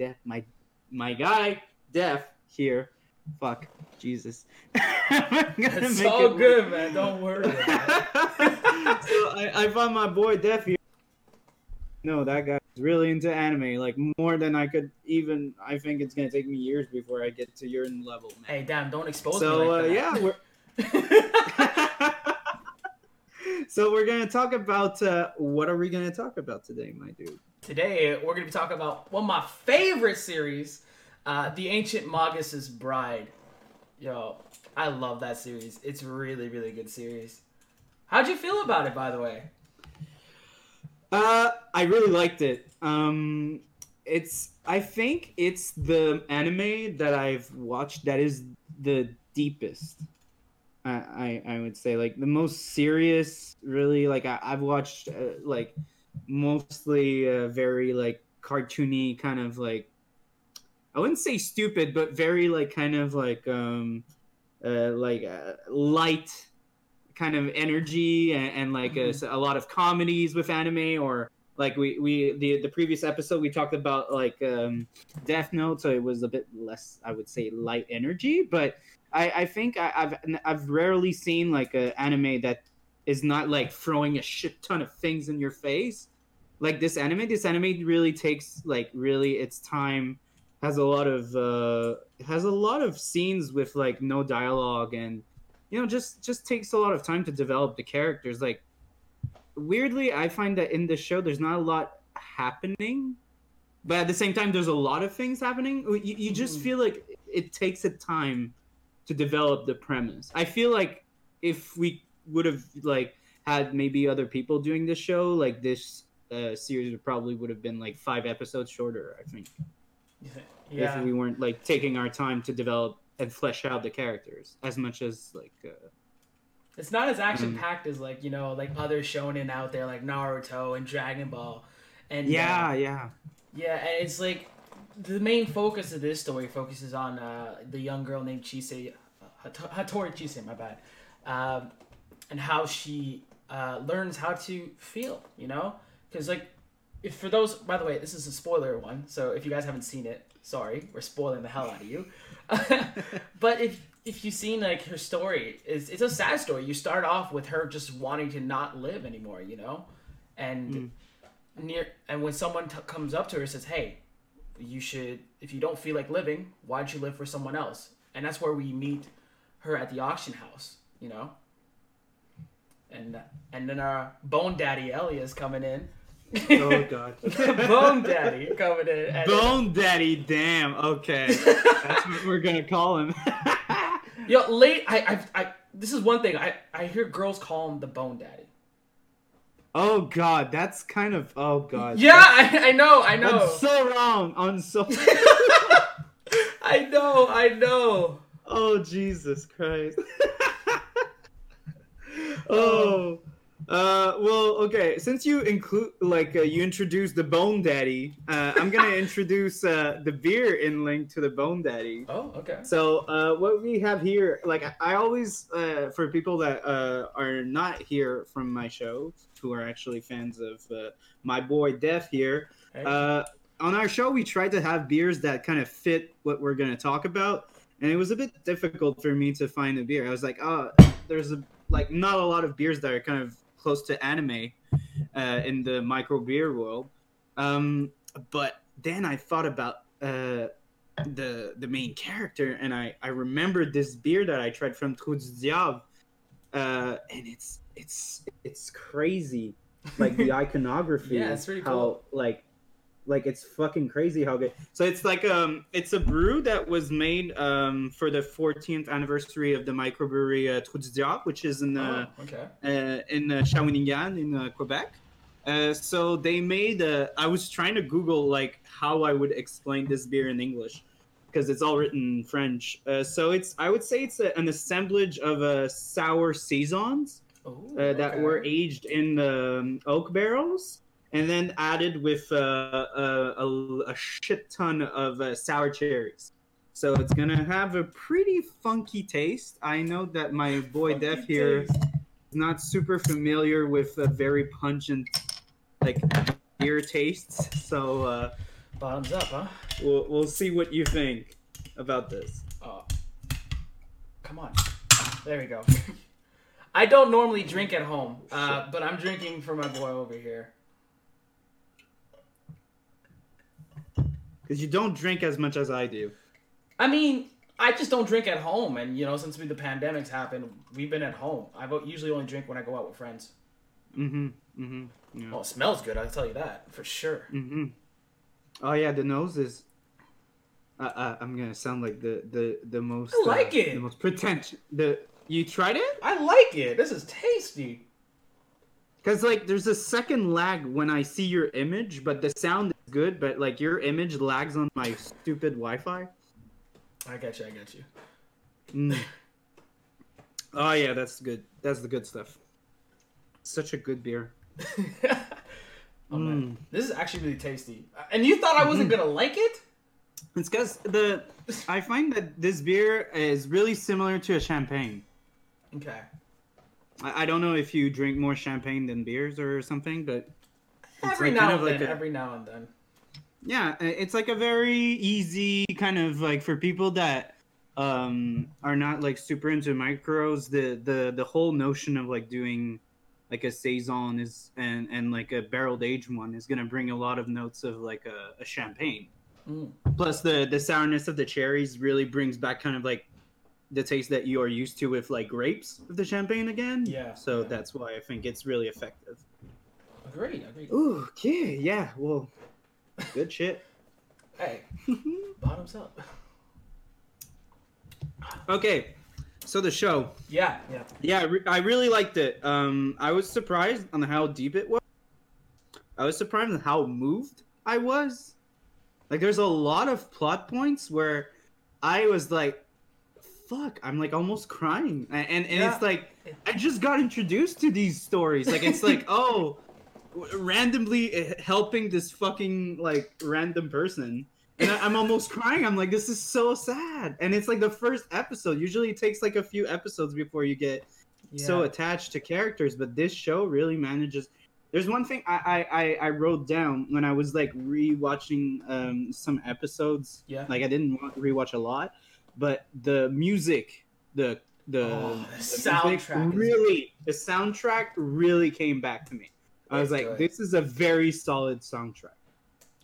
Def my my guy Def here. Fuck Jesus. it's all it good, man. Don't worry. so I, I found my boy Def here. No, that guy's really into anime, like more than I could even. I think it's gonna take me years before I get to your level. Man. Hey, damn! Don't expose so, me. Like uh, yeah, we're. so we're gonna talk about uh, what are we gonna talk about today, my dude? Today we're gonna be talking about one of my favorite series, uh, The Ancient Magus's Bride. Yo, I love that series. It's really, really good series. How'd you feel about it, by the way? Uh, I really liked it. Um, it's I think it's the anime that I've watched that is the deepest. I, I, I would say like the most serious really like I, have watched uh, like mostly uh, very like cartoony kind of like I wouldn't say stupid but very like kind of like um uh, like uh, light kind of energy and, and like mm-hmm. a, a, lot of comedies with anime or like we we the the previous episode we talked about like um death note so it was a bit less i would say light energy but I, I think I, have I've rarely seen like an anime that is not like throwing a shit ton of things in your face. Like this anime, this anime really takes like really its time. Has a lot of uh, has a lot of scenes with like no dialogue and you know just just takes a lot of time to develop the characters. Like weirdly, I find that in the show there's not a lot happening, but at the same time there's a lot of things happening. You, you just mm-hmm. feel like it takes a time to develop the premise. I feel like if we would have like had maybe other people doing this show, like this uh, series would probably would have been like five episodes shorter. I think. Yeah. If we weren't like taking our time to develop and flesh out the characters as much as like. Uh, it's not as action packed um, as like you know like other shonen out there like Naruto and Dragon Ball, and yeah, uh, yeah, yeah. And it's like the main focus of this story focuses on uh, the young girl named Chise, uh, Hattori Chise, my bad, um, and how she uh, learns how to feel. You know, because like, if for those, by the way, this is a spoiler one, so if you guys haven't seen it, sorry, we're spoiling the hell out of you. but if if you've seen like her story, it's it's a sad story. You start off with her just wanting to not live anymore. You know, and. Mm. Near and when someone t- comes up to her and says, "Hey, you should if you don't feel like living why don't you live for someone else and that's where we meet her at the auction house you know and and then our bone daddy Elias coming in oh god bone daddy coming in bone daddy damn okay that's what we're gonna call him yo late I, I i this is one thing i i hear girls call him the bone daddy Oh God, that's kind of oh God. Yeah, I, I know, I know. I'm so wrong on so. I know, I know. Oh Jesus Christ. oh. oh. Uh, well, okay. Since you include, like, uh, you introduced the Bone Daddy, uh, I'm gonna introduce uh, the beer in link to the Bone Daddy. Oh, okay. So, uh, what we have here, like, I always, uh, for people that uh, are not here from my show, who are actually fans of uh, my boy Def here, hey. uh, on our show we tried to have beers that kind of fit what we're gonna talk about, and it was a bit difficult for me to find a beer. I was like, oh, there's a like not a lot of beers that are kind of close to anime uh, in the micro beer world. Um, but then I thought about uh, the the main character, and I I remembered this beer that I tried from Trou du uh, and it's it's it's crazy, like the iconography. yeah, it's pretty how, cool. Like like it's fucking crazy how good. So it's like um, it's a brew that was made um for the 14th anniversary of the microbrewery uh, Trou du Diable, which is in uh, oh, okay. uh in uh, Shawinigan in uh, Quebec. Uh, so they made. Uh, I was trying to Google like how I would explain this beer in English because it's all written in French. Uh, so it's. I would say it's a, an assemblage of uh, sour saisons Ooh, uh, that okay. were aged in um, oak barrels and then added with uh, a, a, shit ton of uh, sour cherries. So it's gonna have a pretty funky taste. I know that my boy funky Def here taste. is not super familiar with a very pungent like beer tastes. So uh, Bottoms up, huh? We'll we'll see what you think about this. Oh. Come on. There we go. I don't normally drink at home, uh, but I'm drinking for my boy over here. Because you don't drink as much as I do. I mean, I just don't drink at home, and you know, since we, the pandemic's happened, we've been at home. I usually only drink when I go out with friends. Mm-hmm. Mm-hmm. Yeah. Oh, it smells good. I'll tell you that for sure. Mm-hmm. Oh yeah, the nose is. Uh, uh, I'm gonna sound like the the the most. I like uh, it. The most pretentious. The you tried it? I like it. This is tasty. Cause like there's a second lag when I see your image, but the sound is good, but like your image lags on my stupid Wi-Fi. I got you. I got you. Mm. oh yeah, that's good. That's the good stuff. Such a good beer. oh man, mm. this is actually really tasty. Uh, and you thought I wasn't mm-hmm. gonna like it? It's because the I find that this beer is really similar to a champagne. Okay. I, I don't know if you drink more champagne than beers or something, but it's Every like now kind and like then. a- Every now and then. yeah, it's like a very easy kind of like for people that um are not like super into micros. The the the whole notion of like doing like a saison is and and like a barreled aged one is gonna bring a lot of notes of like a, a champagne. Mm. Plus the the sourness of the cherries really brings back kind of like the taste that you are used to with like grapes of the champagne again. Yeah, So yeah. that's why I think it's really effective. Agreed. Agreed. Ooh, okay, yeah. Well, good shit. Hey, bottoms up. okay, so the show. Yeah. Yeah. Yeah, I, re- I really liked it. Um, I was surprised on how deep it was. I was surprised on how moved I was. Like, there's a lot of plot points where I was like, "Fuck!" I'm like almost crying, and and, and Yeah. it's like I just got introduced to these stories. Like, it's like, oh, randomly helping this fucking like random person. And I- I'm almost crying. I'm like, this is so sad. And it's like the first episode. Usually it takes like a few episodes before you get yeah. so attached to characters, but this show really manages. There's one thing I I, I, wrote down when I was like rewatching um, some episodes. Yeah. Like I didn't wa- rewatch a lot, but the music, the the, Oh, the the soundtrack really the soundtrack really came back to me. I was like, good. this is a very solid soundtrack.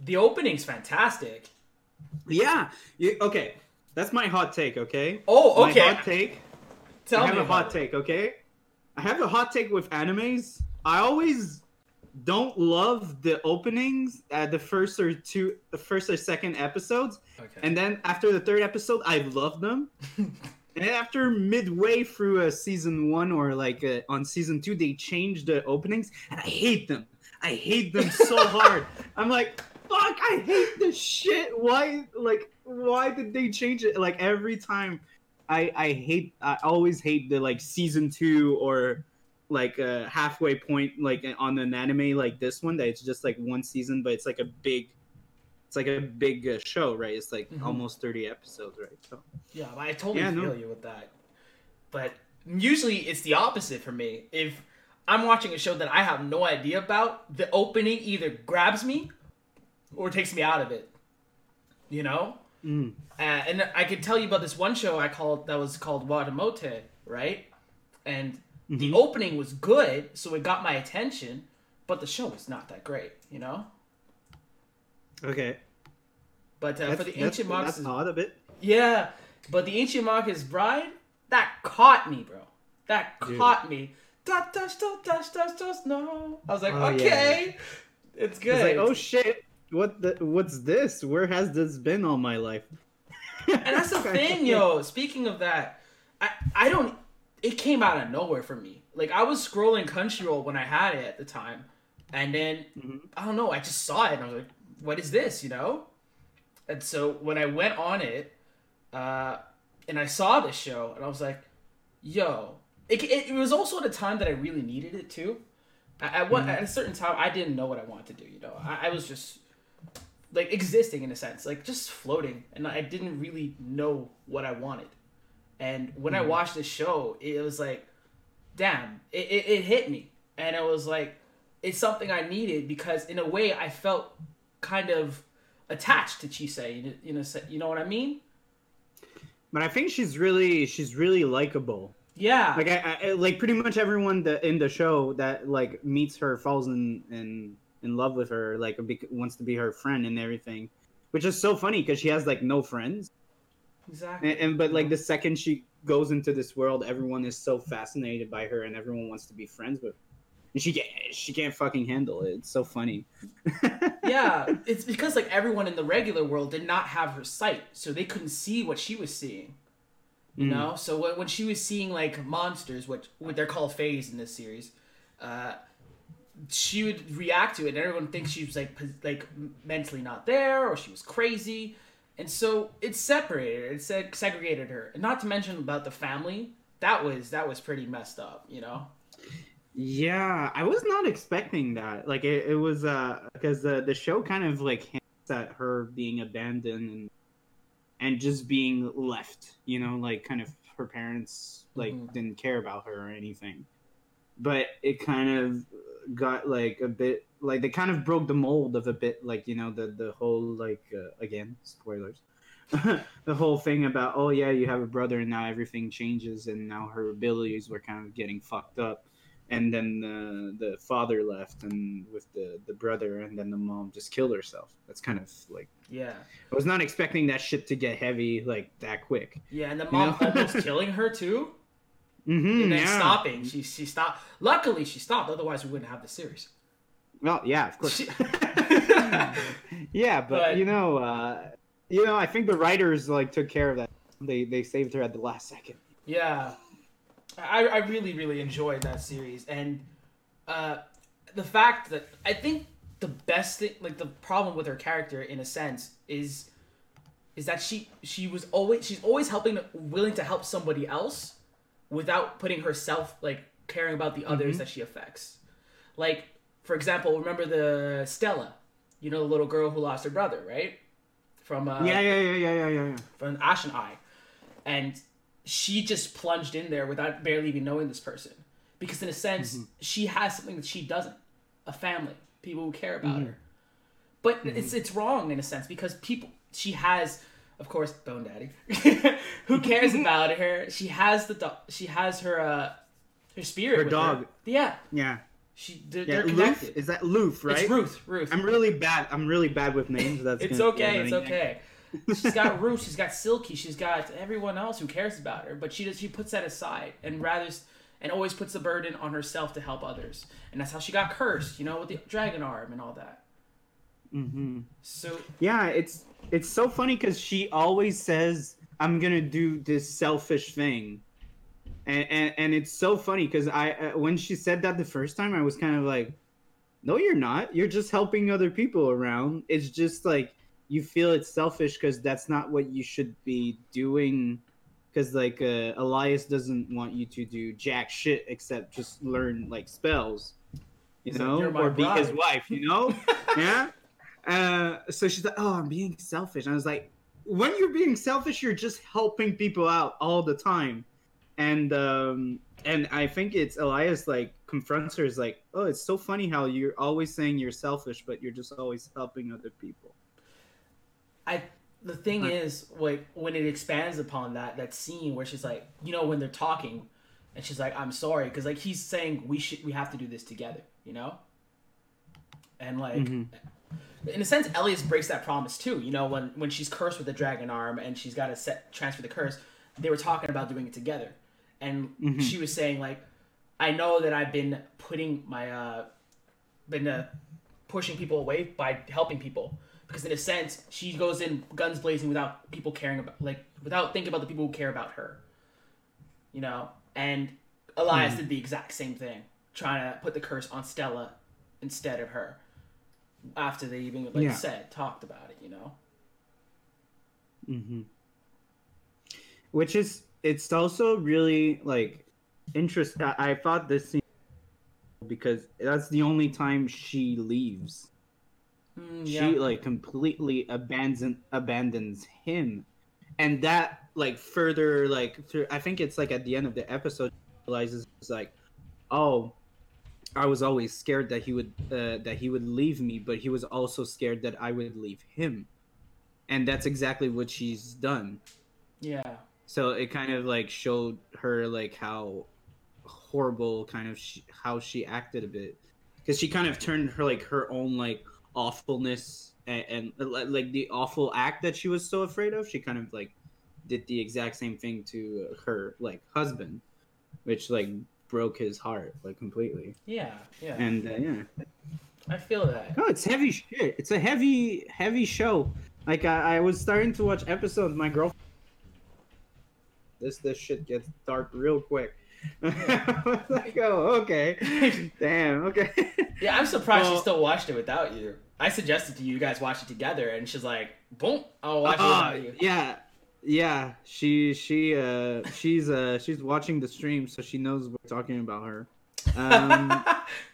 The opening's fantastic. Yeah. You, okay. That's my hot take. Okay. Oh, My okay. hot take. Tell I have me a hot it. take, okay? I have a hot take with animes. I always don't love the openings at the first or two, the first or second episodes, Okay. and then after the third episode, I love them. and after midway through a season one or like uh on season two, they change the openings, and I hate them. I hate them so hard. I'm like, fuck! I hate this shit. Why? Like, why did they change it? Like every time. I I hate I always hate the like season two or like a halfway point like on an anime like this one that it's just like one season but it's like a big it's like a big uh, show right it's like Mhm. almost 30 episodes right so Yeah, I totally Yeah, no. feel you with that. But usually it's the opposite for me. If I'm watching a show that I have no idea about, the opening either grabs me or takes me out of it. You know? mm. Uh, and I could tell you about this one show I called that was called Watamote, right? And the Mhm. opening was good, so it got my attention, but the show was not that great, you know? okay But uh, for the that's, ancient that's Marx's odd of it Yeah, but the ancient Magus's bride that caught me, bro. That Dude. caught me. Da, da, da, da, da, da, no. I was like, Oh, yeah. okay, it's good. it's like oh shit what the what's this where has this been all my life and that's the thing, yo. Speaking of that, I I don't. It came out of nowhere for me. Like I was scrolling Crunchyroll when I had it at the time, and then Mhm. I don't know. I just saw it and I was like, "What is this?" You know. And so when I went on it, uh, and I saw this show, and I was like, "Yo!" It, it, it was also at a time that I really needed it too. At, at what at a certain time, I didn't know what I wanted to do. You know, I, I was just like existing in a sense, like just floating, and I didn't really know what I wanted. And when I hmm. watched this show, it was like, damn, it, it, it hit me, and it was like, it's something I needed because in a way I felt kind of attached to Chise. You, you know, you know what I mean? But I think she's really she's really likable. Yeah. Like I, I like pretty much everyone that in the show that like meets her falls in in in love with her, like wants to be her friend and everything, which is so funny because she has like no friends. Exactly. And, and, but like the second she goes into this world, everyone is so fascinated by her and everyone wants to be friends with. Her. And she can't she can't fucking handle it. It's so funny. yeah, it's because like everyone in the regular world did not have her sight, so they couldn't see what she was seeing. You mm. know, so when, when she was seeing like monsters, what what they're called phase in this series, uh, she would react to it, and everyone thinks she was like like mentally not there, or she was crazy, and so it separated, it said segregated her. And not to mention about the family, that was that was pretty messed up, you know. Yeah, I was not expecting that. Like it, it was uh because the the show kind of like hints at her being abandoned and and just being left, you know, like kind of her parents like mm-hmm. didn't care about her or anything. But it kind of got like a bit like they kind of broke the mold of a bit like you know the the whole like uh, again spoilers the whole thing about oh yeah you have a brother and now everything changes and now her abilities were kind of getting fucked up. And then the the father left and with the the brother and then the mom just killed herself. That's kind of like yeah. I was not expecting that shit to get heavy like that quick. Yeah and the mom you know? almost killing her too mm-hmm, and then yeah. stopping. She she stopped. Luckily she stopped. Otherwise we wouldn't have the series. Well yeah of course. Yeah but, but, you know uh you know i think the writers like took care of that. They they saved her at the last second. Yeah. I, I really really enjoyed that series. And uh, the fact that I think the best thing like the problem with her character in a sense is is that she she was always she's always helping willing to help somebody else without putting herself like caring about the others mm-hmm. that she affects. Like for example remember the stella? You know the little girl who lost her brother right? From uh, yeah yeah yeah yeah yeah yeah from ashen eye and she just plunged in there without barely even knowing this person. Because in a sense mm-hmm. she has something that she doesn't. A family. People who care about mm-hmm. her. But mm-hmm. it's it's wrong in a sense because people she has of course bone daddy who cares about her she has the dog she has her uh her spirit her dog her. yeah yeah she they're, yeah, they're connected. Is that Loof, right? It's Ruth. Ruth. I'm really bad. I'm really bad with names. That's it's okay. It's okay she's got Ruth, she's got Silky, she's got everyone else who cares about her, but she does she puts that aside and rather and always puts the burden on herself to help others, and that's how she got cursed, you know, with the dragon arm and all that. Mm-hmm. So yeah, it's it's so funny because she always says, "I'm gonna do this selfish thing," and and, and it's so funny because I uh, when she said that the first time, I was kind of like, "No, you're not. You're just helping other people around. It's just like." you feel it's selfish because that's not what you should be doing because like uh, elias doesn't want you to do jack shit except just learn like spells you He's know like, or be his wife you know yeah uh, so she's like oh i'm being selfish and i was like when you're being selfish you're just helping people out all the time and um and i think it's elias like confronts her is like oh it's so funny how you're always saying you're selfish but you're just always helping other people I the thing right. is like when it expands upon that that scene where she's like you know when they're talking and she's like i'm sorry because like he's saying we should we have to do this together you know and like mm-hmm. In a sense elias breaks that promise too. You know when when she's cursed with the dragon arm and she's got to set transfer the curse they were talking about doing it together. And mm-hmm. she was saying like i know that i've been putting my uh been uh, pushing people away by helping people. Because in a sense she goes in guns blazing without people caring about like without thinking about the people who care about her. You know? And elias mm. did the exact same thing trying to put the curse on stella instead of her after they even like yeah. said talked about it you know mm-hmm. which is it's also really like interesting I-, I thought this scene because that's the only time she leaves Mm, yeah. She like completely abandons abandons him, and that like further like through. I think it's like at the end of the episode realizes like, oh, I was always scared that he would uh, that he would leave me, but he was also scared that I would leave him. and that's exactly what she's done. Yeah. So it kind of like showed her like how horrible kind of she, how she acted a bit because she kind of turned her like her own like awfulness and, and like the awful act that she was so afraid of. She kind of like did the exact same thing to her like husband, which like broke his heart like completely. Yeah. Yeah. And uh, yeah, I feel that. no, it's heavy shit. It's a heavy, heavy show. Like I, I was starting to watch episodes. My girlfriend, this this shit gets dark real quick. I like, oh, okay, damn, okay. Yeah, I'm surprised Well- she still watched it without you. I suggested to you, you guys watch it together, and she's like, "Boom, I'll watch it Uh, without you." yeah, yeah. She she uh she's uh she's watching the stream, so she knows we're talking about her. Um,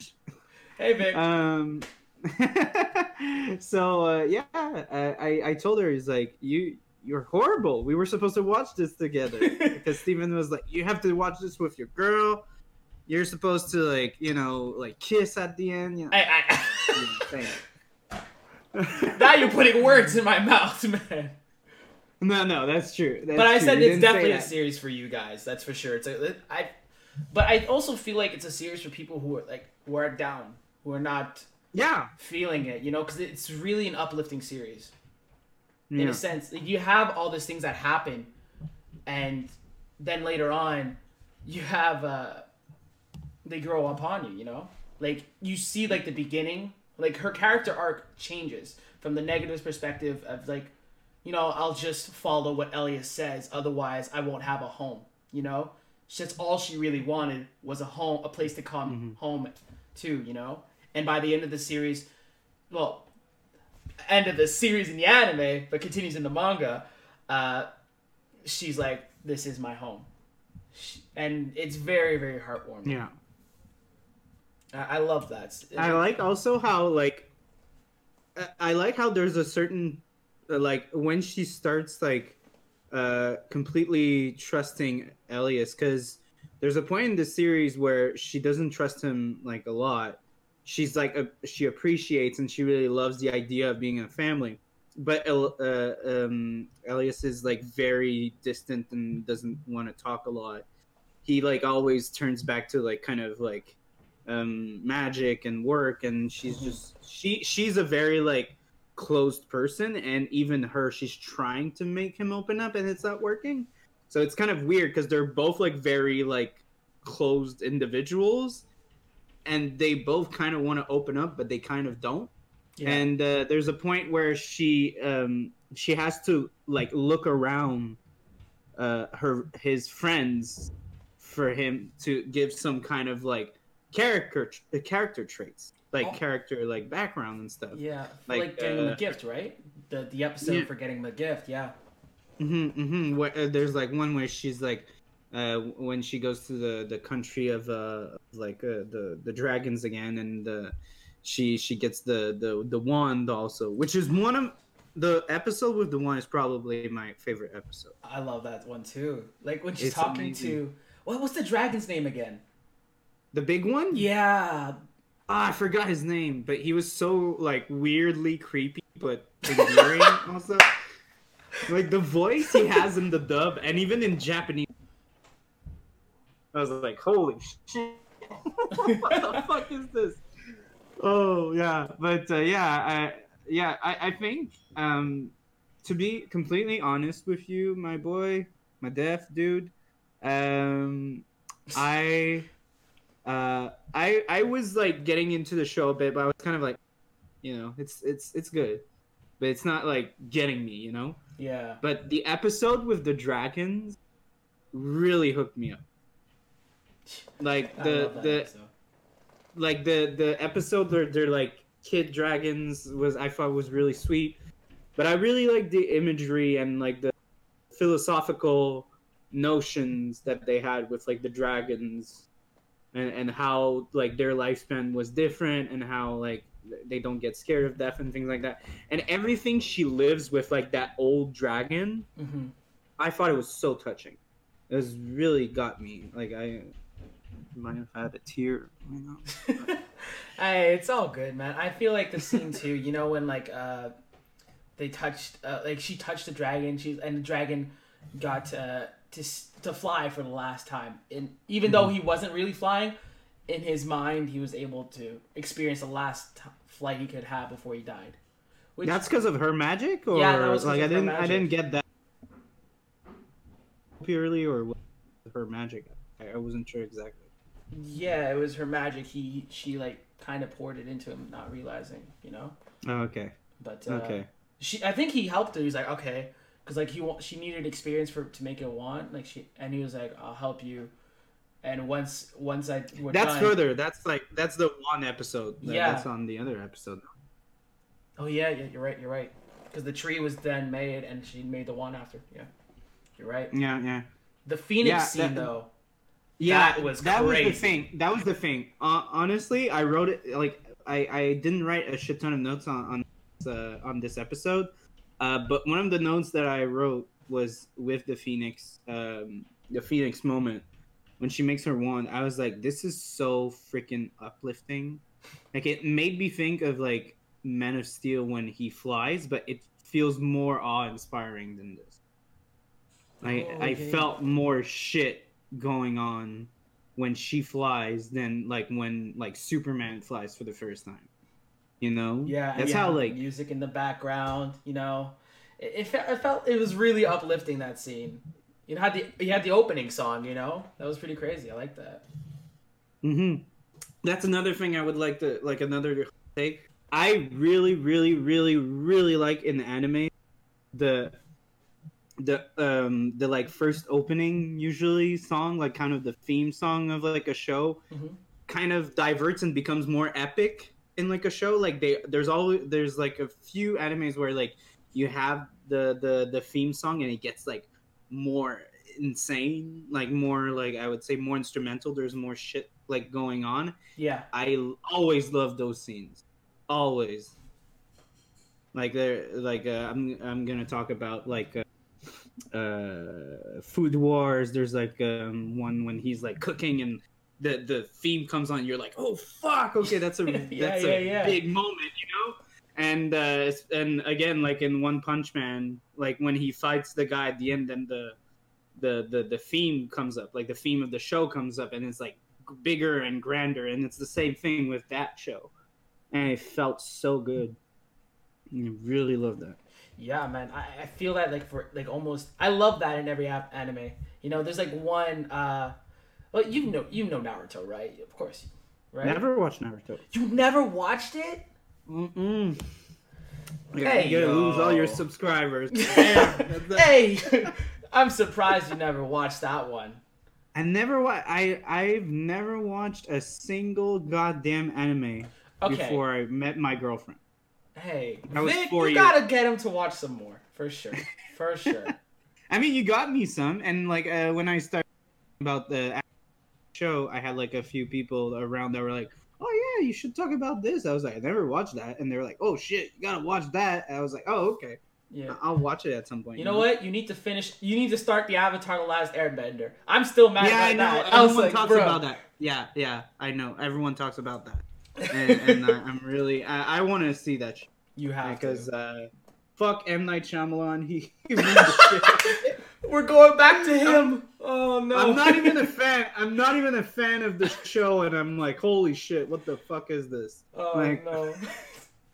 hey, Vic. um so uh, yeah I, I told her he's like you you're horrible we were supposed to watch this together because steven was like you have to watch this with your girl you're supposed to like you know like kiss at the end you know I, I, now you're putting words in my mouth, man. No no that's true that's but I true. said it's definitely a series for you guys. That's for sure. It's a, I, but I also feel like it's a series for people who are like who are down, who are not yeah feeling it. You know, because it's really an uplifting series in a sense. Like, you have all these things that happen, and then later on, you have uh, they grow upon you. You know, like you see like the beginning, like her character arc changes from the negative perspective of like, you know, I'll just follow what Elias says, otherwise I won't have a home. You know, that's all she really wanted was a home, a place to come home to. You know, and by the end of the series, well, end of the series in the anime, but continues in the manga, uh, she's like, "This is my home," Sh- and it's very, very heartwarming. yeah I, I love that. I like also how like I- like how there's a certain like when she starts like uh completely trusting Elias cuz there's a point in the series where she doesn't trust him like a lot. She's like uh, she appreciates and she really loves the idea of being in a family. But uh, um, Elias is like very distant and doesn't want to talk a lot. He like always turns back to like kind of like um magic and work and she's just she she's a very like closed person and even her she's trying to make him open up and it's not working so it's kind of weird because they're both like very like closed individuals and they both kind of want to open up but they kind of don't Yeah. and uh, there's a point where she um she has to like look around uh her his friends for him to give some kind of like character uh, character traits like Oh. character like background and stuff yeah, like, like, getting uh, a gift, right? The the episode Yeah. for getting a gift, yeah. hmm hmm Where, uh, there's like one where she's like, uh, when she goes to the the country of uh like uh, the the dragons again, and uh, she she gets the the the wand also, which is one of the episode with the wand is probably my favorite episode. I love that one too. Like when she's It's talking amazing. to what what's the dragon's name again? The big one, Yeah, ah, I forgot his name, but he was so like weirdly creepy, but endearing also. Like the voice he has in the dub, and even in Japanese. I was like, holy shit. what the fuck is this? Oh yeah, but uh, yeah, I yeah, I, I think um to be completely honest with you, my boy, my Def dude, um I uh I I was like getting into the show a bit, but I was kind of like, you know, it's it's it's good. But it's not like getting me, you know? yeah. But the episode with the dragons really hooked me up. Like the the episode. like the the episode where they're like kid dragons was I thought was really sweet. But I really like the imagery and like the philosophical notions that they had with like the dragons and, and how like their lifespan was different and how like they don't get scared of death and things like that. And everything she lives with like that old dragon Mhm. I thought it was so touching. It was really got me. Like I might have had a tear. Know? hey, it's all good, man. I feel like the scene too. You know when like uh, they touched uh, like she touched the dragon. She and the dragon got uh, to to fly for the last time. And even though he wasn't really flying, in his mind he was able to experience the last t- flight he could have before he died. Which, That's because of her magic, or Yeah, that was like I didn't I didn't get that purely or her magic. I, I wasn't sure exactly. yeah, it was her magic. He she like kind of poured it into him, not realizing, you know. Oh, okay. But uh, Okay. she I think he helped her. He's like, okay, because like he wa- she needed experience for to make it want like she and he was like, I'll help you. And once once I we're That's done, further. That's like that's the one episode. That- Yeah. That's on the other episode. Oh yeah, yeah, you're right, you're right. Because the tree was then made, and she made the one after. Yeah, you're right. Yeah, yeah. The phoenix Yeah, scene that- though. Yeah, That was that was the thing. That was the thing. Uh, honestly, I wrote it like I, I didn't write a shit ton of notes on on uh, on this episode, uh, but one of the notes that I wrote was with the Phoenix, um, the Phoenix moment when she makes her wand. I was like, this is so freaking uplifting. Like it made me think of like Man of Steel when he flies, but it feels more awe inspiring than this. I Oh, I felt more shit going on when she flies than like when like Superman flies for the first time. You know? Yeah, That's yeah, how like music in the background. You know, it, it, it felt it was really uplifting that scene. You know, had the you had the opening song. You know, that was pretty crazy. I like that. hmm That's another thing I would like to like another take. I really, really, really, really like in the anime the the um the like first opening usually song like kind of the theme song of like a show Mhm. kind of diverts and becomes more epic in like a show like they there's always there's like a few animes where like you have the the the theme song and it gets like more insane like more like i would say more instrumental. There's more shit like going on. Yeah, i always love those scenes. Always. Like they're like uh, i'm i'm gonna talk about like uh, uh food wars. There's like um one when he's like cooking and the the theme comes on you're like oh fuck okay that's a Yeah, that's yeah, a yeah. big moment you know and uh and again like in one punch man like when he fights the guy at the end and the the the the theme comes up like the theme of the show comes up and it's like bigger and grander and it's the same thing with that show and it felt so good I really love that yeah, man. I, I feel that like for like almost. I love that in every anime. You know, there's like one. uh Well, you know, you know Naruto, right? Of course, right? never watched naruto You never watched it? Mm-mm. Yeah, Hey, you're gonna lose all your subscribers. hey, I'm surprised you never watched that one. I never wa- I I've never watched a single goddamn anime Okay. before I met my girlfriend. Hey, Vic, you years. gotta get him to watch some more for sure, for sure. I mean, you got me some, and like uh, when I started about the show, I had like a few people around that were like, "Oh yeah, you should talk about this." I was like, "I never watched that," and they were like, "Oh shit, you gotta watch that." And I was like, "Oh okay, Yeah. I'll watch it at some point." You know what? You need to finish. You need to start the Avatar: The Last Airbender. I'm still mad Yeah, I about know. that. I Everyone like, talks bro. about that. Yeah, yeah, I know. Everyone talks about that, and, and uh, I'm really, I, I want to see that You have because uh, fuck M Night Shyamalan. He, he. We're going back to him. Oh no. I'm not even a fan. I'm not even a fan of the show, and I'm like, holy shit, what the fuck is this? Oh like- no.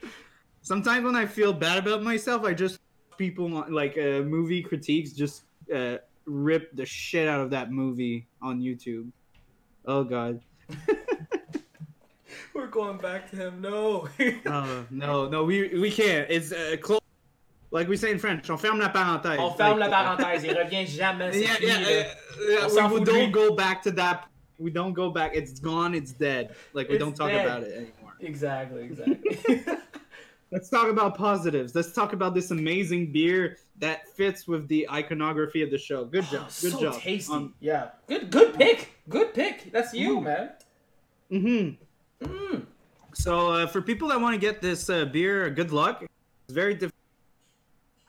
Sometimes when I feel bad about myself, I just people like uh, movie critiques just uh, rip the shit out of that movie on YouTube. Oh god. We're going back to him. No. Oh no, no, we we can't. It's uh, close. Like we say in French, on ferme la parenthèse. On ferme Like, la parenthèse. Il revient jamais. Yeah, yeah, yeah, yeah, On we, we don't go back to that. We don't go back. It's gone. It's dead. Like we It's don't talk dead. about it anymore. Exactly. Exactly. Let's talk about positives. Let's talk about this amazing beer that fits with the iconography of the show. Good job. Oh, Good so job. tasty. Um, yeah. Good. Good pick. Good pick. That's you, Mm. man. hmm Mm. So uh, for people that want to get this uh, beer, good luck. It's very difficult.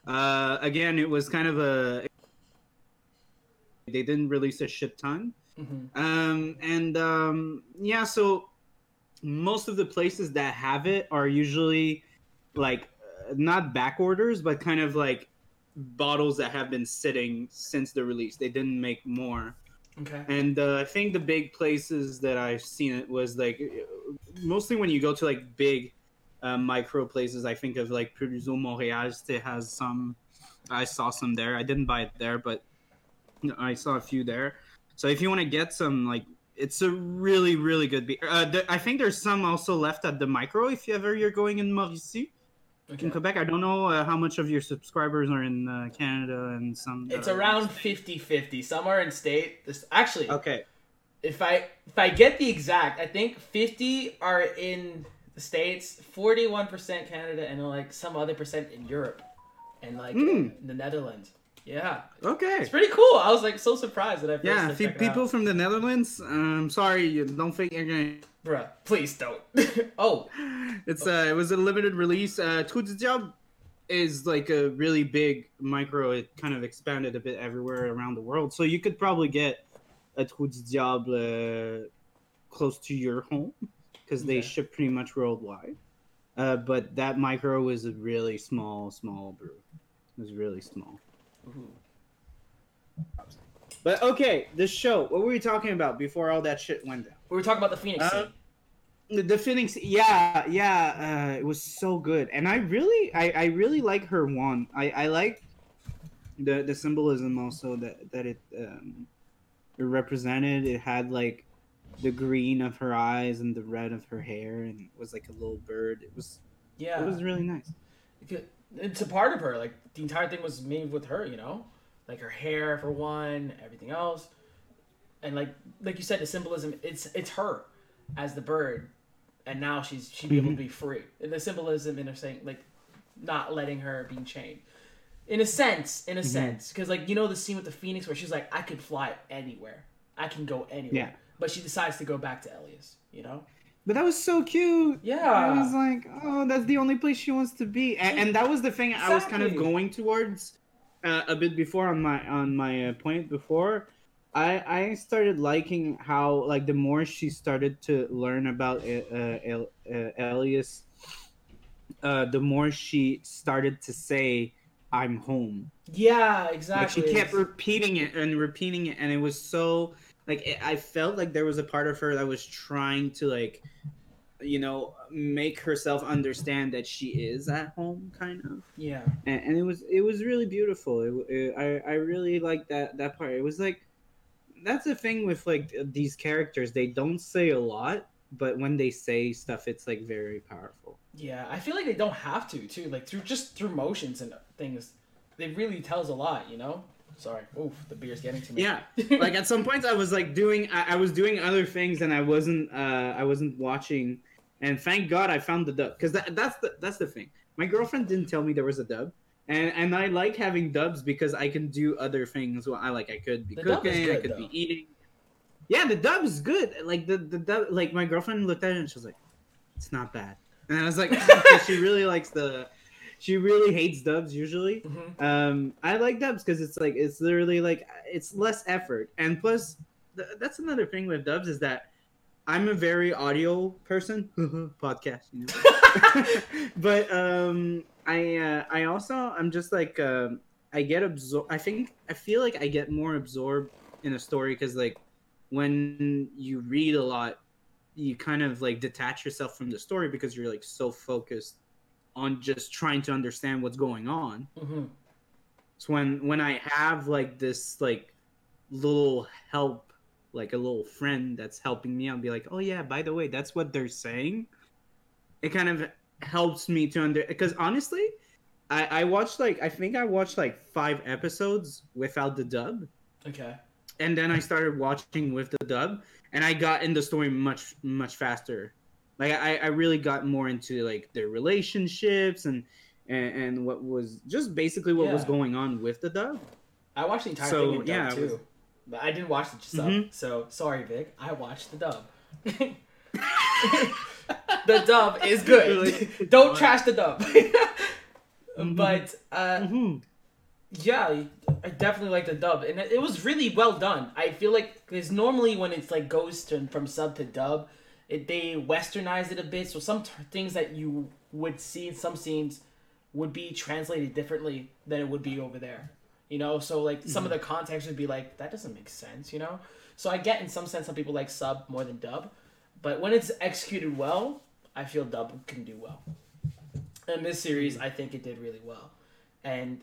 Uh, again, it was kind of a. They didn't release a shit ton. hmm Um, and um, yeah, so most of the places that have it are usually like not back orders, but kind of like bottles that have been sitting since the release. They didn't make more. Okay. And uh, I think the big places that I've seen it was like mostly when you go to like big uh, micro places. I think of like Produzo Montréal still has some. I saw some there. I didn't buy it there, but I saw a few there. So if you want to get some, like, it's a really really good beer. Uh, th- I think there's some also left at the micro if you ever you're going in Mauricie Okay. in Quebec. I don't know uh, how much of your subscribers are in uh, Canada and some. It's around States. 50-50. Some are in state. This actually, Okay. if I if I get the exact, I think 50 are in the states, 41% Canada, and like some other percent in Europe, and like Mm. in the Netherlands. Yeah, Okay. it's pretty cool. I was like so surprised that I first Yeah, like, if you, it people from the Netherlands, um, sorry, you don't think you're gonna. Bruh, please don't. oh, It's uh, it was a limited release. Uh, Diable is like a really big micro. It kind of expanded a bit everywhere around the world, so you could probably get a Trou du Diable uh, close to your home because they Okay. ship pretty much worldwide. Uh, but that micro was a really small, small brew. It was really small. Ooh. But okay, the show. What were we talking about before all that shit went down? we were talking about the Phoenix Uh, scene. The- the Phoenix, yeah, yeah, uh, it was so good, and I really, I, I really like her wand. I, I like the the symbolism also that that it um, it represented. It had like the green of her eyes and the red of her hair, and it was like a little bird. It was Yeah, it was really nice. it's a part of her. Like the entire thing was made with her, you know, like her hair for one, everything else, and like like you said, the symbolism. It's it's her as the bird, and now she's she'd be able to mm-hmm. be free. And the symbolism in her saying like not letting her being chained. In a sense, in a mm-hmm. sense, because like you know the scene with the phoenix where she's like, I could fly anywhere, I can go anywhere, Yeah. But she decides to go back to Elias. You know? But that was so cute. Yeah. I was like, oh, that's the only place she wants to be, and, and that was the thing I was kind of going towards uh, a bit before on my on my uh, point before. I I started liking how like the more she started to learn about uh, uh, El- uh, Elias, uh, the more she started to say, "I'm home." Yeah, Like exactly. she kept repeating it and repeating it, and it was so like it, I felt like there was a part of her that was trying to like, you know, make herself understand that she is at home, kind of. yeah. And, and it was it was really beautiful. It, it, I I really liked that that part. It was like that's the thing with like these characters. They don't say a lot, but when they say stuff, it's like very powerful. Yeah, I feel like they don't have to too. Like through just through motions and things, it really tells a lot. You know. Sorry. Oof, the beer's getting to me. Yeah, like at some points I was like doing I, I was doing other things and I wasn't uh I wasn't watching. And thank God I found the dub because that, that's the that's the thing. My girlfriend didn't tell me there was a dub. And and I like having dubs because I can do other things. Well I like I could be The cooking I could though. be eating. Yeah the dub is good. Like the the dub like my girlfriend looked at it and she was like it's not bad. And I was like she really likes the she really hates dubs usually. Mhm. um i like dubs because it's like it's literally like it's less effort. And plus th- that's another thing with dubs is that i'm a very audio person. Podcast you know. But um i uh, i also i'm just like um i get absorbed i think i feel like i get more absorbed in a story because like when you read a lot you kind of like detach yourself from the story because you're like so focused on just trying to understand what's going on Mhm. so when when I have like this like little help, like a little friend that's helping me, I'll be like, oh yeah, by the way, that's what they're saying. It kind of helps me to under because honestly, I I watched like I think I watched like five episodes without the dub, Okay. and then I started watching with the dub, and I got in the story much much faster. Like I I really got more into like their relationships and. And, and what was just basically what was going on with the dub. I watched the entire So, thing in dub yeah, too, was- but I didn't watch the sub. Mhm. So sorry, Vic. I watched the dub. the dub is good. Don't trash the dub. Mhm. But uh, Mhm. yeah, I definitely like the dub, and it it was really well done. I feel like because normally when it's like goes to, from sub to dub, it, they westernized it a bit. So some t- things that you would see in some scenes would be translated differently than it would be over there. You know, so like some of mm-hmm. the context would be like that doesn't make sense. You know, so I get in some sense some people like sub more than dub, but when it's executed well, I feel dub can do well. In this series, mm-hmm. I think it did really well, and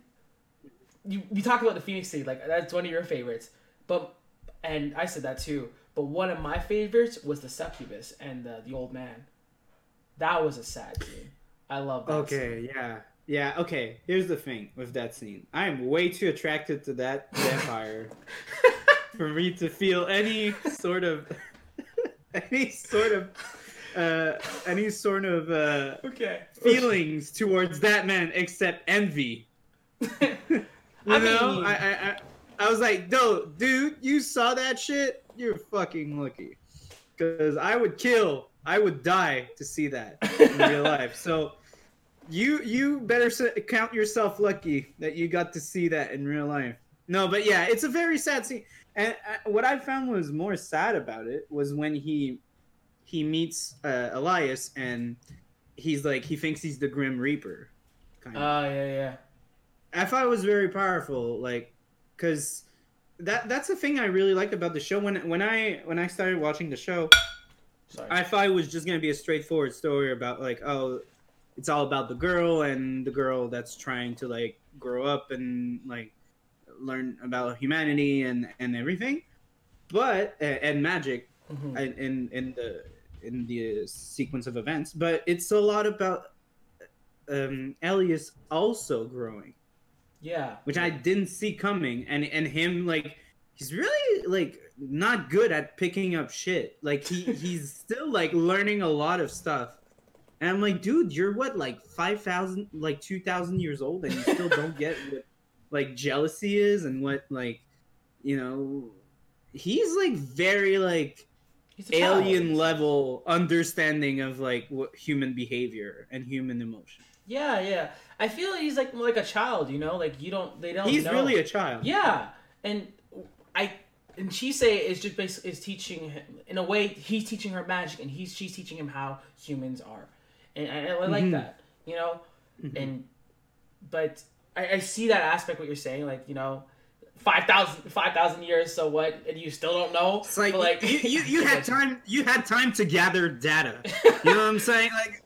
you you talk about the Phoenix City like that's one of your favorites, but and I said that too. But one of my favorites was the succubus and the, the old man. That was a sad scene. I love that. Okay, scene. yeah. Yeah, okay. Here's the thing with that scene. I am way too attracted to that vampire for me to feel any sort of any sort of uh any sort of uh Okay. feelings towards that man except envy. You I know? mean- I, I I I was like, no, dude, you saw that shit? You're fucking lucky. Cause I would kill, I would die to see that in real life. So you you better count yourself lucky that you got to see that in real life. No, but yeah, it's a very sad scene. And uh, what I found was more sad about it was when he he meets uh, Elias and he's like he thinks he's the Grim Reaper. Kind Oh of. yeah, yeah. I thought it was very powerful, like, cause that that's the thing I really liked about the show. When when I when I started watching the show, Sorry. I thought it was just gonna be a straightforward story about like, oh, it's all about the girl and the girl that's trying to like grow up and like learn about humanity and and everything, but and, magic Mhm. in, in in the in the sequence of events. But it's a lot about um Elias also growing Yeah. which I didn't see coming, and and him like he's really like not good at picking up shit. Like he he's still like learning a lot of stuff, and I'm like, dude, you're what like five thousand, like two thousand years old, and you still don't get what like jealousy is, and what like you know. He's like very like alien level understanding of like what human behavior and human emotion. Yeah, yeah. I feel like he's like like a child, you know. Like you don't, they don't. He's know. really a child. Yeah, and I and she say is just basically is teaching him in a way he's teaching her magic and he's she's teaching him how humans are, and I, I like Mhm. that, you know. Mhm. And but I, I see that aspect what you're saying, like you know. 5,000 5,000 years, so what? And you still don't know? It's like, But, you, you, you had time you had time to gather data. You know what I'm saying? Like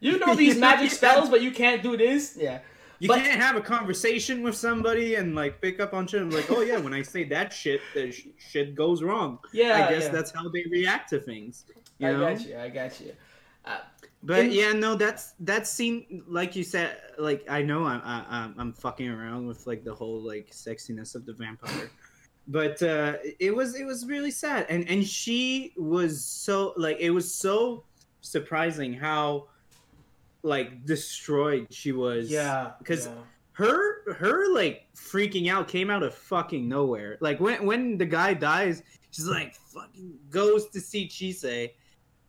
You know these magic spells, but you can't do this? Yeah. you But- can't have a conversation with somebody and like pick up on shit and like, oh yeah, when I say that shit, the sh- shit goes wrong. Yeah. I guess yeah. that's how they react to things. You I know? got you. I got you. But In- yeah, no, that's that scene, like you said, like I know I'm I, I'm I'm fucking around with like the whole like sexiness of the vampire, but uh, it was it was really sad, and and she was so like it was so surprising how like destroyed she was. Yeah. because yeah. her her like freaking out came out of fucking nowhere. Like when when the guy dies, she's like fucking goes to see Chise,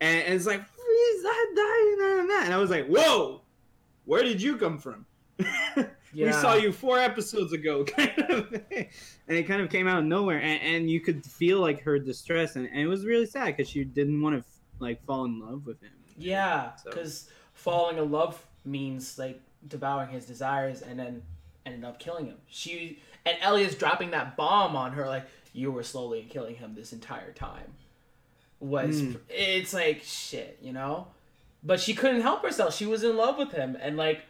and, and it's like he's not dying and that. And I was like, whoa, where did you come from? We saw you four episodes ago, kind of. And it kind of came out of nowhere, and, and you could feel like her distress, and, and it was really sad because she didn't want to like fall in love with him. Yeah, So- because falling in love means like devouring his desires and then ended up killing him. She and Elliot's dropping that bomb on her, like you were slowly killing him this entire time. Was Hmm. it's like shit, you know? But she couldn't help herself. She was in love with him, and like,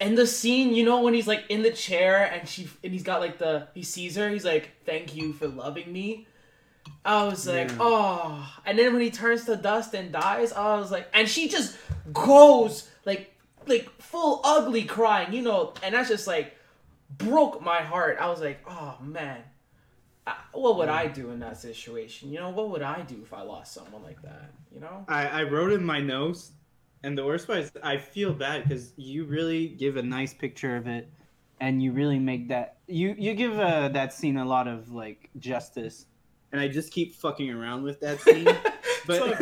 and the scene, you know, when he's like in the chair and she and he's got like the he sees her, he's like, "Thank you for loving me." I was like, Yeah. oh. And then when he turns to dust and dies, I was like, and she just goes like, like full ugly crying, you know, and that's just like broke my heart. I was like, oh man, I, what would I do in that situation? You know, what would I do if I lost someone like that? You know? I, I wrote in my notes, and the worst part is I feel bad because you really give a nice picture of it, and you really make that you you give uh, that scene a lot of like justice, and I just keep fucking around with that scene. But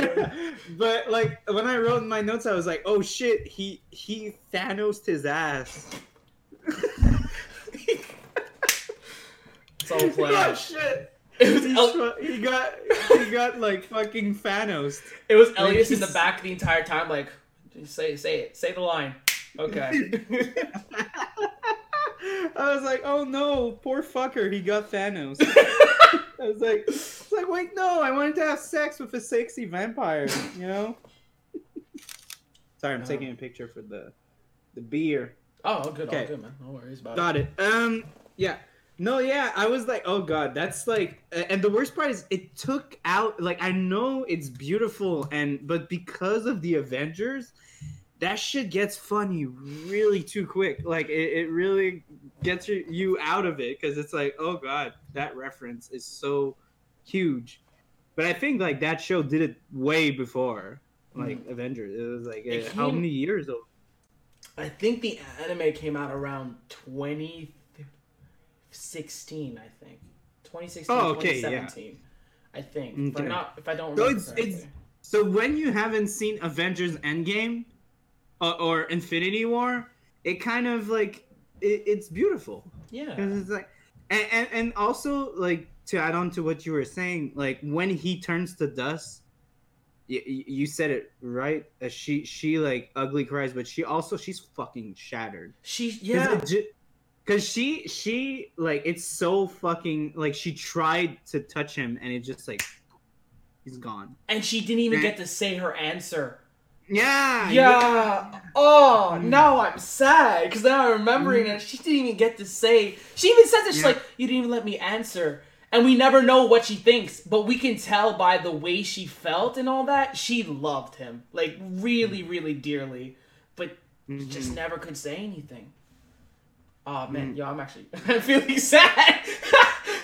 but like when I wrote in my notes, I was like, oh shit, he he Thanos his ass. it's all oh shit. It was, He, El- he got he got like fucking Thanos. it was Elias in the back the entire time, like, just say say it, say the line. Okay. I was like, oh no, poor fucker, he got Thanos. I was like, it's like, wait, no, I wanted to have sex with a sexy vampire, you know? Sorry, I'm No. taking a picture for the the beer. oh, good. Okay. Good, man. No worries about it. Got it. Um, yeah. No, yeah, I was like, oh god, that's like, and the worst part is it took out, like, I know it's beautiful, and but because of the Avengers, that shit gets funny really too quick. Like, it, it really gets you, you out of it because it's like, oh god, that reference is so huge. But I think like that show did it way before, like Avengers. It was like It uh, how many years old? I think the anime came out around 2016, I think. 2016, Oh, okay, yeah. 2017. I think. If, I'm not, if I don't So remember it's- it's- So when you haven't seen Avengers Endgame or, or Infinity War, it kind of like it, it's beautiful Yeah. because it's like, and, and and also like to add on to what you were saying, like when he turns to dust, you, you said it right. Uh, she she like ugly cries, but she also she's fucking shattered. She, yeah. Cause she she like it's so fucking like she tried to touch him and it just like he's gone. And she didn't even Eh. get to say her answer. Yeah, Yeah. Oh, Mm. now I'm sad because now I'm remembering Mm. it. She didn't even get to say. She even says it. She's Yeah. like, "You didn't even let me answer." And we never know what she thinks, but we can tell by the way she felt and all that. She loved him like really, really dearly, but Mhm. just never could say anything. Oh man, Mm. yo, I'm actually I'm feeling sad.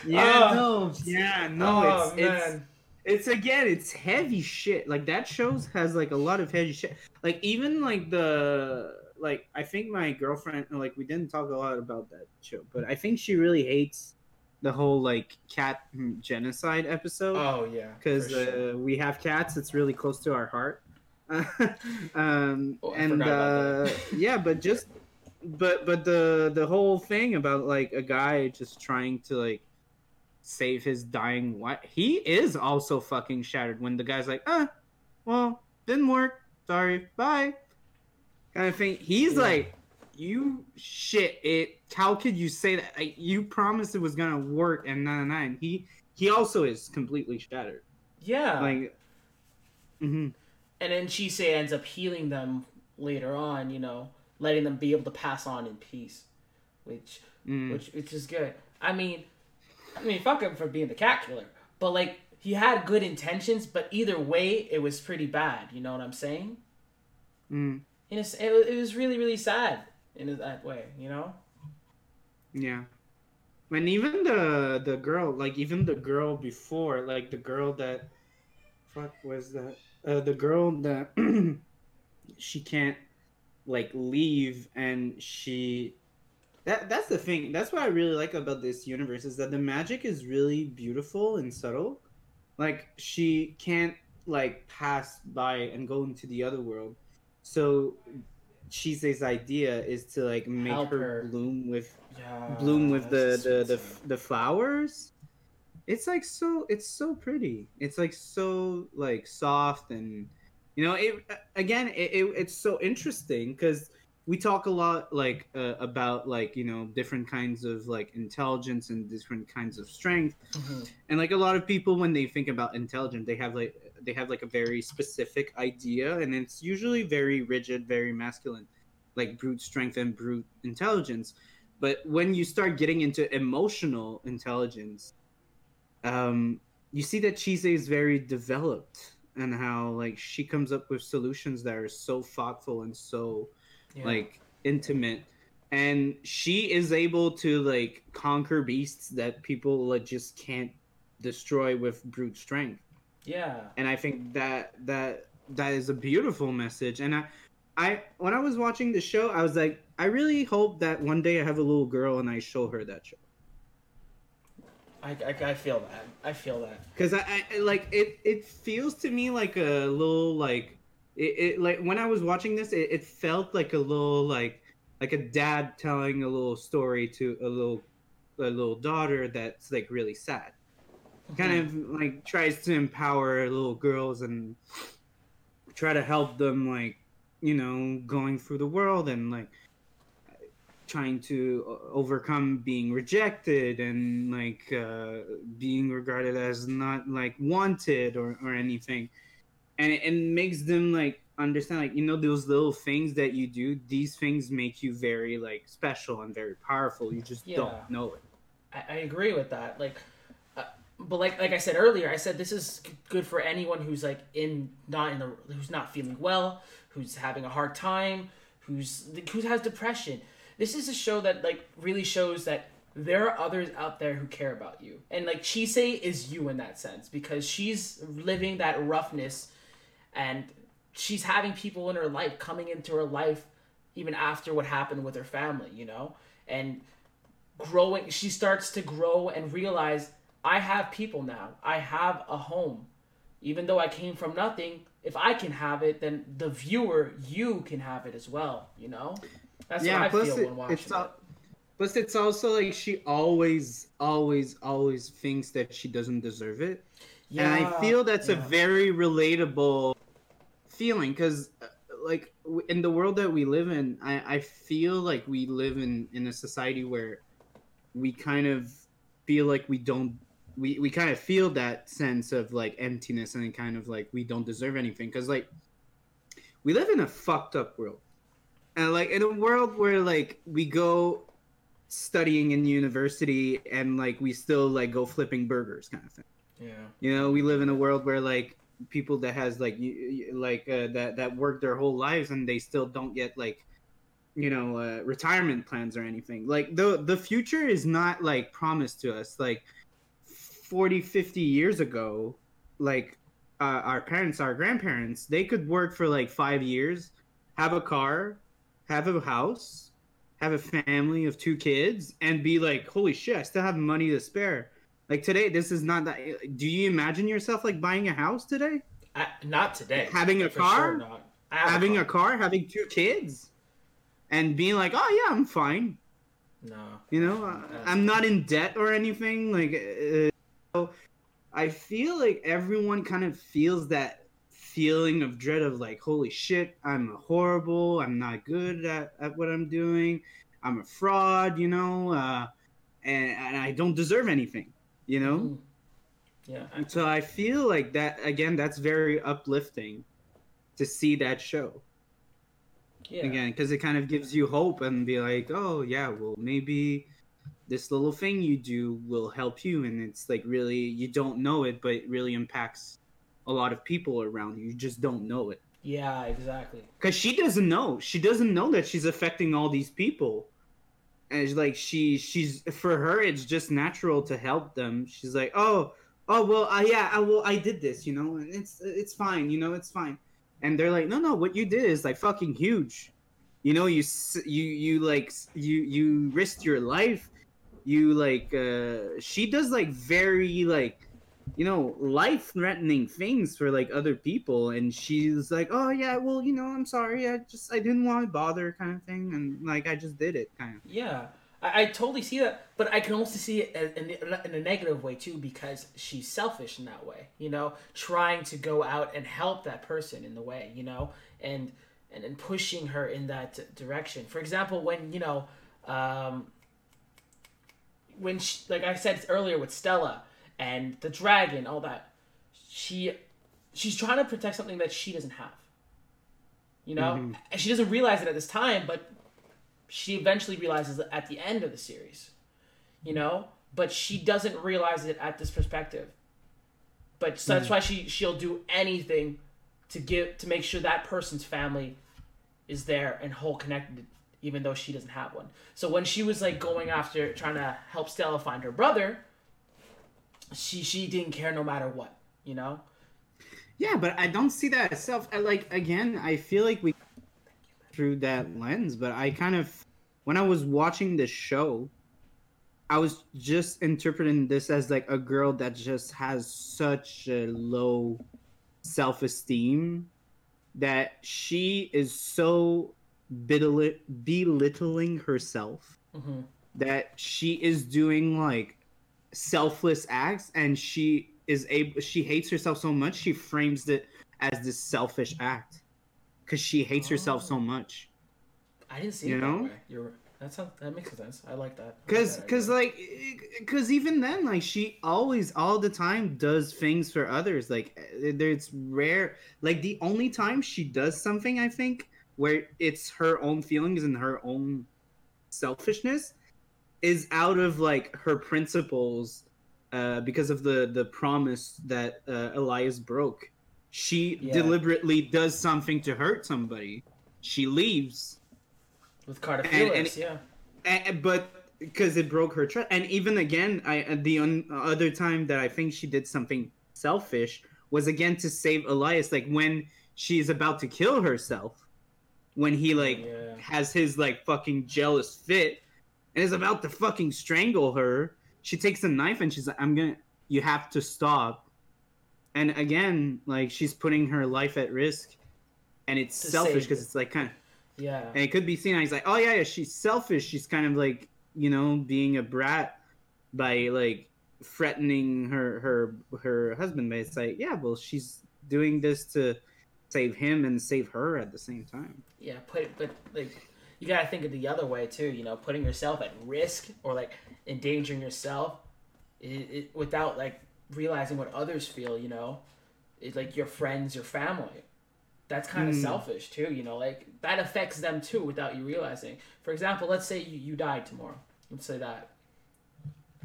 Yeah, no, yeah, no, oh it's, it's man. It's again, it's heavy shit. Like that shows has like a lot of heavy shit. Like even like the like I think my girlfriend like we didn't talk a lot about that show, but I think she really hates the whole like cat genocide episode Oh yeah. because sure. uh, we have cats. It's really close to our heart. um, Oh, and uh, yeah, but just but but the the whole thing about like a guy just trying to like save his dying wife. He is also fucking shattered when the guy's like, "Uh, well, didn't work. Sorry, bye." Kind of thing. He's Yeah. like, "You shit it. How could you say that? Like, you promised it was gonna work, and nine nine." He he also is completely shattered. yeah. Like, hmm and then Chise ends up healing them later on, you know, letting them be able to pass on in peace, which mm. which which is good. I mean, I mean, fuck him for being the cat killer, but like he had good intentions, but either way, it was pretty bad. You know what I'm saying? Mm. And it's, it, was- it was really really sad in that way, you know. Yeah. And even the the girl, like even the girl before, like the girl that fuck was that? Uh, the girl that she can't like leave and she that that's the thing. That's what I really like about this universe is that the magic is really beautiful and subtle. Like she can't like pass by and go into the other world. So Chise's idea is to like make her, her. bloom with Yeah. bloom with the the, the the flowers it's like so it's so pretty it's like so like soft and you know it again it, it it's so interesting because we talk a lot like uh, about like you know different kinds of like intelligence and different kinds of strength Mhm. and like a lot of people when they think about intelligence they have like they have like a very specific idea and it's usually very rigid very masculine like brute strength and brute intelligence but when you start getting into emotional intelligence um you see that Chise is very developed and how like she comes up with solutions that are so thoughtful and so Yeah. like intimate and she is able to like conquer beasts that people like just can't destroy with brute strength yeah. and i think that that that is a beautiful message and i i when i was watching the show i was like i really hope that one day i have a little girl and i show her that show I, I, I feel that. I feel that. because I, I like it it feels to me like a little like it, it like when i was watching this it, it felt like a little like like a dad telling a little story to a little a little daughter that's like really sad. Kind of like tries to empower little girls and try to help them like you know going through the world and like trying to overcome being rejected and like uh, being regarded as not like wanted or, or anything and it, it makes them like understand like you know those little things that you do these things make you very like special and very powerful you just Yeah. don't know it I, I agree with that. Like, uh, but like like I said earlier, I said this is good for anyone who's like in not in the who's not feeling well, who's having a hard time, who's who has depression. This is a show that like really shows that there are others out there who care about you, and like Chise is you in that sense because she's living that roughness, and she's having people in her life coming into her life even after what happened with her family, you know, and growing she starts to grow and realize i have people now. I have a home. Even though i came from nothing if i can have it then the viewer you can have it as well you know? That's yeah what i plus feel it, when watching it's it. plus it's also like she always always always thinks that she doesn't deserve it. Yeah, and I feel that's a very relatable feeling because, uh, like, in the world that we live in, I, I feel like we live in in a society where we kind of feel like we don't. We, we kind of feel that sense of like emptiness and kind of like we don't deserve anything because like we live in a fucked up world and like in a world where like we go studying in university and like we still like go flipping burgers kind of thing yeah you know, we live in a world where like people that has like you, like uh, that that work their whole lives and they still don't get like you know uh, retirement plans or anything. Like the the future is not like promised to us. Like 40 50 years ago, like uh, our parents, our grandparents, they could work for like 5 years, have a car, have a house, have a family of two kids and be like, "Holy shit, I still have money to spare." Like today, this is not that. Do you imagine yourself like buying a house today, I, not today Having a car? sure not. Having a a car, having two kids, and being like, "Oh yeah, I'm fine." no You know, uh, I'm not in debt or anything. Like, uh, so I feel like everyone kind of feels that feeling of dread of like, "Holy shit, I'm horrible. I'm not good at, at what I'm doing. I'm a fraud." You know, uh, and, and I don't deserve anything. You know. Mm. yeah I- So I feel like that again. That's very uplifting to see that show yeah again because it kind of gives you hope and be like, oh yeah, well maybe this little thing you do will help you, and it's like really you don't know it, but it really impacts a lot of people around you. You just don't know it yeah exactly because she doesn't know. She doesn't know that she's affecting all these people. And like she she's for her it's just natural to help them. She's like, "Oh, oh well, I yeah, I well I did this, you know. and It's it's fine, you know, it's fine." And they're like, "No, no, what you did is like fucking huge. You know, you you you like you you risked your life. You like uh she does like very like you know, life threatening things for like other people and she's like, "Oh yeah, well, you know, I'm sorry. I just I didn't want to bother kind of thing and like I just did it kind of." Yeah, I, I totally see that, but I can also see it in, in a negative way too because she's selfish in that way. You know, trying to go out and help that person in the way. You know, and and, and pushing her in that direction. For example, when you know, um, when she, like I said earlier with Stella and the dragon, all that, she she's trying to protect something that she doesn't have. You know, Mhm. and she doesn't realize it at this time, but she eventually realizes it at the end of the series. You know, but she doesn't realize it at this perspective. But so that's why she she'll do anything to give to make sure that person's family is there and whole connected even though she doesn't have one. So when she was like going after trying to help Stella find her brother, she she didn't care no matter what, you know? Yeah, but I don't see that self. I, like again, I feel like we through that lens, but I kind of when I was watching this show, I was just interpreting this as like a girl that just has such a low self-esteem that she is so belittling, belittling herself Mm-hmm. that she is doing like selfless acts and she is able she hates herself so much she frames it as this selfish act because she hates herself so Oh. much. I didn't see You it know? that way. You're that sounds that makes sense. I like that. I like Cause, that cause, like, cause even then, like, she always, all the time, does things for others. Like, eh, it's rare. Like, the only time she does something, I think, where it's her own feelings and her own selfishness, is out of like her principles, uh, because of the the promise that uh, Elias broke. She Yeah. deliberately does something to hurt somebody. She leaves with Cartaphilus, and- yeah. and, but because it broke her trust and even again i uh, the un, other time that i think she did something selfish was again to save elias like when she's about to kill herself when he like Yeah. has his like fucking jealous fit and is about to fucking strangle her she takes a knife and she's like i'm gonna you have to stop and again like she's putting her life at risk and it's To selfish because it. it's like kind of Yeah. and it could be seen as like, oh yeah, yeah, she's selfish. She's kind of like, you know, being a brat by like threatening her her her husband. But it's like, yeah, well, she's doing this to save him and save her at the same time. Yeah, put but like you gotta think of the other way too. You know, putting yourself at risk or like endangering yourself, it, it, without like realizing what others feel. You know, it, like your friends, your family. That's kind of Mm. selfish too. You know, like that affects them too without you realizing. For example, let's say you, you died tomorrow. Let's say that.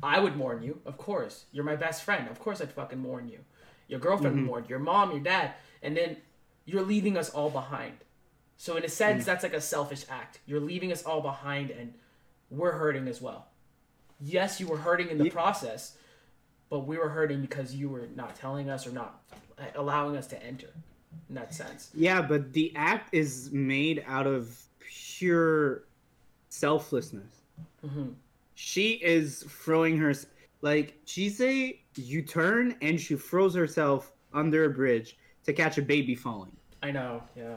I would mourn you, of course. You're my best friend. Of course, I'd fucking mourn you. Your girlfriend would Mhm. mourn your mom, your dad, and then you're leaving us all behind. So in a sense, that's like a selfish act. You're leaving us all behind, and we're hurting as well. Yes, you were hurting in the Ye- process, but we were hurting because you were not telling us or not allowing us to enter. In that sense, Yeah, but the act is made out of pure selflessness. hmm She is throwing her like she's you turn and she throws herself under a bridge to catch a baby falling. I know. Yeah,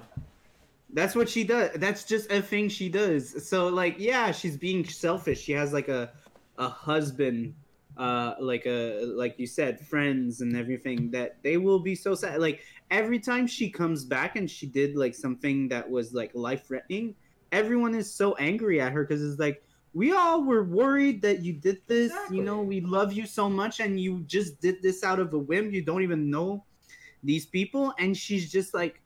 That's what she does. That's just a thing she does. So like, yeah, she's being selfish. She has like a a husband, uh, like a like you said, friends and everything that they will be so sad. Like every time she comes back and she did like something that was like life threatening, everyone is so angry at her because it's like we all were worried that you did this. You know, we love you so much, and you just did this out of a whim. You don't even know these people, and she's just like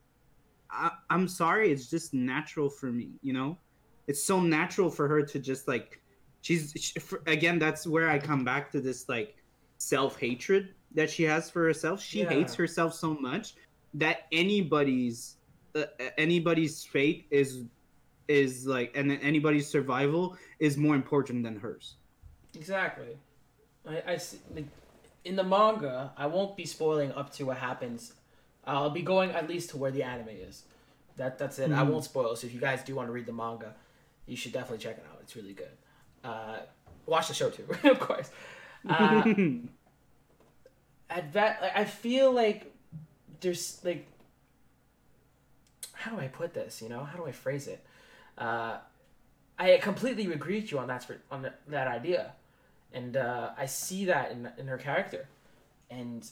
I, I'm sorry, it's just natural for me, you know? It's so natural for her to just like, she's, she, for, again, that's where I come back to this like self hatred that she has for herself. She Yeah. hates herself so much that anybody's, uh, anybody's fate is, is like, and anybody's survival is more important than hers. exactly. I, I see, like, in the manga, I won't be spoiling up to what happens. I'll be going at least to where the anime is. That that's it. I Mhm. won't spoil. So if you guys do want to read the manga, you should definitely check it out. It's really good. Uh, watch the show too, of course. Uh, at that, like, I feel like there's like, how do I put this? You know, how do I phrase it? Uh, I completely agree with you on that on that, that idea, and uh, I see that in in her character, and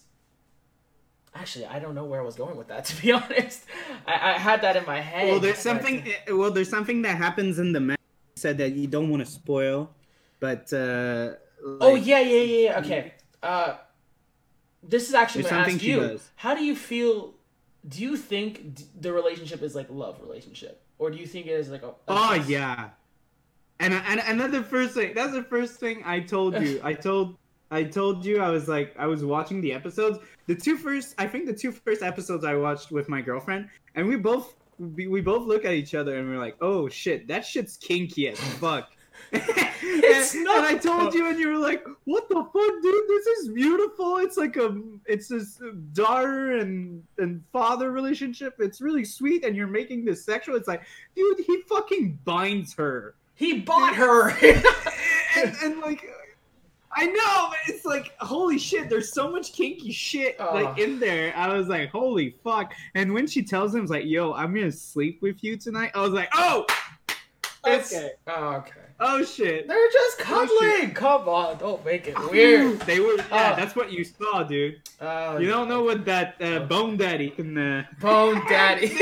actually, I don't know where I was going with that. To be honest, I, I had that in my head. well, there's something, well, there's something that happens in the manga said that you don't want to spoil, but, uh, Oh like- yeah, yeah, yeah. yeah. Okay. Uh, this is actually going to ask you. does. How do you feel? Do you think the relationship is like love relationship, or do you think it is like a? a Oh yeah, and and that's the first thing. That's the first thing I told you. I told I told you I was like I was watching the episodes. The two first, I think the two first episodes I watched with my girlfriend, and we both we, we both look at each other and we're like, oh shit, that shit's kinky as fuck. It's and, not. and I told you, and you were like, "What the fuck, dude? This is beautiful. It's like a, it's this daughter and and father relationship. It's really sweet, and you're making this sexual. It's like, dude, he fucking binds her, He bought her. and, and like, I know, but it's like, holy shit, there's so much kinky shit like in there. I was like, holy fuck. And when she tells him, it's like, yo, I'm gonna sleep with you tonight. I was like, oh, It's- okay, oh, okay. oh shit. They're just Oh, cuddling. Come on, don't make it weird. They were, yeah, Oh. that's what you saw, dude. Oh, You don't know what that uh. Bone Daddy can. Uh... Bone Daddy.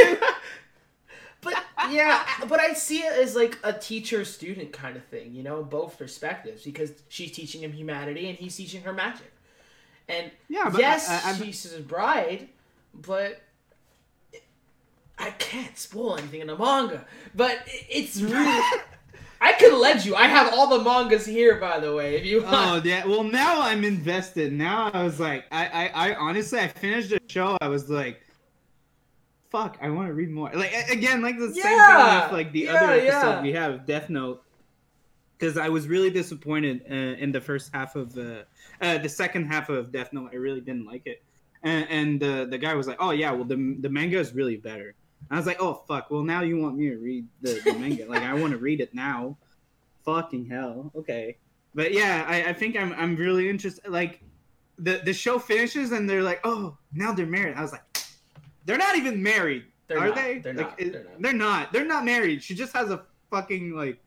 Yeah, but I see it as like a teacher student kind of thing, you know, both perspectives because she's teaching him humanity and he's teaching her magic. And Yeah, but yes, uh, I- I- she's his bride, but I can't spoil anything in the manga. But it's really. I can let you. I have all the mangas here, by the way. If you oh, want. Oh yeah. Well, now I'm invested. Now I was like, I, I, I honestly, I finished the show. I was like, fuck, I want to read more. Like again, like the same thing with like the yeah, other episode yeah. we have, Death Note. Because I was really disappointed uh, in the first half of the, uh, the second half of Death Note. I really didn't like it, and, and the the guy was like, oh yeah, well the the manga is really better. I was like, oh fuck, well now you want me to read the, the manga? like I want to read it now. Fucking hell. Okay. But yeah, I, I think I'm I'm really interested. Like, the the show finishes and they're like, oh, now they're married. I was like, they're not even married, They're are not. they? They're Like, not. it- They're not. They're not. They're not married. She just has a fucking like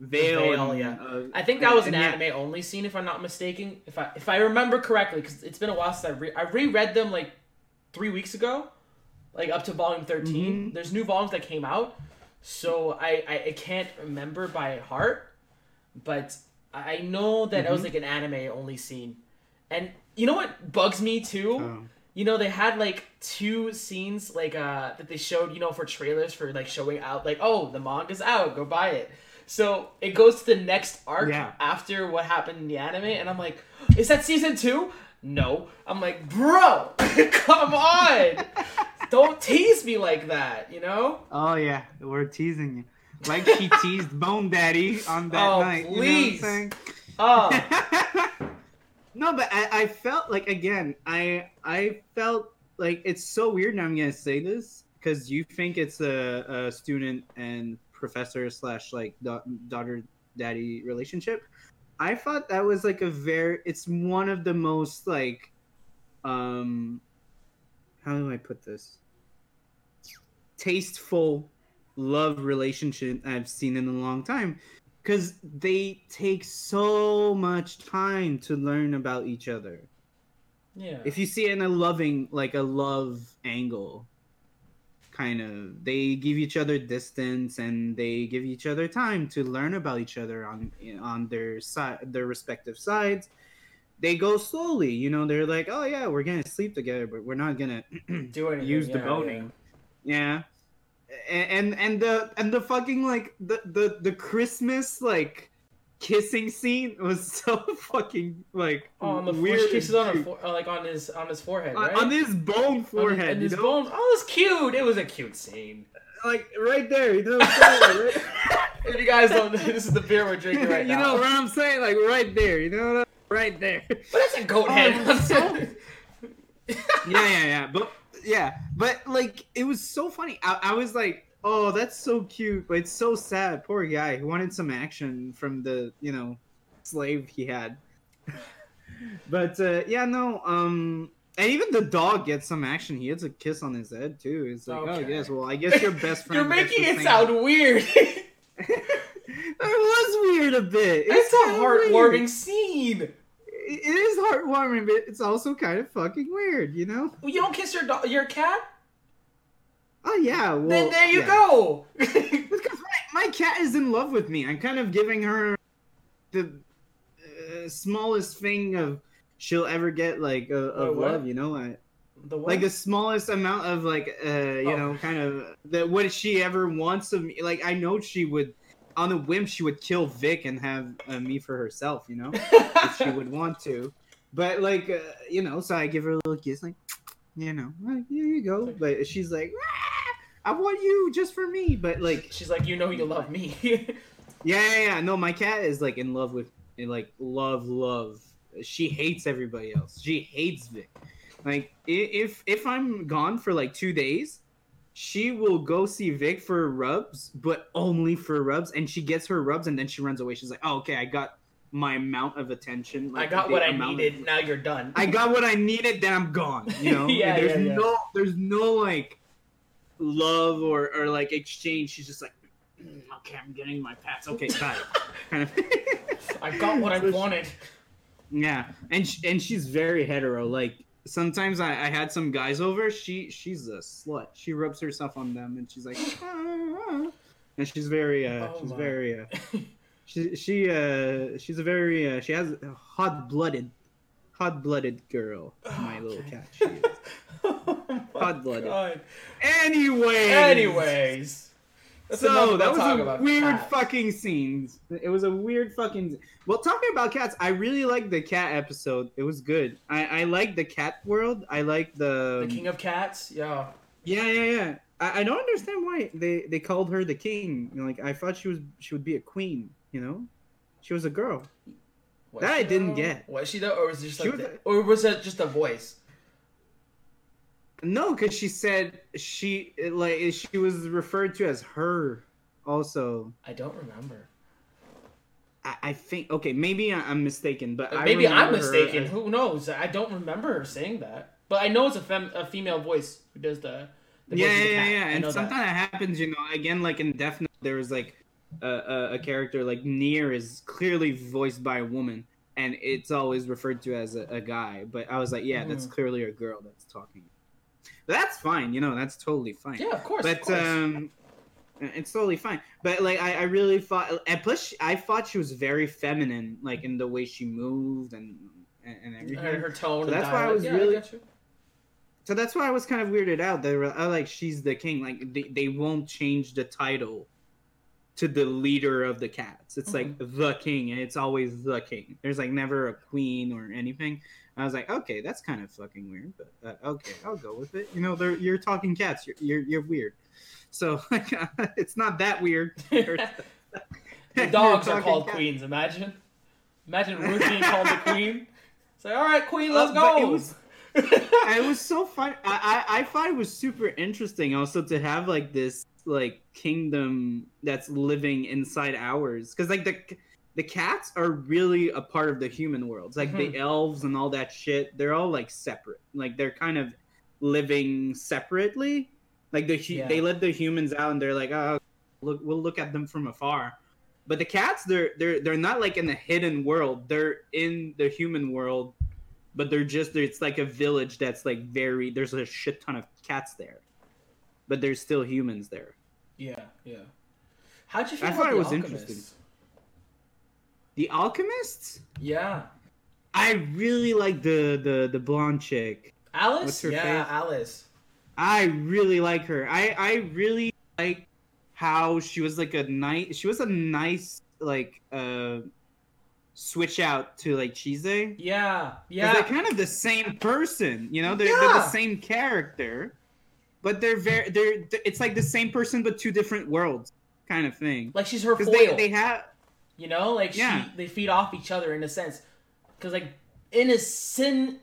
veil. veil, and, yeah. uh, I think that was an and yeah. anime only scene, if I'm not mistaken. If I if I remember correctly, because it's been a while since I re- I reread them like three weeks ago, like up to volume 13 Mhm. There's new volumes that came out, so I, I I can't remember by heart, but I know that it was like an anime only scene, and you know what bugs me too. Oh. You know, they had like two scenes like uh that they showed, you know, for trailers for like showing out like, oh, the manga's out, go buy it. So it goes to the next arc Yeah. after what happened in the anime, and I'm like, is that season two? No. I'm like, bro, come on. Don't tease me like that, you know? Oh yeah, we're teasing you. Like she teased Bone Daddy on that Oh, night. please. You know Oh, what I'm saying? no, but I, I felt like again, I I felt like it's so weird. Now I'm gonna say this because you think it's a, a student and professor slash like da- daughter daddy relationship. I thought that was like a very. It's one of the most like, um, how do I put this? Tasteful love relationship I've seen in a long time because they take so much time to learn about each other. yeah. If you see it in a loving, like a love angle, kind of, they give each other distance and they give each other time to learn about each other on on their side, their respective sides. They go slowly, you know. They're like, "Oh yeah, we're gonna sleep together, but we're not gonna Do anything. use the yeah, boning." Yeah. A- And and the and the fucking like the the the Christmas like kissing scene was so fucking like. Oh, and the weird. kisses on her fore- uh, like on his on his forehead, on, right? on his bone forehead, you his know, bones. Oh, it was cute. It was a cute scene. like right there, you know. What I'm saying? Right- If you guys don't, this is the beer we're drinking right you now. know what I'm saying? Like right there, you know, what I'm- right there. But that's a goat Oh, head. so- yeah, yeah, yeah. But yeah, but like it was so funny. I, I was like, oh, that's so cute, but it's so sad. Poor guy. He wanted some action from the you know slave he had. but uh, yeah, no. Um, and even the dog gets some action. He gets a kiss on his head too. It's like, oh yes, well, I guess your best friend. You're making it sound weird. it was weird a bit. it's a kinda weird. heartwarming scene. It is heartwarming, but it's also kind of fucking weird, you know? You don't kiss your dog, your cat? Oh yeah. Well, then there you yeah. go. Because my, my cat is in love with me. I'm kind of giving her the uh, smallest thing of she'll ever get, like uh, of what? love. You know, I, the what? like the smallest amount of like uh, you Oh. know, kind of that what she ever wants of me. Like I know she would, on a whim, she would kill Vic and have uh, me for herself. You know, if she would want to. But like uh, you know, so I give her a little kiss, like you know, like, here you go. But she's like, "Ah, I want you just for me. But like, She's like, you know, you love me. yeah, yeah, yeah. No, my cat is like in love with, in, like love, love. She hates everybody else. She hates Vic. Like if if I'm gone for like two days, she will go see Vic for rubs, but only for rubs, and she gets her rubs and then she runs away. She's like, "Oh, okay, I got my amount of attention. I got what I amount of- needed. Now you're done. I got what I needed, then I'm gone. You know, Yeah, there's yeah, yeah. no, there's no like love or or like exchange. She's just like, "Mm, okay, I'm getting my pats. Okay, bye. kind of. I got what I wanted. Yeah, and sh- and she's very hetero. Like sometimes I, I had some guys over. She she's a slut. She rubs herself on them, and she's like, "Ah, ah." and she's very uh, Oh she's my. very uh, she she uh she's a very uh, she has a hot blooded, hot blooded girl. My little cat. She is. oh my Hot-blooded. God. Anyways. Anyways. That's so about that was a weird cats. fucking scene. It was a weird fucking. Well, talking about cats, I really liked the cat episode. It was good. I I like the cat world. I like the. The king of cats. Yeah. yeah, yeah, yeah. I, I don't understand why they they called her the king. You know, like I thought she was she would be a queen. You know, she was a girl. Was That I didn't though? get. Was she though, or was it just She like, was the- or was it just a voice? No, because she said she like she was referred to as her. Also, I don't remember. I, I think okay, maybe I- I'm mistaken, but I Maybe I'm remember her mistaken. Who knows? I don't remember her saying that. But I know it's a, fem- a female voice who does the. the yeah, yeah, yeah, yeah. And sometimes that. happens, you know. Again, like in Death Note, there was like a, a, a character like Near is clearly voiced by a woman, and it's always referred to as a, a guy. But I was like, yeah, that's Mhm. clearly a girl that's talking. That's fine, you know. That's totally fine. Yeah, of course. of but course. um, it's totally fine. But like, I, I really thought, and plus, I thought she was very feminine, like in the way she moved and and, and everything. her, her tone. So that's why I was yeah, really- I. So that's why I was kind of weirded out. They were I like she's the king. Like they, they won't change the title to the leader of the cats. It's like the king, and it's always the king. There's like never a queen or anything. I was like, okay, that's kind of fucking weird, but uh, okay, I'll go with it. You know, they're you're talking cats. You're you're, you're weird. So like, it's not that weird. the dogs are called queens. Imagine, imagine Ruth being called the queen. Say, all right, queen, let's Uh, go. it was- it was so fun. I, I I thought it was super interesting also to have like this like kingdom that's living inside ours because like the the cats are really a part of the human world. It's like Mm-hmm. the elves and all that shit. They're all like separate. Like they're kind of living separately. Like the Yeah. they let the humans out and they're like, oh, look, we'll look at them from afar. But the cats, they're they're they're not like in the hidden world. They're in the human world but they're just it's like a village that's like very there's a shit ton of cats there but there's still humans there yeah, yeah. How'd you feel I about thought it was Alchemist? interesting. The alchemists Yeah, i really like the the the blonde chick Alice. What's her yeah, face? Alice. i really like her i i really like how she was like a nice she was a nice like uh switch out to like Chise. Yeah, yeah. they're kind of the same person, you know. They're, they're the same character, but they're very they're. It's like the same person but two different worlds, kind of thing. like she's her foil. they they have You know, like Yeah. she they feed off each other in a sense, because like in a sin,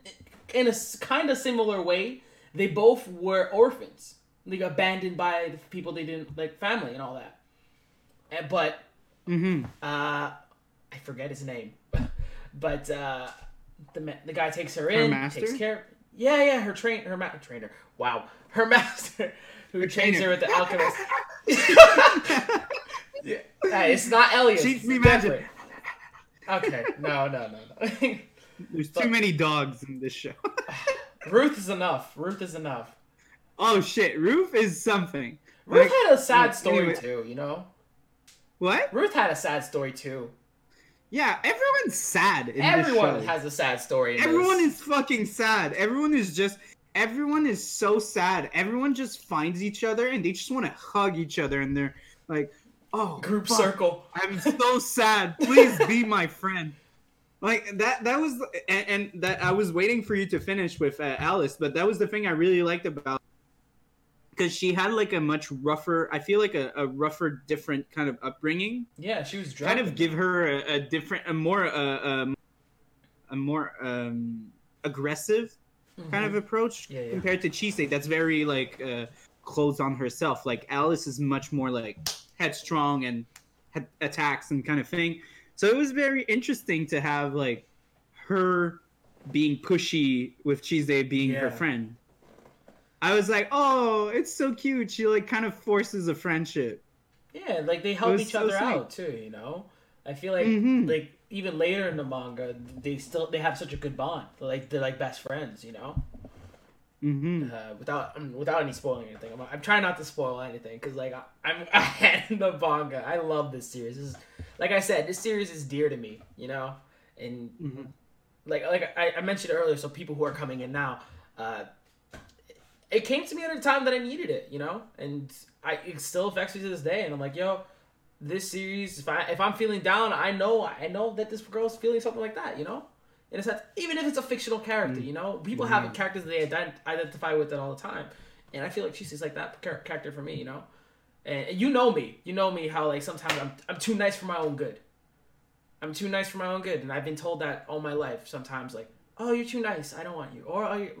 in a kind of similar way, they both were orphans, like abandoned by the people they didn't like, family and all that. And, but hmm uh, I forget his name, but uh, the the guy takes her in, master? takes care. Yeah, yeah, her train, her ma- trainer. Wow, her master who trains trainer. her with the alchemist. Yeah, hey, it's not Elliot. It's me magic. Okay, no, no, no, no. There's too many dogs in this show. Ruth is enough. Ruth is enough. oh shit, Roof is something. Ruth Like, had a sad story anyway. too, you know. What? Ruth had a sad story too. Yeah, everyone's sad in Everyone this show. has a sad story. In Everyone this. is fucking sad. Everyone is just. Everyone is so sad. Everyone just finds each other and they just want to hug each other and they're like, "Oh, group fuck, circle. I'm so sad. Please be my friend." Like that. That was and, and that I was waiting for you to finish with uh, Alice, but that was the thing I really liked about because she had like a much rougher. I feel like a, a rougher, different kind of upbringing. Yeah, she was. Kind of give her a, a different, a more, uh, um, a more um, aggressive kind of approach Mm-hmm. Yeah, yeah. compared to Chise. That's very like uh, closed on herself. Like Alice is much more like headstrong and attacks and kind of thing. So it was very interesting to have like her being pushy with Chise being her friend. I was like, oh, it's so cute. She like kind of forces a friendship. Yeah, like they help each so other sweet. out too. You know, I feel like Mhm. like even later in the manga, they still they have such a good bond. Like they're like best friends. You know. Mm-hmm. uh, without um, without any spoiling anything. I'm, I'm trying not to spoil anything because like I, I'm ahead in the manga. I love this series. This is, like I said, this series is dear to me. You know, and Mhm. like like I, I mentioned earlier, so people who are coming in now, uh, it came to me at a time that I needed it. You know, and I it still affects me to this day. And I'm like, yo, this series. If I if I'm feeling down, I know I know that this girl's feeling something like that. You know. In a sense, even if it's a fictional character, you know, people have Mhm. characters they ident- identify with it all the time, and I feel like she's like that char- character for me, you know. And and you know me, you know me how like sometimes I'm I'm too nice for my own good. I'm too nice for my own good, and I've been told that all my life. Sometimes like, oh, you're too nice, I don't want you, or oh, you're...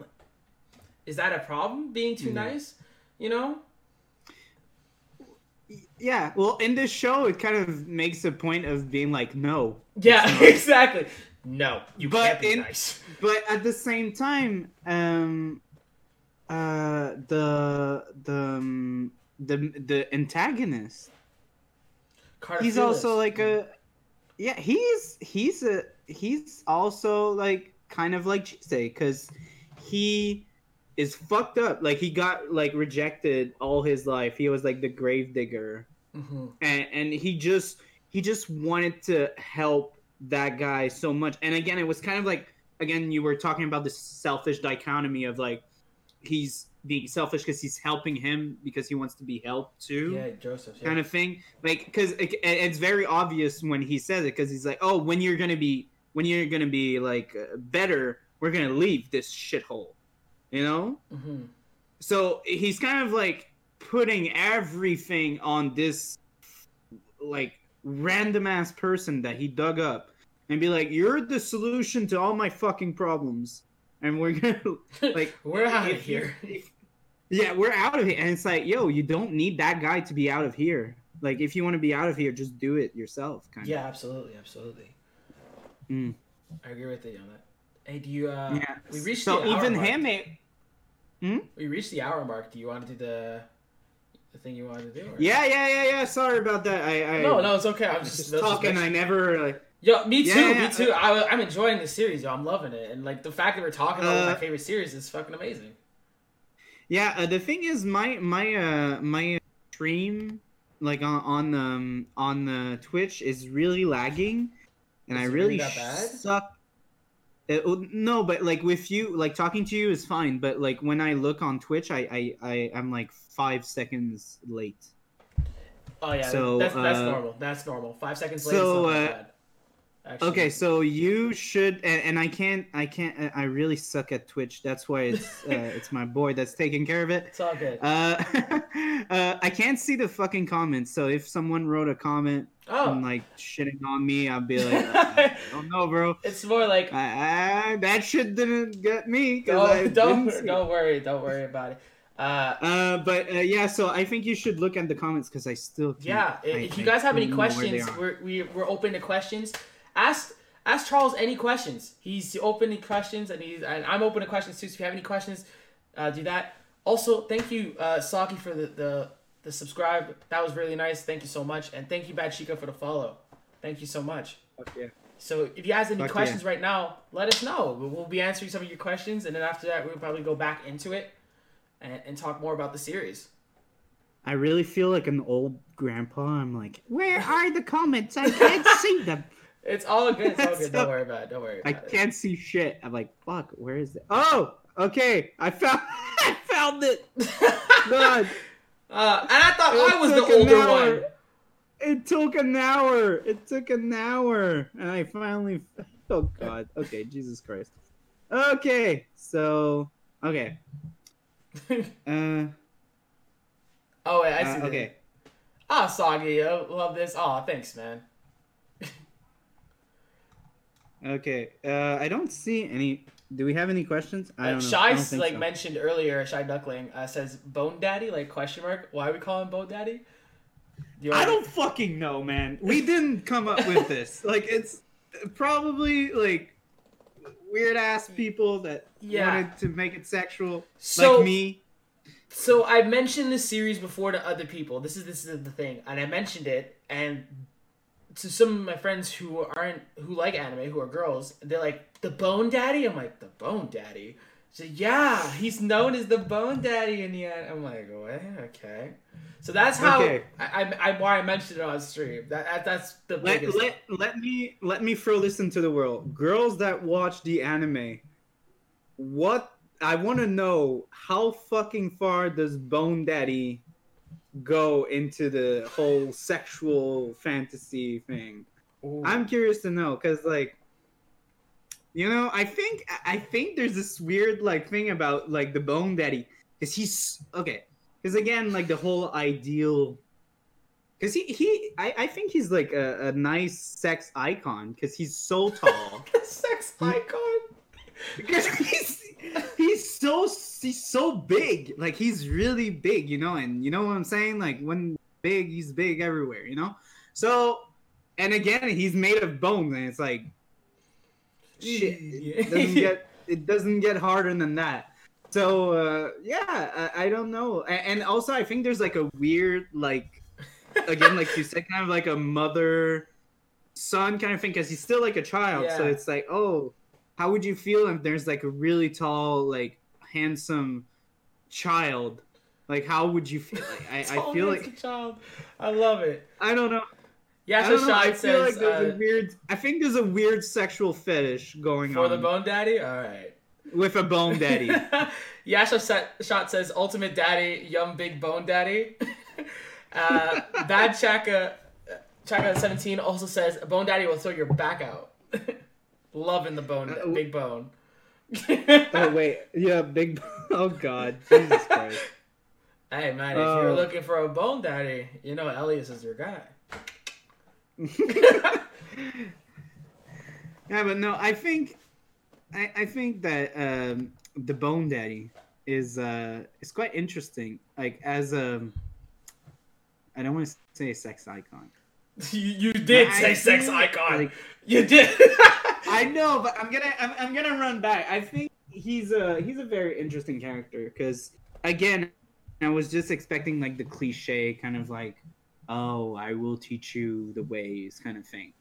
is that a problem being too Yeah. nice? You know? Yeah, well, in this show, it kind of makes a point of being like, no. Yeah, exactly. No, you But can't be in- nice. But at the same time, um, uh, the the um, the the antagonist, Carter he's also like a, yeah, he's he's a he's also like kind of like Chise because he is fucked up. Like he got like rejected all his life. He was like the grave digger. Mhm. and and he just he just wanted to help that guy so much and again it was kind of like again you were talking about this selfish dichotomy of like he's being selfish because he's helping him because he wants to be helped too Yeah, Joseph. Yeah. kind of thing like because it, it's very obvious when he says it because he's like oh when you're gonna be when you're gonna be like uh, better we're gonna leave this shithole you know Mhm. so he's kind of like putting everything on this like random ass person that he dug up and be like you're the solution to all my fucking problems and we're gonna like We're out of here. yeah we're out of here and it's like yo you don't need that guy to be out of here like if you want to be out of here just do it yourself kind Yeah, absolutely, absolutely. Mm. I agree with you on that. Hey, do you? Uh, yeah We reached so the hour even mark. him it, We reached the hour mark. Do you want to do the the thing you wanted to do? or- yeah yeah yeah yeah sorry about that i i No, no, it's okay. I'm just, just, talking i never like yo, me too. Yeah, me too. I, I'm enjoying the series. Yo. I'm loving it, and like the fact that we're talking about one of Uh, my favorite series is fucking amazing. Yeah, uh, the thing is, my my uh my stream like on on um on the Twitch is really lagging, and Is I really really that bad? suck. Uh, oh, no, but like with you, like talking to you is fine, but like when I look on Twitch, I I, I I'm like five seconds late. Oh yeah, so, that's that's uh, normal. That's normal. Five seconds late. so, Actually. Okay, so you should, and, and I can't, I can't, I really suck at Twitch. That's why it's uh, it's my boy that's taking care of it. it's all good. Uh, uh, I can't see the fucking comments. So if someone wrote a comment oh, and like shitting on me, I'll be like, I don't know, bro. it's more like I, I, that shit didn't get me. Don't don't, it. don't worry, don't worry about it. Uh, Uh, but uh, yeah, so I think you should look at the comments because I still can't, Yeah, i- I- if you I guys have any don't know where they questions, are. we're, we, we're open to questions. Ask ask Charles any questions. He's open to questions, and he's and I'm open to questions too. So if you have any questions, uh, do that. Also, thank you, uh, Saki, for the, the the subscribe. That was really nice. Thank you so much, and thank you, Bad Chica, for the follow. Thank you so much. Fuck yeah. So if you guys have any Fuck questions right now, let us know. We'll we'll be answering some of your questions, and then after that, we'll probably go back into it and, and talk more about the series. I really feel like an old grandpa. I'm like, where are the comments? I can't see them. It's all good. It's all good. Don't worry about it. Don't worry I about it. can't see shit. I'm like, fuck, where is it? Oh, okay. I found I found it. God. Uh, and I thought It I was the older one. It took an hour. It took an hour. And I finally Oh god. Okay, Jesus Christ. Okay. So, okay. Uh, oh wait, I uh see. okay. okay. Ah, Soggy, I love this. Oh, thanks, man. Okay. Uh I don't see any Do we have any questions? I Uh, don't know. Shy, don't like so. mentioned earlier, Shy Duckling uh, says Bone Daddy, like question mark. Why we call him Bone Daddy? Do I don't fucking know, man. We didn't come up with this. Like it's probably like weird ass people that Yeah. wanted to make it sexual, So like me. So I mentioned this series before to other people. This is this is the thing, and I mentioned it, and to some of my friends who aren't who like anime, who are girls, they're like the Bone Daddy. I'm like the Bone Daddy. So yeah, he's known as the Bone Daddy in the end. I'm like, what? Okay. So that's how Okay. I, I, I why I mentioned it on stream. That, that that's the Let, biggest. let, let me let me throw this into the world. Girls that watch the anime, what I want to know how fucking far does Bone Daddy go into the whole sexual fantasy thing? Ooh. I'm curious to know because like you know I think I think there's this weird like thing about like the Bone Daddy because he's okay because again like the whole ideal because he he I, I think he's like a, a nice sex icon because he's so tall the sex icon. because he's he's so he's so big. Like he's really big you know and you know what i'm saying? Like when big he's big everywhere you know? So and again he's made of bone and it's like shit it doesn't get it doesn't get harder than that. So uh yeah i, I don't know. A- and also i think there's like a weird like again like you said kind of like a mother son kind of thing because he's still like a child. So it's like oh how would you feel if there's like a really tall like handsome child like how would you feel like, I, I feel like a child. I love it. i don't know Yeah, I so don't. I Sean feel like there's uh, a weird. I think there's a weird sexual fetish going for on for the Bone Daddy. All right. with a bone daddy. Yasha set, shot says ultimate daddy, yum big bone daddy. uh, Bad Chaka Chaka seventeen also says bone daddy will throw your back out. Loving the bone, Uh, big bone. oh wait, yeah, big. Oh god, Jesus Christ. Hey man, if you're Oh. looking for a bone daddy, you know Elias is your guy. yeah, but no, I think, I, I think that um, the Bone Daddy is uh is quite interesting. Like as a, I don't want to say a sex icon. You, you did I say sex feel icon. like- you did. I know, but I'm gonna I'm, I'm gonna run back. I think he's a he's a very interesting character because again, I was just expecting like the cliche kind of like, oh, I will teach you the ways kind of thing.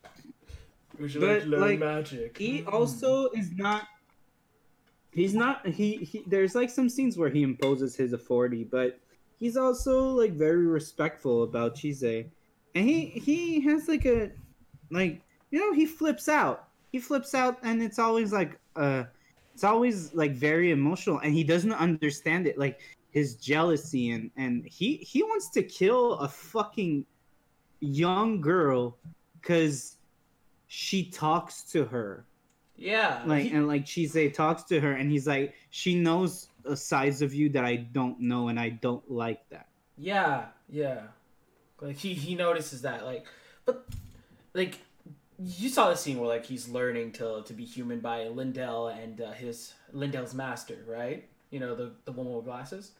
Would you But, like learn like, magic? He hmm. also is not. He's not. He, he there's like some scenes where he imposes his authority, but he's also like very respectful about Chise, and he he has like a like you know he flips out. He flips out, and it's always like uh, it's always like very emotional, and he doesn't understand it. Like his jealousy and and he he wants to kill a fucking young girl because she talks to her yeah, like he- and like Chise talks to her and he's like she knows uh, sides of you that I don't know and I don't like that. Yeah, yeah. Like he he notices that like but like you saw the scene where like he's learning to to be human by Lindel and uh, his Lindel's master, right? You know, the the woman with glasses.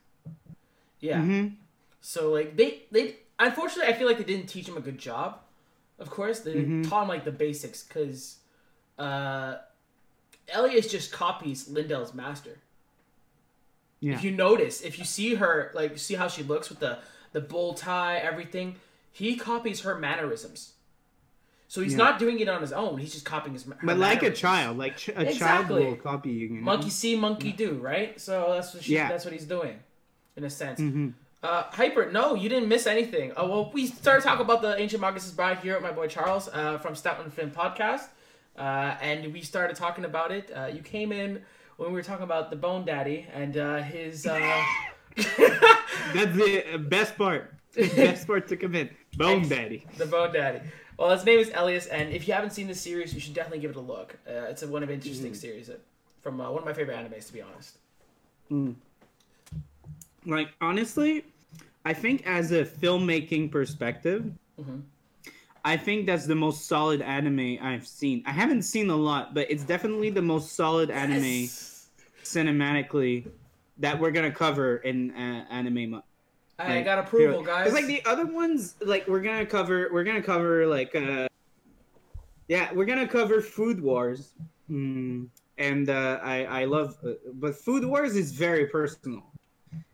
Yeah. Mhm. So like they they unfortunately I feel like they didn't teach him a good job. Of course, they Mhm. taught him like the basics cuz uh Elias just copies Lindel's master. Yeah. If you notice, if you see her, like, see how she looks with the the bow tie, everything, he copies her mannerisms. So he's Yeah. not doing it on his own. He's just copying his. But like a child, like ch- a Exactly. child will copy you. you know? monkey see, monkey do, right? So that's what she, Yeah. that's what he's doing, in a sense. Mhm. Uh, Hyper, no, you didn't miss anything. Uh, well, we started talking about the Ancient Magus' Bride here with my boy Charles uh, from Stoutland Finn Podcast, uh, and we started talking about it. Uh, you came in when we were talking about the Bone Daddy and uh, his. That's the best part. The best part to come in. Bone Daddy. The Bone Daddy. Well, his name is Elias, and if you haven't seen this series, you should definitely give it a look. Uh, it's a, one of the interesting series uh, from uh, one of my favorite animes, to be honest. Mm. Like honestly, I think as a filmmaking perspective, Mhm. I think that's the most solid anime I've seen. I haven't seen a lot, but it's definitely the most solid anime Yes! cinematically that we're gonna cover in uh, anime month. I got approval, guys. It's like the other ones, like we're gonna cover, we're gonna cover like, uh, yeah, we're gonna cover Food Wars, mm, and uh, I I love, uh, but Food Wars is very personal,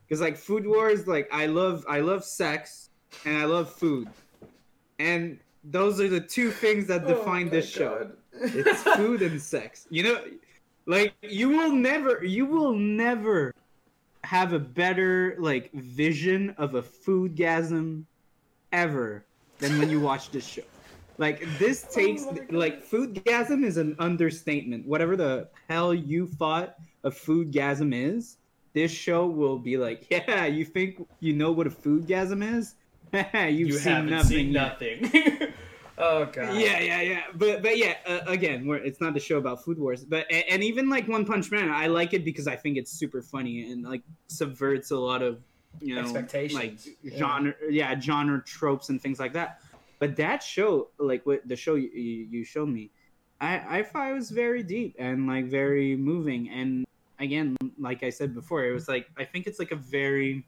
because like Food Wars, like I love I love sex and I love food, and those are the two things that Oh define my this show. It's food and sex. You know, Like you will never, you will never have a better like vision of a foodgasm ever than when you watch this show. Like this Oh takes my God. like foodgasm is an understatement. Whatever the hell you thought a foodgasm is, this show will be like, yeah, you think you know what a foodgasm is? You've you seen haven't nothing seen nothing. oh god. Yeah, yeah, yeah. But but yeah, uh, again, we're, it's not the show about food wars. But a- and even like One Punch Man, I like it because I think it's super funny and like subverts a lot of you know Expectations. like Yeah. genre, yeah, genre tropes and things like that. But that show, like what the show you, you you showed me, I I thought it was very deep and like very moving. And again, like I said before, it was like I think it's like a very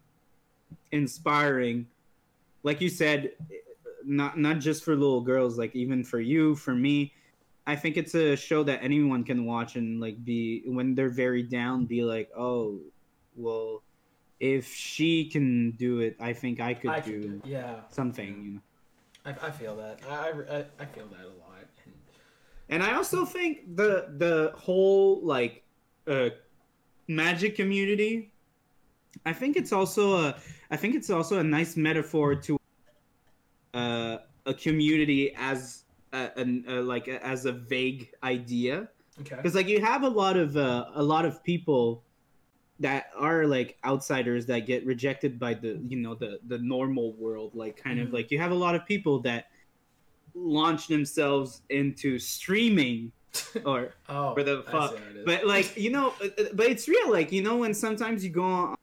inspiring, like you said, not not just for little girls, like even for you, for me. I think it's a show that anyone can watch and like be when they're very down, be like, oh, well, if she can do it, I think I could I do do. Yeah. something. You know. I, I feel that. I, I, I feel that a lot. And And I also think the the whole like uh magic community I think it's also a I think it's also a nice metaphor to a community as a, an uh, like a, as a vague idea okay. because like you have a lot of uh, a lot of people that are like outsiders that get rejected by the you know the the normal world like kind Mhm. of like you have a lot of people that launch themselves into streaming or Oh. for the fuck. see how it is. but like you know uh, uh, but it's real like you know when sometimes you go on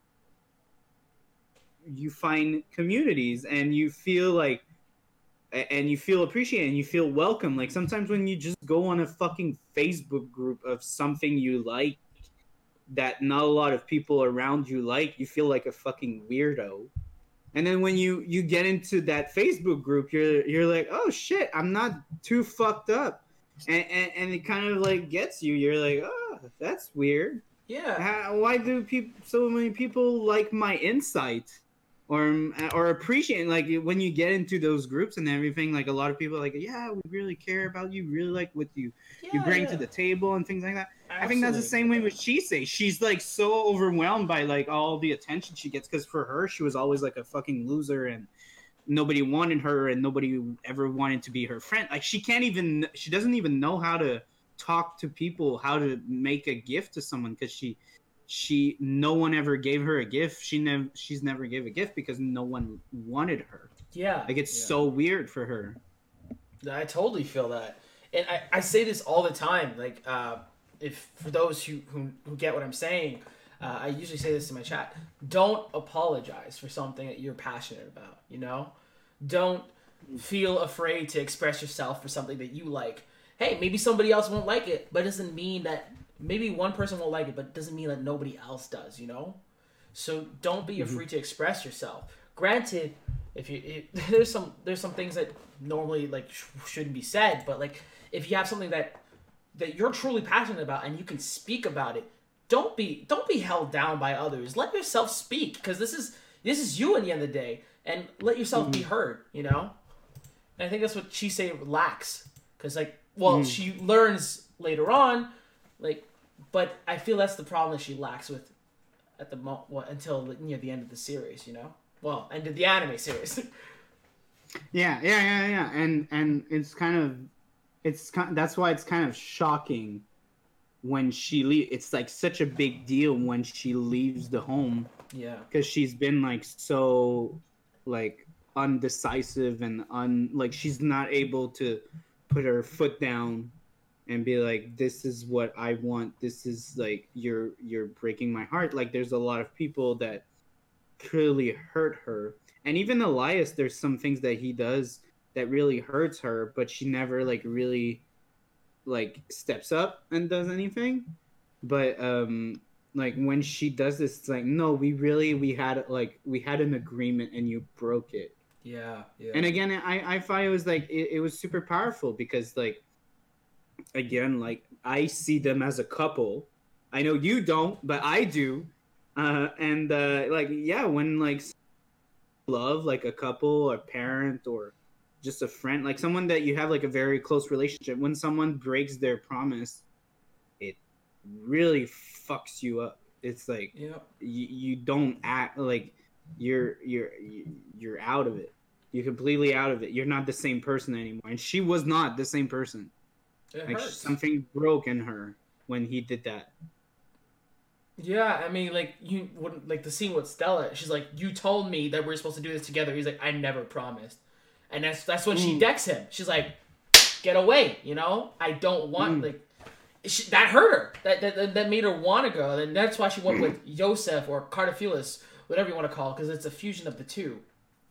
you find communities and you feel like a- and you feel appreciated and you feel welcome. Like sometimes when you just go on a fucking facebook group of something you like that not a lot of people around you like you feel like a fucking weirdo. And then when you you get into that facebook group you're you're like oh shit i'm not too fucked up. And and, and it kind of like gets you. You're like oh that's weird. Yeah. how, why do people so many people like my insight or mm, uh, or appreciate like when you get into those groups and everything like a lot of people are like yeah we really care about you really like what you you bring yeah. to the table and things like that i think that's the same way Absolutely. with Chise. she's like so overwhelmed by like all the attention she gets because for her she was always like a fucking loser and nobody wanted her and nobody ever wanted to be her friend like she can't even she doesn't even know how to talk to people how to make a gift to someone because she she no one ever gave her a gift she never she's never gave a gift because no one wanted her Yeah. like it's yeah. so weird for her I totally feel that, and I, I say this all the time. Like, uh, if for those who, who who get what I'm saying, uh, I usually say this in my chat. Don't apologize for something that you're passionate about. You know, don't feel afraid to express yourself for something that you like. Hey, maybe somebody else won't like it, but it doesn't mean that maybe one person won't like it, but it doesn't mean that nobody else does. You know, so don't be mm-hmm. afraid to express yourself. Granted, if you it, there's some there's some things that normally like sh- shouldn't be said, but like if you have something that that you're truly passionate about and you can speak about it, don't be don't be held down by others. Let yourself speak because this is this is you in the end of the day, and let yourself be mm-hmm. heard. You know, and I think that's what Chise lacks because like well mm. she learns later on, like but I feel that's the problem that she lacks with at the mo well, until near the end of the series. You know, well end of the anime series. Yeah, yeah, yeah, yeah, and and it's kind of, it's kind. That's why it's kind of shocking when she leave. It's like such a big deal when she leaves the home yeah. because she's been like so, like undecisive and un like she's not able to put her foot down and be like this is what i want. This is like you're you're breaking my heart. Like there's a lot of people that clearly hurt her. And even elias there's some things that he does that really hurts her but she never like really like steps up and does anything. But um like when she does this it's like no we really we had like we had an agreement and you broke it. Yeah, yeah. and again i i thought it was like it, it was super powerful because like again like i see them as a couple i know you don't but i do uh and uh like yeah when like love like a couple or parent or just a friend like someone that you have like a very close relationship when someone breaks their promise it really fucks you up. It's like Yeah. you, you don't act like you're you're you're out of it. You're completely out of it. You're not the same person anymore. And she was not the same person. It Like hurts. something broke in her when he did that. Yeah, I mean, like you wouldn't like the scene with Stella. She's like, "You told me that we are supposed to do this together." He's like, "I never promised," and that's that's when she Mm. decks him. She's like, "Get away!" You know, I don't want Mm. like she, that hurt her. That, that that made her want to go, and that's why she went with Yosef or Cartaphilus, whatever you want to call it, because it's a fusion of the two.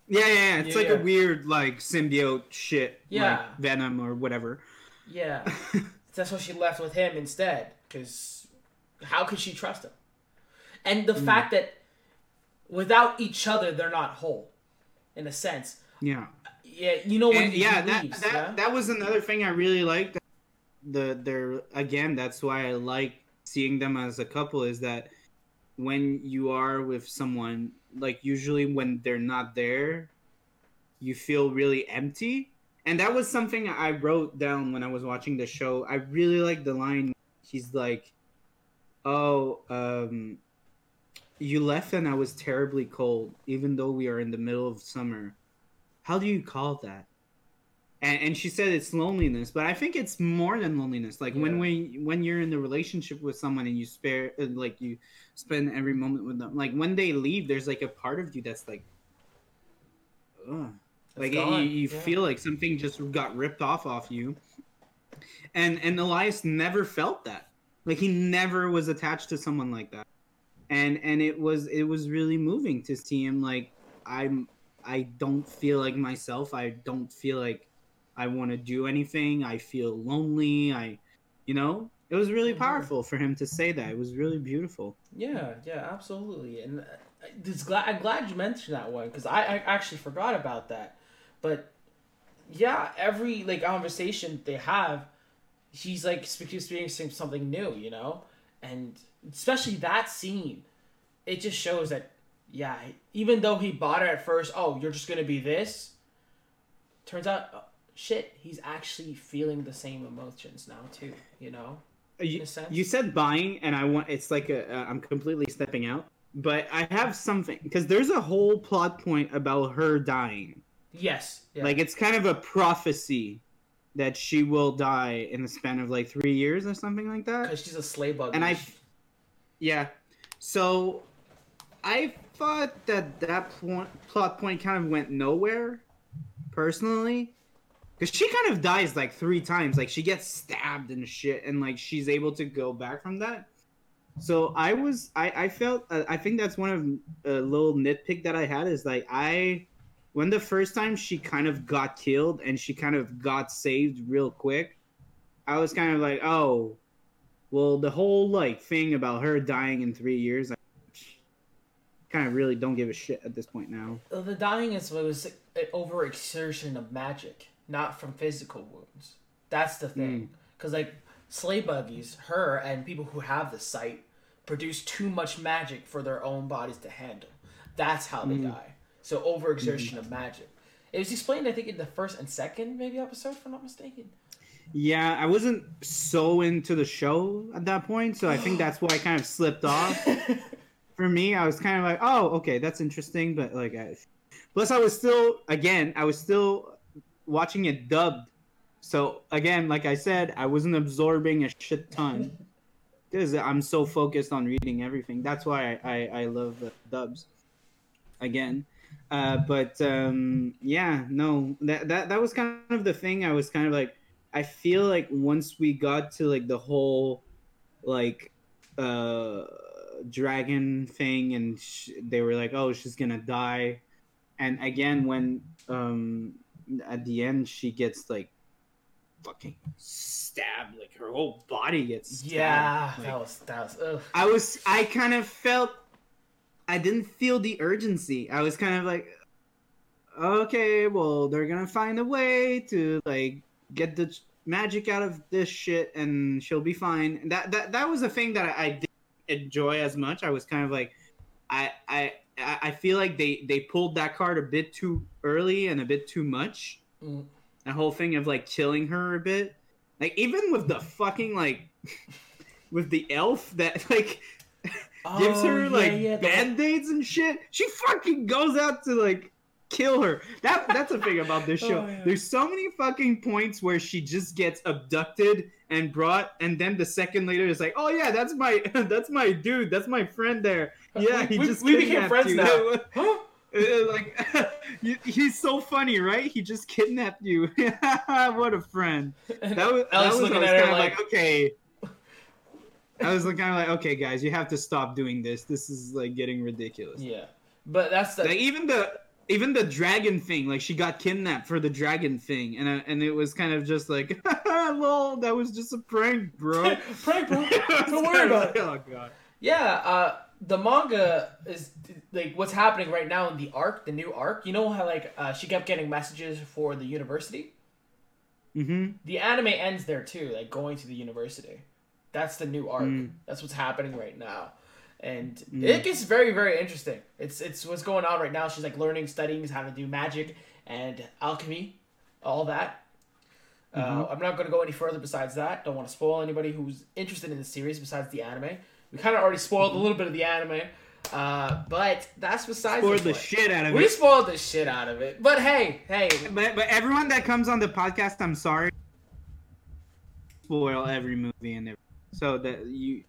Yeah, yeah, yeah. It's Yeah, like yeah. a weird like symbiote shit. Yeah. Like Venom or whatever. Yeah, that's why she left with him instead. Because how could she trust him? And the Mm. fact that without each other, they're not whole, in a sense. yeah. Yeah, you know when And yeah, that leaves, that, yeah? that was another thing I really liked. The their again, that's why I like seeing them as a couple is that when you are with someone, like usually when they're not there, you feel really empty. And that was something I wrote down when I was watching the show. I really like the line he's like, "Oh, um you left and I was terribly cold even though we are in the middle of summer." how do you call that and, and she said it's loneliness but i think it's more than loneliness like when we when you're in the relationship with someone and you spare like you spend every moment with them like when they leave there's like a part of you that's like ugh. Like you, you yeah. feel like something just got ripped off off you. And and elias never felt that. Like he never was attached to someone like that. And and it was it was really moving to see him like i'm i don't feel like myself. I don't feel like i want to do anything. I feel lonely. I you know it was really powerful for him to say that. It was really beautiful. Yeah, yeah, absolutely. And uh, it's glad I'm glad you mentioned that one because I, I actually forgot about that. But yeah, every like conversation they have, he's like spe- experiencing something new, you know, and especially that scene, it just shows that yeah, even though he bought her at first, oh, you're just gonna be this. Turns out, uh, shit, he's actually feeling the same emotions now too, you know. you, you said buying and i want it's like a uh, i'm completely stepping out but i have something because there's a whole plot point about her dying Yes, yeah. like it's kind of a prophecy that she will die in the span of like three years or something like that because she's a slay bug. and I, yeah. So, I thought that that point, plot point kind of went nowhere, personally, because she kind of dies like three times. Like she gets stabbed and shit, and like she's able to go back from that. So I was, I, I felt, uh, I think that's one of a little nitpick that I had is like I, when the first time she kind of got killed and she kind of got saved real quick, I was kind of like, oh, well, the whole like thing about her dying in three years, I kind of really don't give a shit at this point now. The dying is was an overexertion of magic, not from physical wounds. That's the thing. Mm. Because like sleigh beggies, her and people who have the sight produce too much magic for their own bodies to handle. That's how they mm. die. So overexertion mm-hmm. of magic. It was explained, I think, in the first and second maybe episode, if I'm not mistaken. Yeah, I wasn't so into the show at that point, so I think that's why I kind of slipped off. For me, I was kind of like, oh, okay, that's interesting, but like, I... plus I was still, again, I was still watching it dubbed. So again, like I said, I wasn't absorbing a shit ton because I'm so focused on reading everything. That's why I, I, I love the dubs. Again, uh, but um, yeah, no, that, that that was kind of the thing. I was kind of like, I feel like once we got to like the whole like uh dragon thing and sh- they were like oh she's gonna die and again when um at the end she gets like fucking stabbed like her whole body gets stabbed. yeah, Like, that was that was. Ugh. I was I kind of felt I didn't feel the urgency. I was kind of like okay, well, they're going to find a way to like get the magic out of this shit and she'll be fine. And that that that was a thing that I, I didn't enjoy as much. I was kind of like I I I I feel like they they pulled that card a bit too early and a bit too much. Mm. That whole thing of like killing her a bit. Like even with the fucking like with the elf that like Oh, gives her yeah, like yeah, band-aids and shit. She fucking goes out to like kill her. That that's the thing about this show. Oh, yeah. There's so many fucking points where she just gets abducted and brought, and then the second later is like, oh yeah, that's my that's my dude, that's my friend there. Yeah, We- he we- just we became friends you. now. Huh? Uh, like he's so funny, right? He just kidnapped you. what a friend. That was, that was looking at her kind of like, like, okay. I was kind of like, okay, guys, you have to stop doing this. This is like getting ridiculous. yeah. But that's the Like even the even the dragon thing, like she got kidnapped for the dragon thing, and I, and it was kind of just like, lol, that was just a prank, bro. prank, bro. Don't worry about it. Oh god. Yeah, uh, the manga is like what's happening right now in the arc, the new arc. You know how like uh, she kept getting messages for the university. Mm-hmm. The anime ends there too, like going to the university. That's the new arc. Mm. That's what's happening right now, and Mm. it gets very very interesting. It's it's what's going on right now. She's like learning, studying how to do magic and alchemy, all that. Uh, Mhm. I'm not going to go any further besides that. Don't want to spoil anybody who's interested in the series besides the anime. We kind of already spoiled a little bit of the anime, uh, but that's besides Spoiled the point. shit out of We it. spoiled the shit out of it. But hey, hey, But but everyone that comes on the podcast, I'm sorry. Spoil every movie and everything. So that you,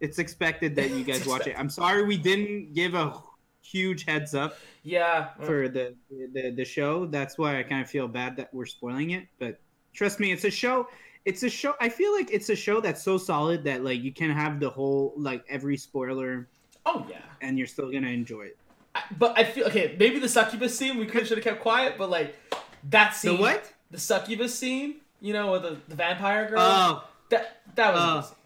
it's expected that you guys watch it. I'm sorry we didn't give a huge heads up yeah, for the the the show. That's why I kind of feel bad that we're spoiling it. But trust me, it's a show. It's a show. I feel like it's a show that's so solid that like you can have the whole like every spoiler oh yeah. and you're still gonna enjoy it. I- But I feel okay. Maybe the succubus scene we could should have kept quiet. But like that scene, The what? The succubus scene. You know, with the, the vampire girl. Oh, that that was. oh.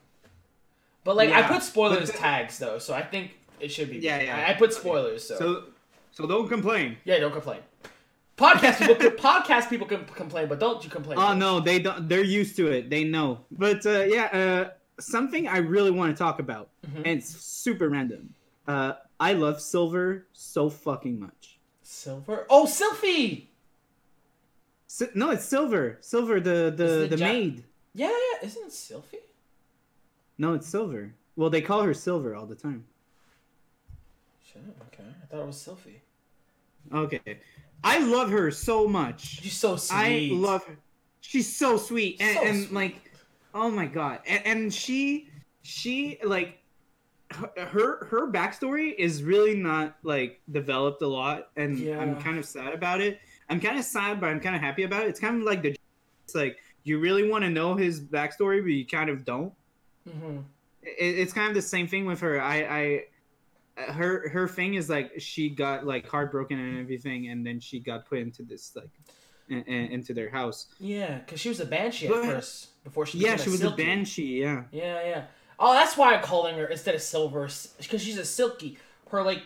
But like I put spoilers the- tags though, so I think it should be. Yeah, yeah. I, I put spoilers, so, so so don't complain. yeah, don't complain. Podcast people, podcast people can complain, but don't you complain. Oh no, they don't. They're used to it. They know. But uh, yeah, uh, something I really want to talk about, Mhm. and it's super random. Uh, I love Silver so fucking much. Silver. Oh, Sylphie. Si- no, it's Silver. Silver, the the it the Ja- maid. Yeah, yeah. Isn't it Sylphie? No, it's Silver. Well, they call her Silver all the time. Shit, okay. I thought it was Sylphie. Okay, I love her so much. She's so sweet. I love her. She's so sweet, and, So and sweet. like, oh my god, and, and she, she like, her- her her backstory is really not like developed a lot, and Yeah. I'm kind of sad about it. I'm kind of sad, but I'm kind of happy about it. It's kind of like the, it's like you really want to know his backstory, but you kind of don't. Hmm It, it's kind of the same thing with her. I, I, her her thing is like she got like heartbroken and everything, and then she got put into this like, in, in- into their house. Yeah, because she was a banshee at first before she. Yeah, she was a banshee. Yeah. Yeah, yeah. Oh, that's why I'm calling her instead of silver, because she's a silky. Her like,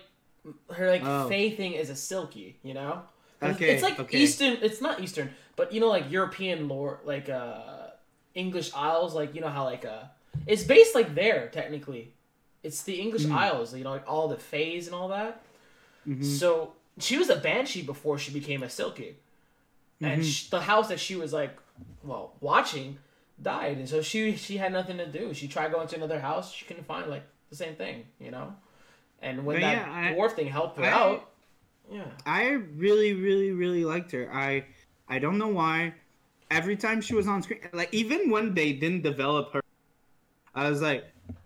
her like Oh. Fae thing is a silky. You know. Okay, It's like okay. Eastern. It's not Eastern, but you know, like European lore, like uh, English Isles. Like you know how like uh, it's based like there technically. It's the English Hmm. Isles. You know, like all the Fays and all that. Mhm. So she was a banshee before she became a silky, and Mhm. sh- the house that she was like, well, watching died, and so she she had nothing to do. She tried going to another house, she couldn't find like the same thing, you know. And when But that yeah, I- thing helped her I- out, yeah, I really, really, really liked her. I, I don't know why. Every time she was on screen, like even when they didn't develop her, I was like,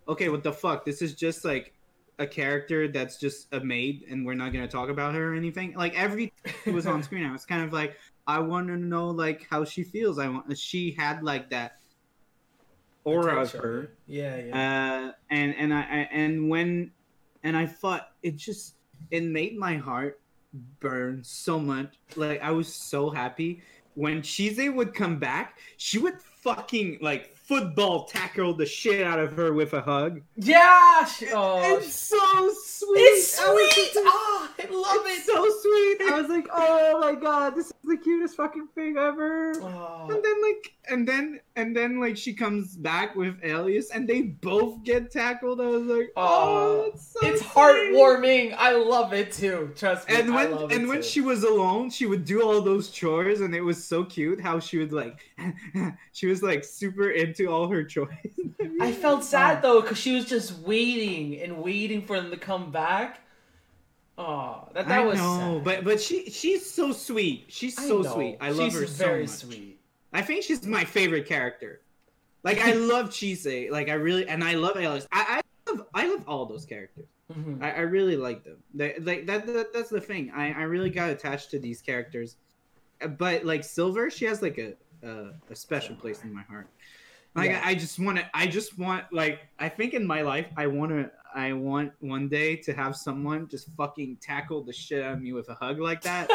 okay, what the fuck? This is just like a character that's just a maid, and we're not gonna talk about her or anything. Like every time she was on screen, I was kind of like, I want to know like how she feels. I want. She had like that aura of her. Yeah, yeah. uh, and and I, I and when and I thought it just it made my heart burn so much. Like I was so happy when Chise would come back. She would fucking like football tackled the shit out of her with a hug. yeah. She, oh, it's so sweet. it's I was sweet. Ah, I love it's it. so sweet. I was like, oh my god, this is the cutest fucking thing ever. Oh, And then like and then and then like she comes back with Elias and they both get tackled. I was like, oh, Oh, it's, so it's sweet." heartwarming. I love it too. Trust me. And I when love it and when too. she was alone, she would do all those chores, and it was so cute how she would like, she was like super into all her chores. I felt sad though because she was just waiting and waiting for them to come back. Oh, that that I was but but she she's so sweet. She's so know. sweet. I love She's her very so much. sweet. I think she's my favorite character. Like I love Chise. Like I really and I love Elias. I, I love I love all those characters. Mhm. I, I really like them. They, like that, that that's the thing. I, I really got attached to these characters. But like Silver, she has like a a, a special place in my heart. Like Yeah. I, I just want to. I just want like I think in my life I want to. I want one day to have someone just fucking tackle the shit out of me with a hug like that.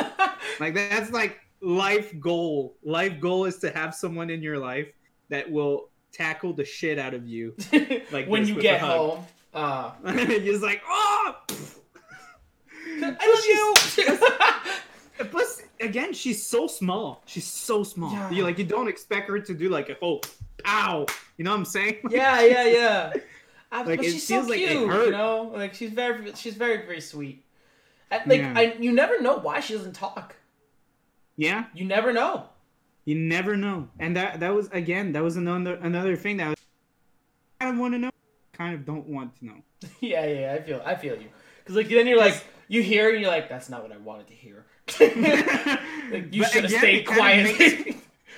like that's like life goal. Life goal is to have someone in your life that will tackle the shit out of you. Like when you get home. Uh, You're just like oh. I love you. Plus, again, she's so small. She's so small. Yeah. You like you don't expect her to do like a whole pow. You know what I'm saying? yeah, yeah, yeah. Uh, Like, but it she's so feels like cute, you know. Like she's very, she's very, very sweet. Like Yeah. I, you never know why she doesn't talk. Yeah. You never know. You never know. And that that was again that was another another thing that I, was, I want to know. Kind of don't want to know. yeah, yeah, yeah, I feel, I feel you. Because like then you're like, you hear, and you're like, that's not what I wanted to hear. like, you should have stayed quiet. makes-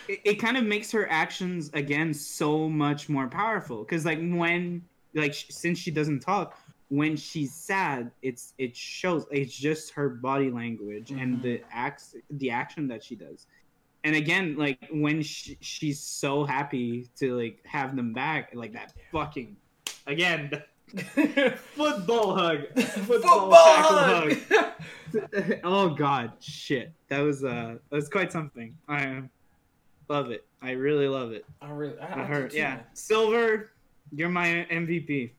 it, it kind of makes her actions again so much more powerful. Because like when like since she doesn't talk when she's sad it's it shows it's just her body language and Mhm. the acts the action that she does. And again like when she, she's so happy to like have them back like that fucking again football hug. Football, tackle hug. oh god shit. That was uh that was quite something. I love it i really love it I really, I, I heard too, yeah man. silver you're my mvp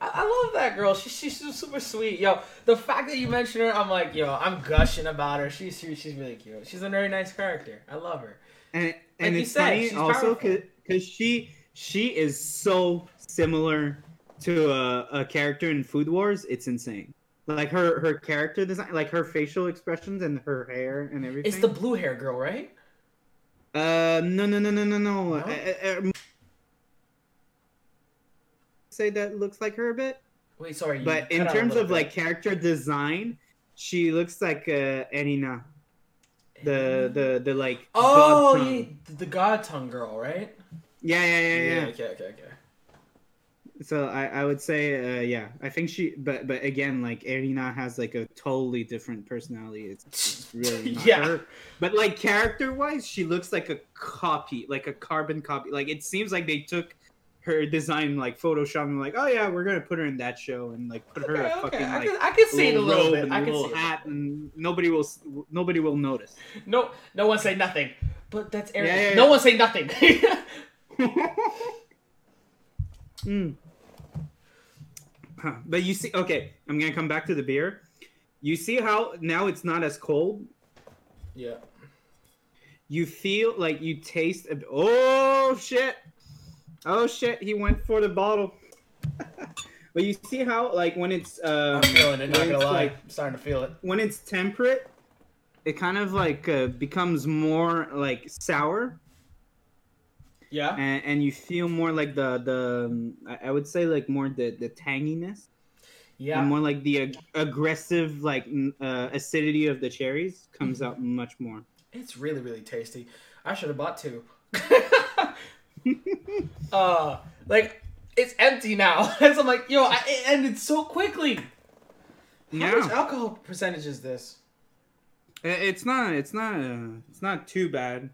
I, I love that girl. She, she's super sweet. Yo, the fact that you mentioned her, I'm like, yo, I'm gushing about her. She's she's, really cute. She's a very nice character. I love her. and and you it's said, funny also because she she is so similar to a, a character in food wars it's insane like her her character design like her facial expressions and her hair and everything It's the blue hair girl, right? Uh no no no no no no, No? Uh, uh, uh, say that looks like her a bit Wait, sorry. but in cut out a terms of bit. like character design she looks like uh Erina the the the like oh, god yeah, the God tongue girl, right? yeah yeah yeah yeah, Okay, okay, okay. So I, I would say uh, yeah I think she but but again like Erina has like a totally different personality it's, it's really not Yeah. her but like character wise she looks like a copy like a carbon copy like it seems like they took her design like Photoshop and like oh yeah we're gonna put her in that show and like put her Okay, a okay. fucking I like can, I can see it a little bit. and I can little see it. hat and nobody will nobody will notice No, no one say nothing. But that's Aaron. Yeah, yeah, No one say nothing. Mm. Huh. But you see, okay, I'm gonna come back to the beer. You see how now it's not as cold. yeah. You feel like you taste. A, oh shit! Oh shit! He went for the bottle. but you see how like when it's uh I'm feeling it. Not gonna lie. like I'm starting to feel it. when it's temperate, it kind of like uh, becomes more like sour. Yeah. and, and you feel more like the the um, I- would say like more the the tanginess Yeah. and more like the ag- aggressive like uh, acidity of the cherries comes out much more. It's really, really tasty. I should have bought two. uh, like it's empty now, and so I'm like, yo, I, it ended so quickly. How much alcohol percentage is this? It's not it's not uh, it's not too bad.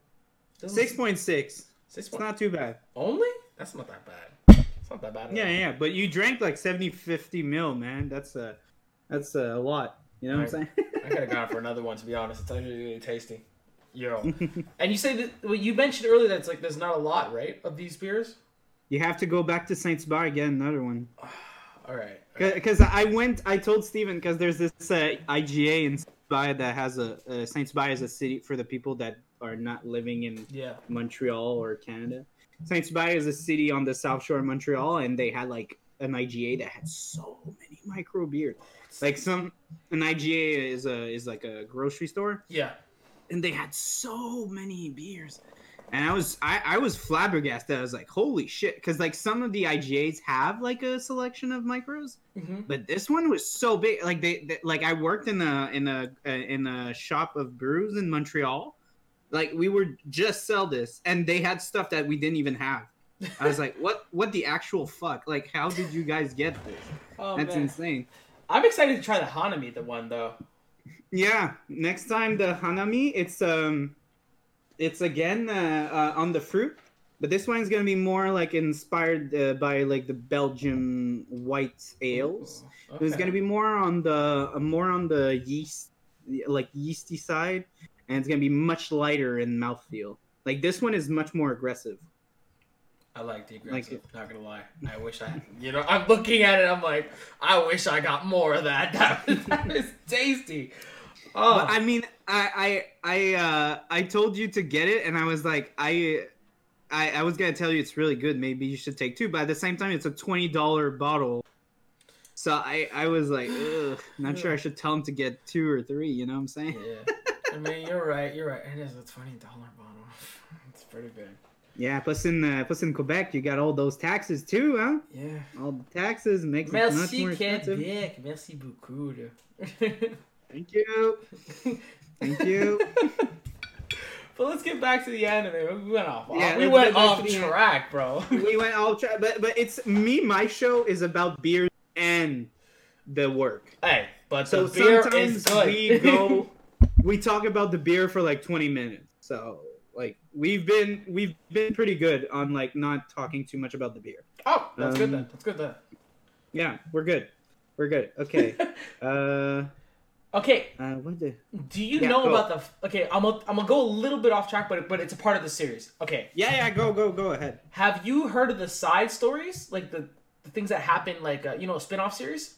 Six point six. Six It's not too bad. only? That's not that bad. It's not that bad. Yeah, all. yeah, but you drank like 70, 50 mil, man. That's a that's a lot. You know what I'm saying? I could have gone for another one to be honest. It's actually really tasty. Yo, and you say that well, you mentioned earlier that it's like there's not a lot, right, of these beers. you have to go back to Saints Bar get another one. All right. Because I went, I told Steven because there's this uh, IGA in Saint-Hubert that has a uh, Saint-Hubert is a city for the people that are not living in Yeah. Montreal or Canada. Saint-Hubert is a city on the south shore of Montreal, and they had like an IGA that had so many micro beers. Like some an IGA is a is like a grocery store, Yeah. and they had so many beers. And I was I, I was flabbergasted. I was like, holy shit, because like some of the IGAs have like a selection of micros, hmm but this one was so big. Like they, they like I worked in a in a uh, in a shop of brews in Montreal. Like we were just sell this, and they had stuff that we didn't even have. I was like, what what the actual fuck? Like, how did you guys get this? Oh, That's man. insane. I'm excited to try the Hanami, the one though. Yeah, next time the hanami, it's um, it's again uh, uh, on the fruit, but this one's gonna be more like inspired uh, by like the Belgium white ales. Ooh, It's gonna be more on the uh, more on the yeast, like yeasty side, and it's gonna be much lighter in mouthfeel. Like this one is much more aggressive. I like the Like aggressive. not gonna lie. I wish I, you know, I'm looking at it. I'm like, I wish I got more of that. That was, that tasty. Oh, But I mean, I I I uh, I told you to get it, and I was like, I. I, I was gonna tell you it's really good. Maybe you should take two, but at the same time, it's a twenty dollar bottle. So I, I was like, Ugh, not sure I should tell him to get two or three. You know what I'm saying? yeah. I mean, you're right. You're right. It is a twenty dollar bottle. It's pretty good. Yeah. Plus in uh, plus in Quebec, you got all those taxes too, huh? Yeah. All the taxes makes it much more expensive. Québec. Merci beaucoup. Thank you. Thank you. but let's get back to the anime. We went off. Yeah, we went off to the anime. track, bro. we went all tra- but but it's me. My show is about beer and the work. hey, but So the beer sometimes is good. we go, we talk about the beer for like twenty minutes. So like we've been we've been pretty good on like not talking too much about the beer. oh, that's good Um, then. That's good then. Yeah, we're good. We're good. Okay. uh, okay, uh, what the? do you Yeah, know go. about the? Okay, I'm gonna, I'm gonna go a little bit off track, but but it's a part of the series. Okay, Yeah, yeah. Go, go, go ahead. have you heard of the side stories, like the, the things that happen, like uh, you know, a spin-off series?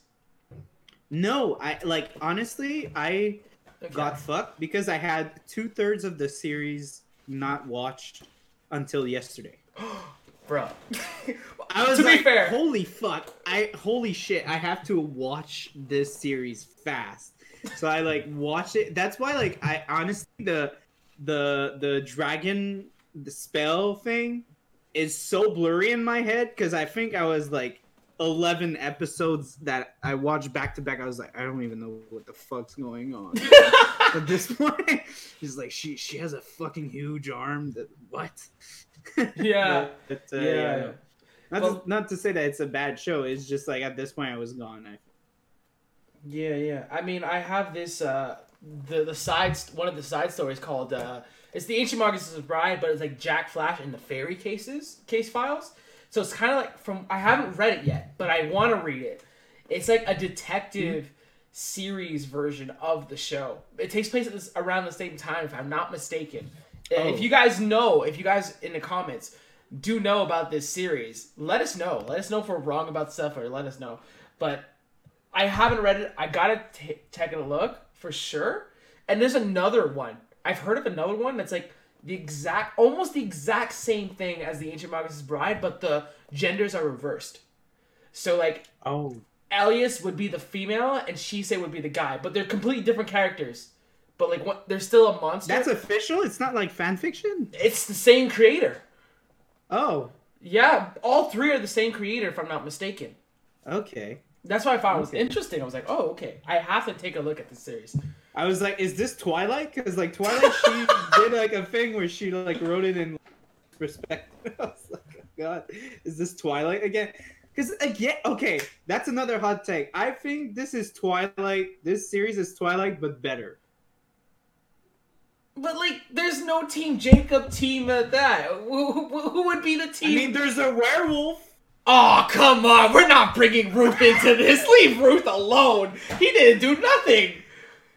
No, I like honestly, I Okay. got fucked because I had two thirds of the series not watched until yesterday. bro. I was To be like, fair- holy fuck! I holy shit! I have to watch this series fast. So I like watched it. That's why like I honestly the the the dragon the spell thing is so blurry in my head because I think I was like 11 episodes that I watched back to back. I was like, I don't even know what the fuck's going on at this point. She's like, she she has a fucking huge arm. That what? Yeah. But, uh, Yeah. yeah. Not, Well- to, not to say that it's a bad show. It's just like at this point I was gone. I, Yeah, yeah. I mean, I have this uh the the side one of the side stories called uh it's the Ancient Magus's Bride, but it's like Jack Flash and the Fairy cases case files. So it's kind of like from I haven't read it yet, but I want to read it. It's like a detective series version of the show. It takes place at this around the same time, if I'm not mistaken. And If Oh. you guys know, if you guys in the comments do know about this series, let us know. Let us know if we're wrong about stuff, or let us know. But I haven't read it. I gotta t- take a look for sure. And there's another one. I've heard of another one that's like the exact, almost the exact same thing as the Ancient Magus' Bride, but the genders are reversed. So like oh, Elias would be the female and Chise would be the guy, but they're completely different characters. But like what? They're still a monster. that's official. It's not like fan fiction. it's the same creator. Oh, Yeah, all three are the same creator, if I'm not mistaken. okay. That's why I found it was interesting. I was like, oh, okay. I have to take a look at this series. I was like, is this Twilight? Because like Twilight, she did like a thing where she like wrote it in respect. I was like, oh, God, is this Twilight again? Because again, okay, that's another hot take. I think this is Twilight. This series is Twilight, but better. But like, there's no Team Jacob team at that. Who, who, who would be the team? I mean, there's a werewolf. oh, come on. We're not bringing Ruth into this. Leave Ruth alone. He didn't do nothing.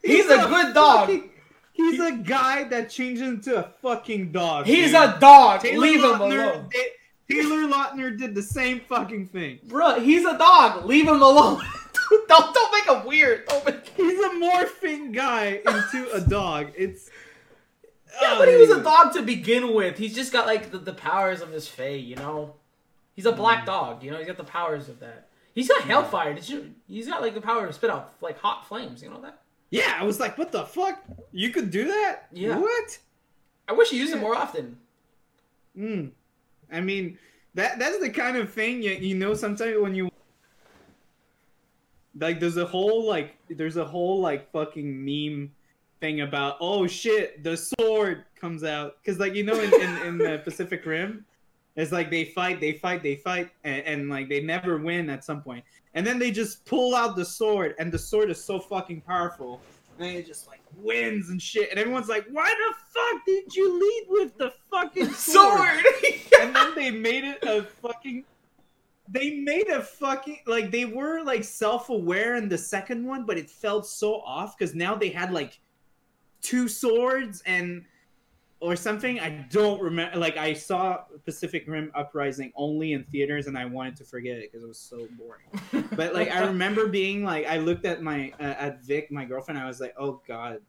He's, a, good dog. fucking- he's a guy that changes into a fucking dog. He's dude. a dog. Taylor Leave him alone. Did, Taylor Lautner did the same fucking thing. Bruh, he's a dog. Leave him alone. don't don't make him weird. Make... He's a morphing guy into a dog. It's Yeah, oh, but he was a dog to begin with. He's just got like the, the powers of his fae, you know. He's a black mm. dog, you know. He's got the powers of that. He's got hellfire. Did you? He's got like the power to spit out like hot flames. You know that? Yeah, I was like, what the fuck? You could do that? Yeah. What? I wish you used it more often. Mm. I mean, that that's the kind of thing you, you know sometimes when you like there's a whole like there's a whole like fucking meme thing about oh shit the sword comes out because like you know in, in, in the Pacific Rim it's like they fight they fight they fight and, and like they never win at some point and then they just pull out the sword and the sword is so fucking powerful and it just like wins and shit and everyone's like why the fuck did you lead with the fucking sword? Sword. and then they made it a fucking they made a fucking like they were like self-aware in the second one but it felt so off because now they had like two swords and or something i don't remember like i saw pacific rim uprising only in theaters and i wanted to forget it because it was so boring but like i remember being like i looked at my uh, at vic my girlfriend i was like oh god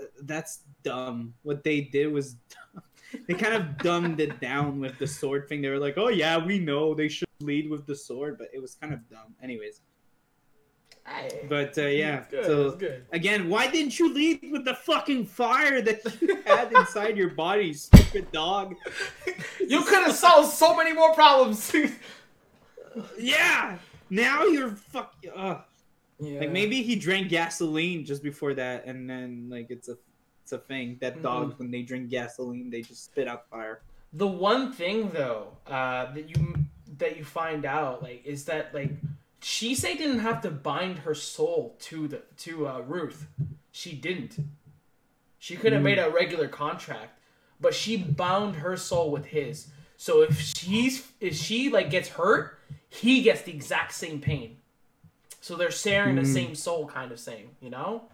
uh, that's dumb what they did was dumb they kind of dumbed it down with the sword thing. They were like, "Oh yeah, we know they should lead with the sword," but it was kind of dumb. Anyways. But uh, yeah. Good. So good. again, why didn't you lead with the fucking fire that you had inside your body, stupid dog? You could have solved so many more problems. Yeah. Now you're fuck. Uh. yeah. Like maybe he drank gasoline just before that, and then like it's a it's a thing that dogs when they drink gasoline they just spit out fire. The one thing though uh, that you that you find out like is that like Chise didn't have to bind her soul to the to uh, Ruth. She didn't. She could have Mm. made a regular contract, but she bound her soul with his. So if she's if she like gets hurt, he gets the exact same pain. So they're sharing the Mm. same soul, kind of saying, you know,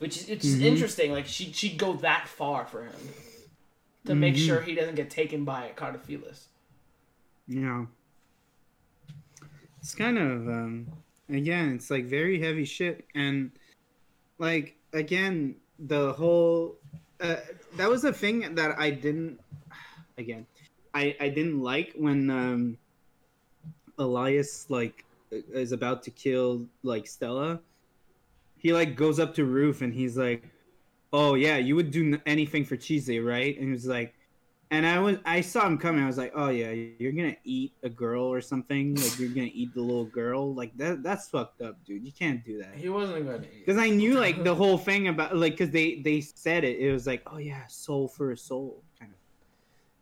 which is it's Mhm. interesting. Like she she'd go that far for him to make Mhm. sure he doesn't get taken by Cartaphilus. Yeah. It's kind of um again, it's like very heavy shit and like again, the whole uh, that was a thing that I didn't again. I I didn't like when um Elias like is about to kill like Stella. He like goes up to Ruth and he's like, "Oh yeah, you would do anything for Chise, right?" And he was like, and I was I saw him coming. I was like, "Oh yeah, you're gonna eat a girl or something. Like you're gonna eat the little girl. Like that that's fucked up, dude. You can't do that." He wasn't going to eat. Because I knew like the whole thing about like because they they said it. It was like, "Oh yeah, soul for a soul." Kind of.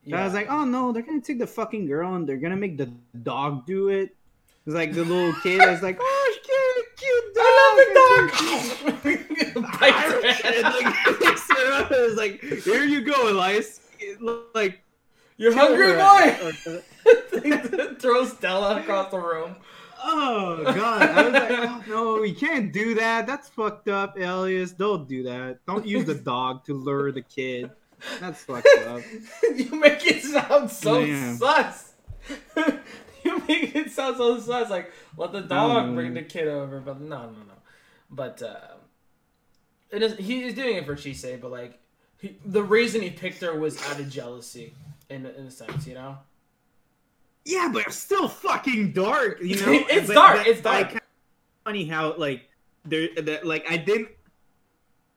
And I was like, "Oh no, they're gonna take the fucking girl and they're gonna make the dog do it." It was like the little kid. Oh, I was like, "Oh, cute, cute dog." I love the dog. I Bites her head. like, it was like, "Here you go, Elias." Like, You're hungry, boy. Throws Stella across the room. Oh god! I was like, oh, no, we can't do that. That's fucked up, Elias. Don't do that. Don't use the dog to lure the kid. That's fucked up. you make it sound so Yeah. sus. you make it sound so sus. Like let the dog know. bring the kid over, but no, no, no. But uh, it is. He's doing it for Chise, but like he, the reason he picked her was out of jealousy, in in a sense, you know. Yeah, but it's still fucking dark. You know, It's But dark, that- it's like, dark. kinda funny how like there that like I didn't.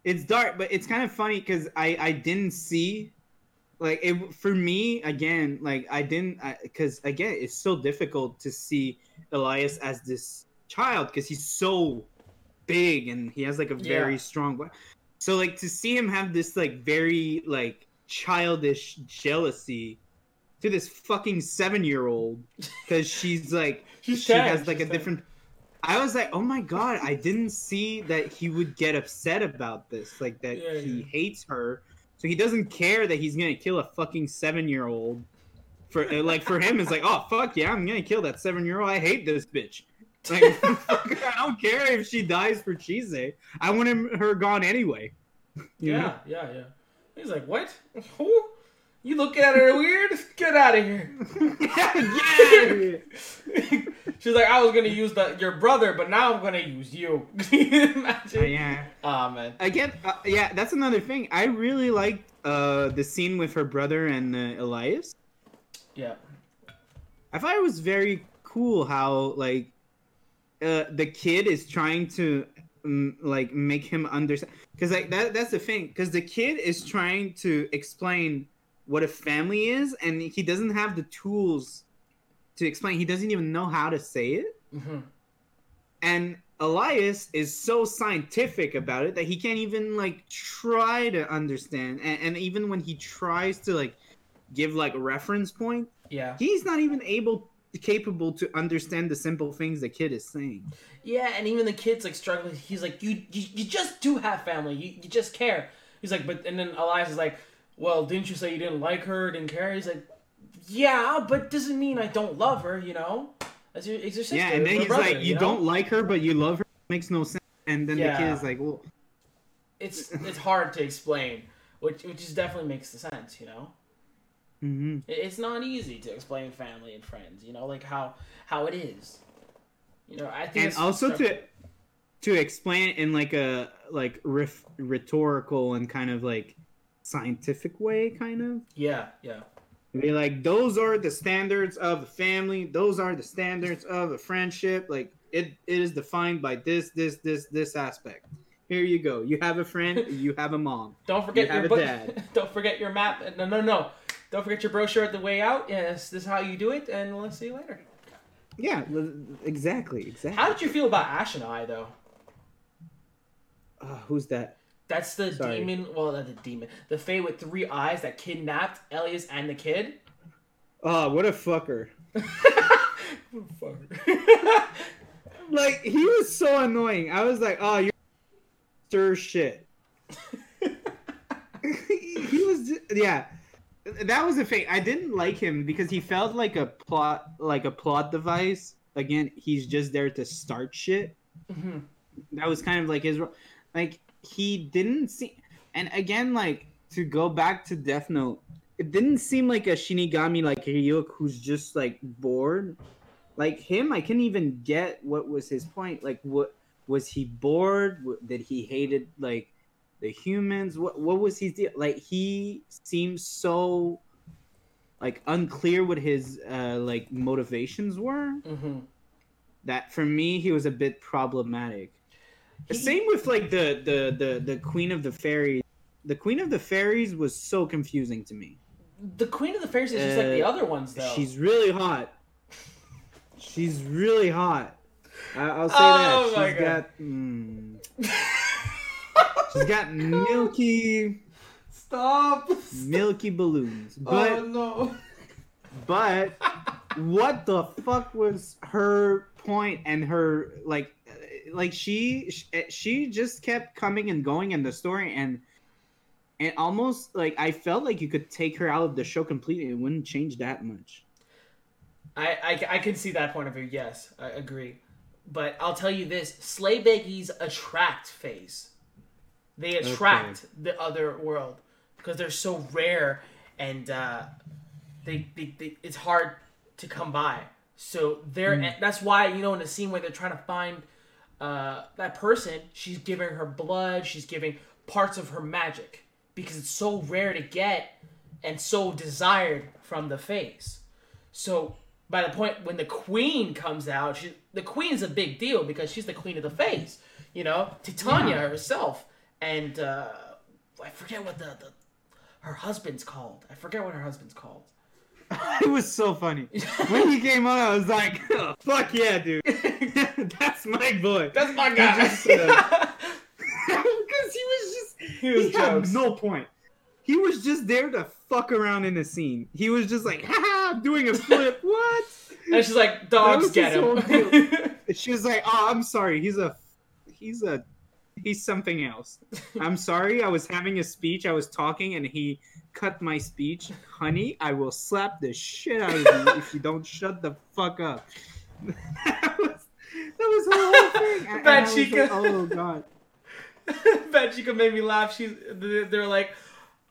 It's dark, but it's kind of funny because I I didn't see. Like it for me again, like I didn't because again it's so difficult to see Elias as this child because he's so big and he has like a very Yeah. strong. So like to see him have this like very like childish jealousy to this fucking seven year old because she's like She's she ten, has like she's a 10. different. I was like, oh my god, I didn't see that he would get upset about this, like that Yeah, he yeah. hates her, so he doesn't care that he's gonna kill a fucking seven year old. For like for him, it's like, oh fuck yeah, I'm gonna kill that seven year old. I hate this bitch. Like, I don't care if she dies for Chise. I want him, her gone anyway. You Yeah, know? yeah, yeah. He's like, what? Who? You looking at her weird? Get out of here. yeah. She's like, I was gonna use the your brother, but now I'm gonna use you. Imagine. Uh, yeah. Oh man. Again, uh, yeah, that's another thing. I really liked uh, the scene with her brother and uh, Elias. Yeah. I thought it was very cool how like uh, the kid is trying to um, like make him understand because like that that's the thing because the kid is trying to explain what a family is and he doesn't have the tools to explain he doesn't even know how to say it hmm and Elias is so scientific about it that he can't even like try to understand and, and even when he tries to like give like a reference point Yeah. he's not even able capable to understand the simple things the kid is saying Yeah, and even the kid's like struggling. He's like, you, you, you just do have family. You, you just care. He's like, but and then Elias is like, well, didn't you say you didn't like her, didn't care? He's like, yeah, but doesn't mean I don't love her. You know, as your, it's your sister. yeah and then he's brother, like you know? don't like her but you love her makes no sense and then the kid is like well It's it's hard to explain, which which is definitely makes the sense. You know, hmm it's not easy to explain family and friends. You know, like how how it is. You know, I think and also to to explain it in like a like rhetorical and kind of like scientific way kind of yeah yeah be like those are the standards of the family those are the standards of a friendship like it, it is defined by this this this this aspect here you go you have a friend you have a mom Don't forget You your book. dad. Don't forget your map. No, no, no. Don't forget your brochure at the way out. Yes, this is how you do it, and we'll see you later. yeah exactly exactly How did you feel about Ashen Eye though? uh, who's that That's the Sorry. demon. Well, not the demon. The Fae with three eyes that kidnapped Elias and the kid. oh what a fucker Fuck. like he was so annoying i was like oh you're stir shit he was just, yeah that was a fake i didn't like him because he felt like a plot like a plot device. Again he's just there to start shit. Mhm. that was kind of like his like he didn't see and again like to go back to death note it didn't seem like a shinigami like ryuk who's just like bored. Like him i couldn't even get what was his point. Like what was he bored? Did he hated like the humans what what was he deal? Like he seems so like unclear what his uh like motivations were Mhm. that for me he was a bit problematic. He- same with like the the the the queen of the fairies. The queen of the fairies was so confusing to me. The Queen of the Fairies is just like the Uh, other ones, though. she's really hot. She's really hot. I, i'll say Oh that. my she's God. got mm, she's got milky Stop. milky balloons oh, but oh no. But what the fuck was her point and her like like she she just kept coming and going in the story and and almost like I felt like you could take her out of the show completely it wouldn't change that much. I, I, I can see that point of view. Yes, I agree. But I'll tell you this: Sleigh Beggies attract phase. They attract the other world because they're so rare and uh, they, they, they it's hard to come by. So they're and that's why you know in the scene where they're trying to find uh, that person, she's giving her blood, she's giving parts of her magic because it's so rare to get and so desired from the face. So by the point when the queen comes out, she the queen's a big deal because she's the queen of the face, you know, Titania Yeah. herself, and uh, I forget what the, the her husband's called. I forget what her husband's called. it was so funny. When he came on I was like, "Oh, fuck yeah, dude. That's my boy. That's my guy. just, uh, Because he was just He was had no point. He was just there to fuck around in the scene. He was just like, haha, doing a flip. What? and she's like, "Dogs was get him." She was like, oh, I'm sorry. He's a, he's a, he's something else. I'm sorry. I was having a speech. I was talking, and he cut my speech. Honey, I will slap the shit out of you if you don't shut the fuck up. that was, that was the whole thing. I was Chica. like, oh god. Bad Chica made me laugh. She's they're like,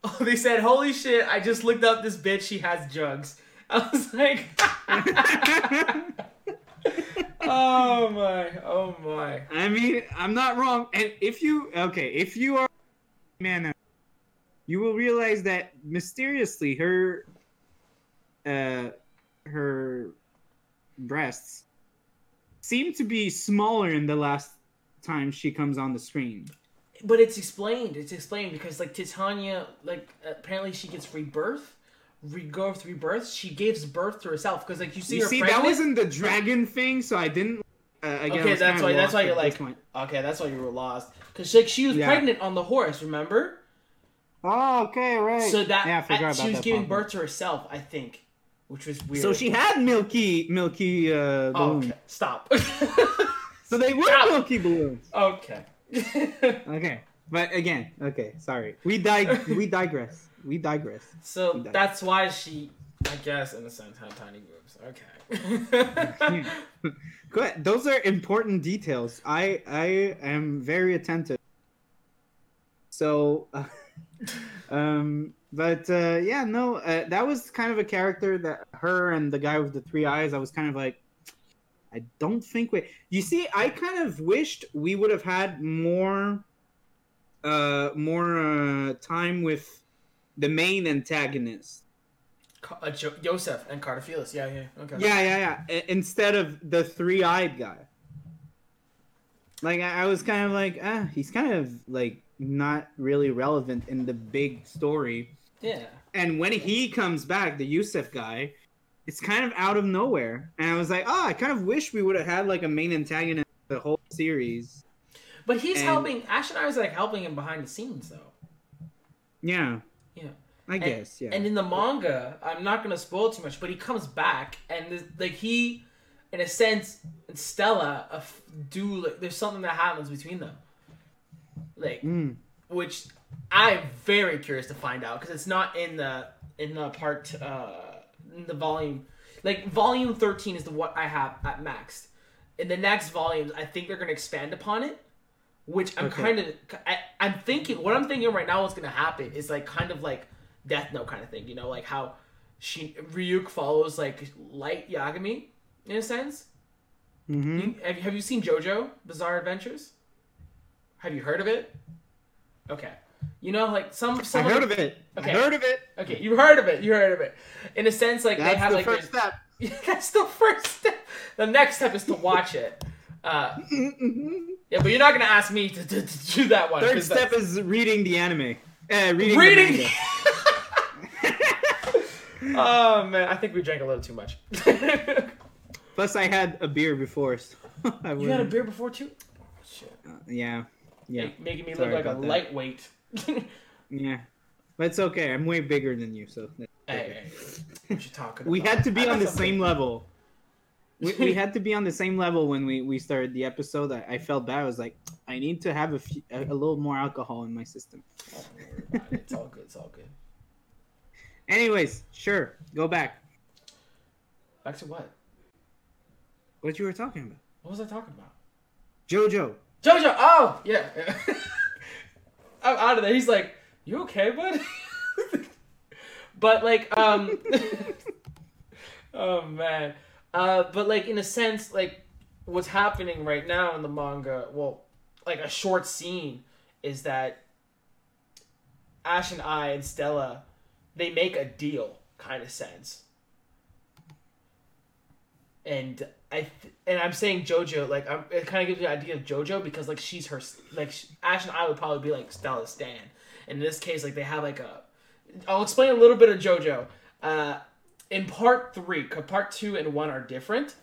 oh, they said, "Holy shit!" I just looked up this bitch. She has jugs. I was like, oh my! Oh my! I mean, I'm not wrong. And if you okay, if you are man, you will realize that mysteriously her, uh, her breasts seem to be smaller in the last time she comes on the screen. But it's explained. It's explained because like Titania, like apparently she gets rebirth, re- go through rebirth. She gives birth to herself because like you see You her see, pregnant. that wasn't the dragon thing, so I didn't. Uh, again, I okay, that's why. That's why you're like. Okay, that's why you were lost because like she was Yeah. pregnant on the horse. Remember? Oh, okay, right. So that yeah, I forgot I- about she was giving part. birth to herself. I think, which was weird. So she had milky, milky uh, Oh, okay. Stop. So they were Stop. milky balloons. okay. Okay, but again, okay, sorry. We dig- we digress. We digress. so He died. that's why she, I guess, in a sense, had tiny boobs. Okay. Good. Those are important details. I I am very attentive. So, uh, um, but uh, yeah, no, uh, that was kind of a character that her and the guy with the three eyes. I was kind of like, I don't think we. You see, I kind of wished we would have had more, uh, more uh, time with the main antagonist. Uh, jo- Joseph and Cartaphilus. Yeah, yeah. Okay. Yeah, yeah, yeah. I- instead of the three-eyed guy. Like I, I was kind of like, ah, he's kind of like not really relevant in the big story. Yeah. And when he comes back, the Yusuf guy, it's kind of out of nowhere. And I was like, oh, I kind of wish we would have had like a main antagonist the whole series. But he's And- helping. Ashen Eye was like helping him behind the scenes though. Yeah. I guess, yeah. And in the manga, I'm not gonna spoil too much, but he comes back and this, like he, in a sense, and Stella uh, do like there's something that happens between them, like Mm. which I'm very curious to find out because it's not in the in the part uh in the volume like volume 13 is the what I have at maxed. In the next volumes, I think they're gonna expand upon it, which I'm Okay. kind of I, I'm thinking what I'm thinking right now what's gonna happen is like kind of like Death Note kind of thing, you know, like how she Ryuk follows like light Yagami in a sense. hmm You, have, have you seen JoJo Bizarre Adventures? Have you heard of it? Okay, you know like some I some heard of it. Okay. I heard of it. Okay, you heard of it. You heard of it. In a sense, like they That's have the like first step. that's the first step. The next step is to watch it. Uh, Mhm. yeah, but you're not gonna ask me to, to, to do that one. Third step is reading the anime. Uh, reading. reading. manga. oh man, I think we drank a little too much. Plus, I had a beer before. So I you had a beer before too? Oh, shit. Uh, yeah, yeah, Make- making me Sorry look like a that. lightweight. yeah. But it's okay. I'm way bigger than you, so. that's okay. hey, what you talking We had to be I on the got same level. We, we had to be on the same level when we, we started the episode. I, I felt bad. I was like, I need to have a, few, a, a little more alcohol in my system. Don't worry about it. It's all good. It's all good. Anyways, sure, go back. Back to what? What you were talking about? What was I talking about? JoJo. Jojo. Oh, yeah. I'm out of there. He's like, "You okay, bud?" but like, um, oh man. Uh, but like in a sense, like what's happening right now in the manga, well, like a short scene is that Ashen Eye and Stella, they make a deal, kind of sense. And I th- and I'm saying JoJo like I'm, it kind of gives you an idea of JoJo because like she's her like sh Ashen Eye would probably be like Stella Stan. And in this case, like they have like a. I'll explain a little bit of JoJo. Uh, in part three, part two and one are different.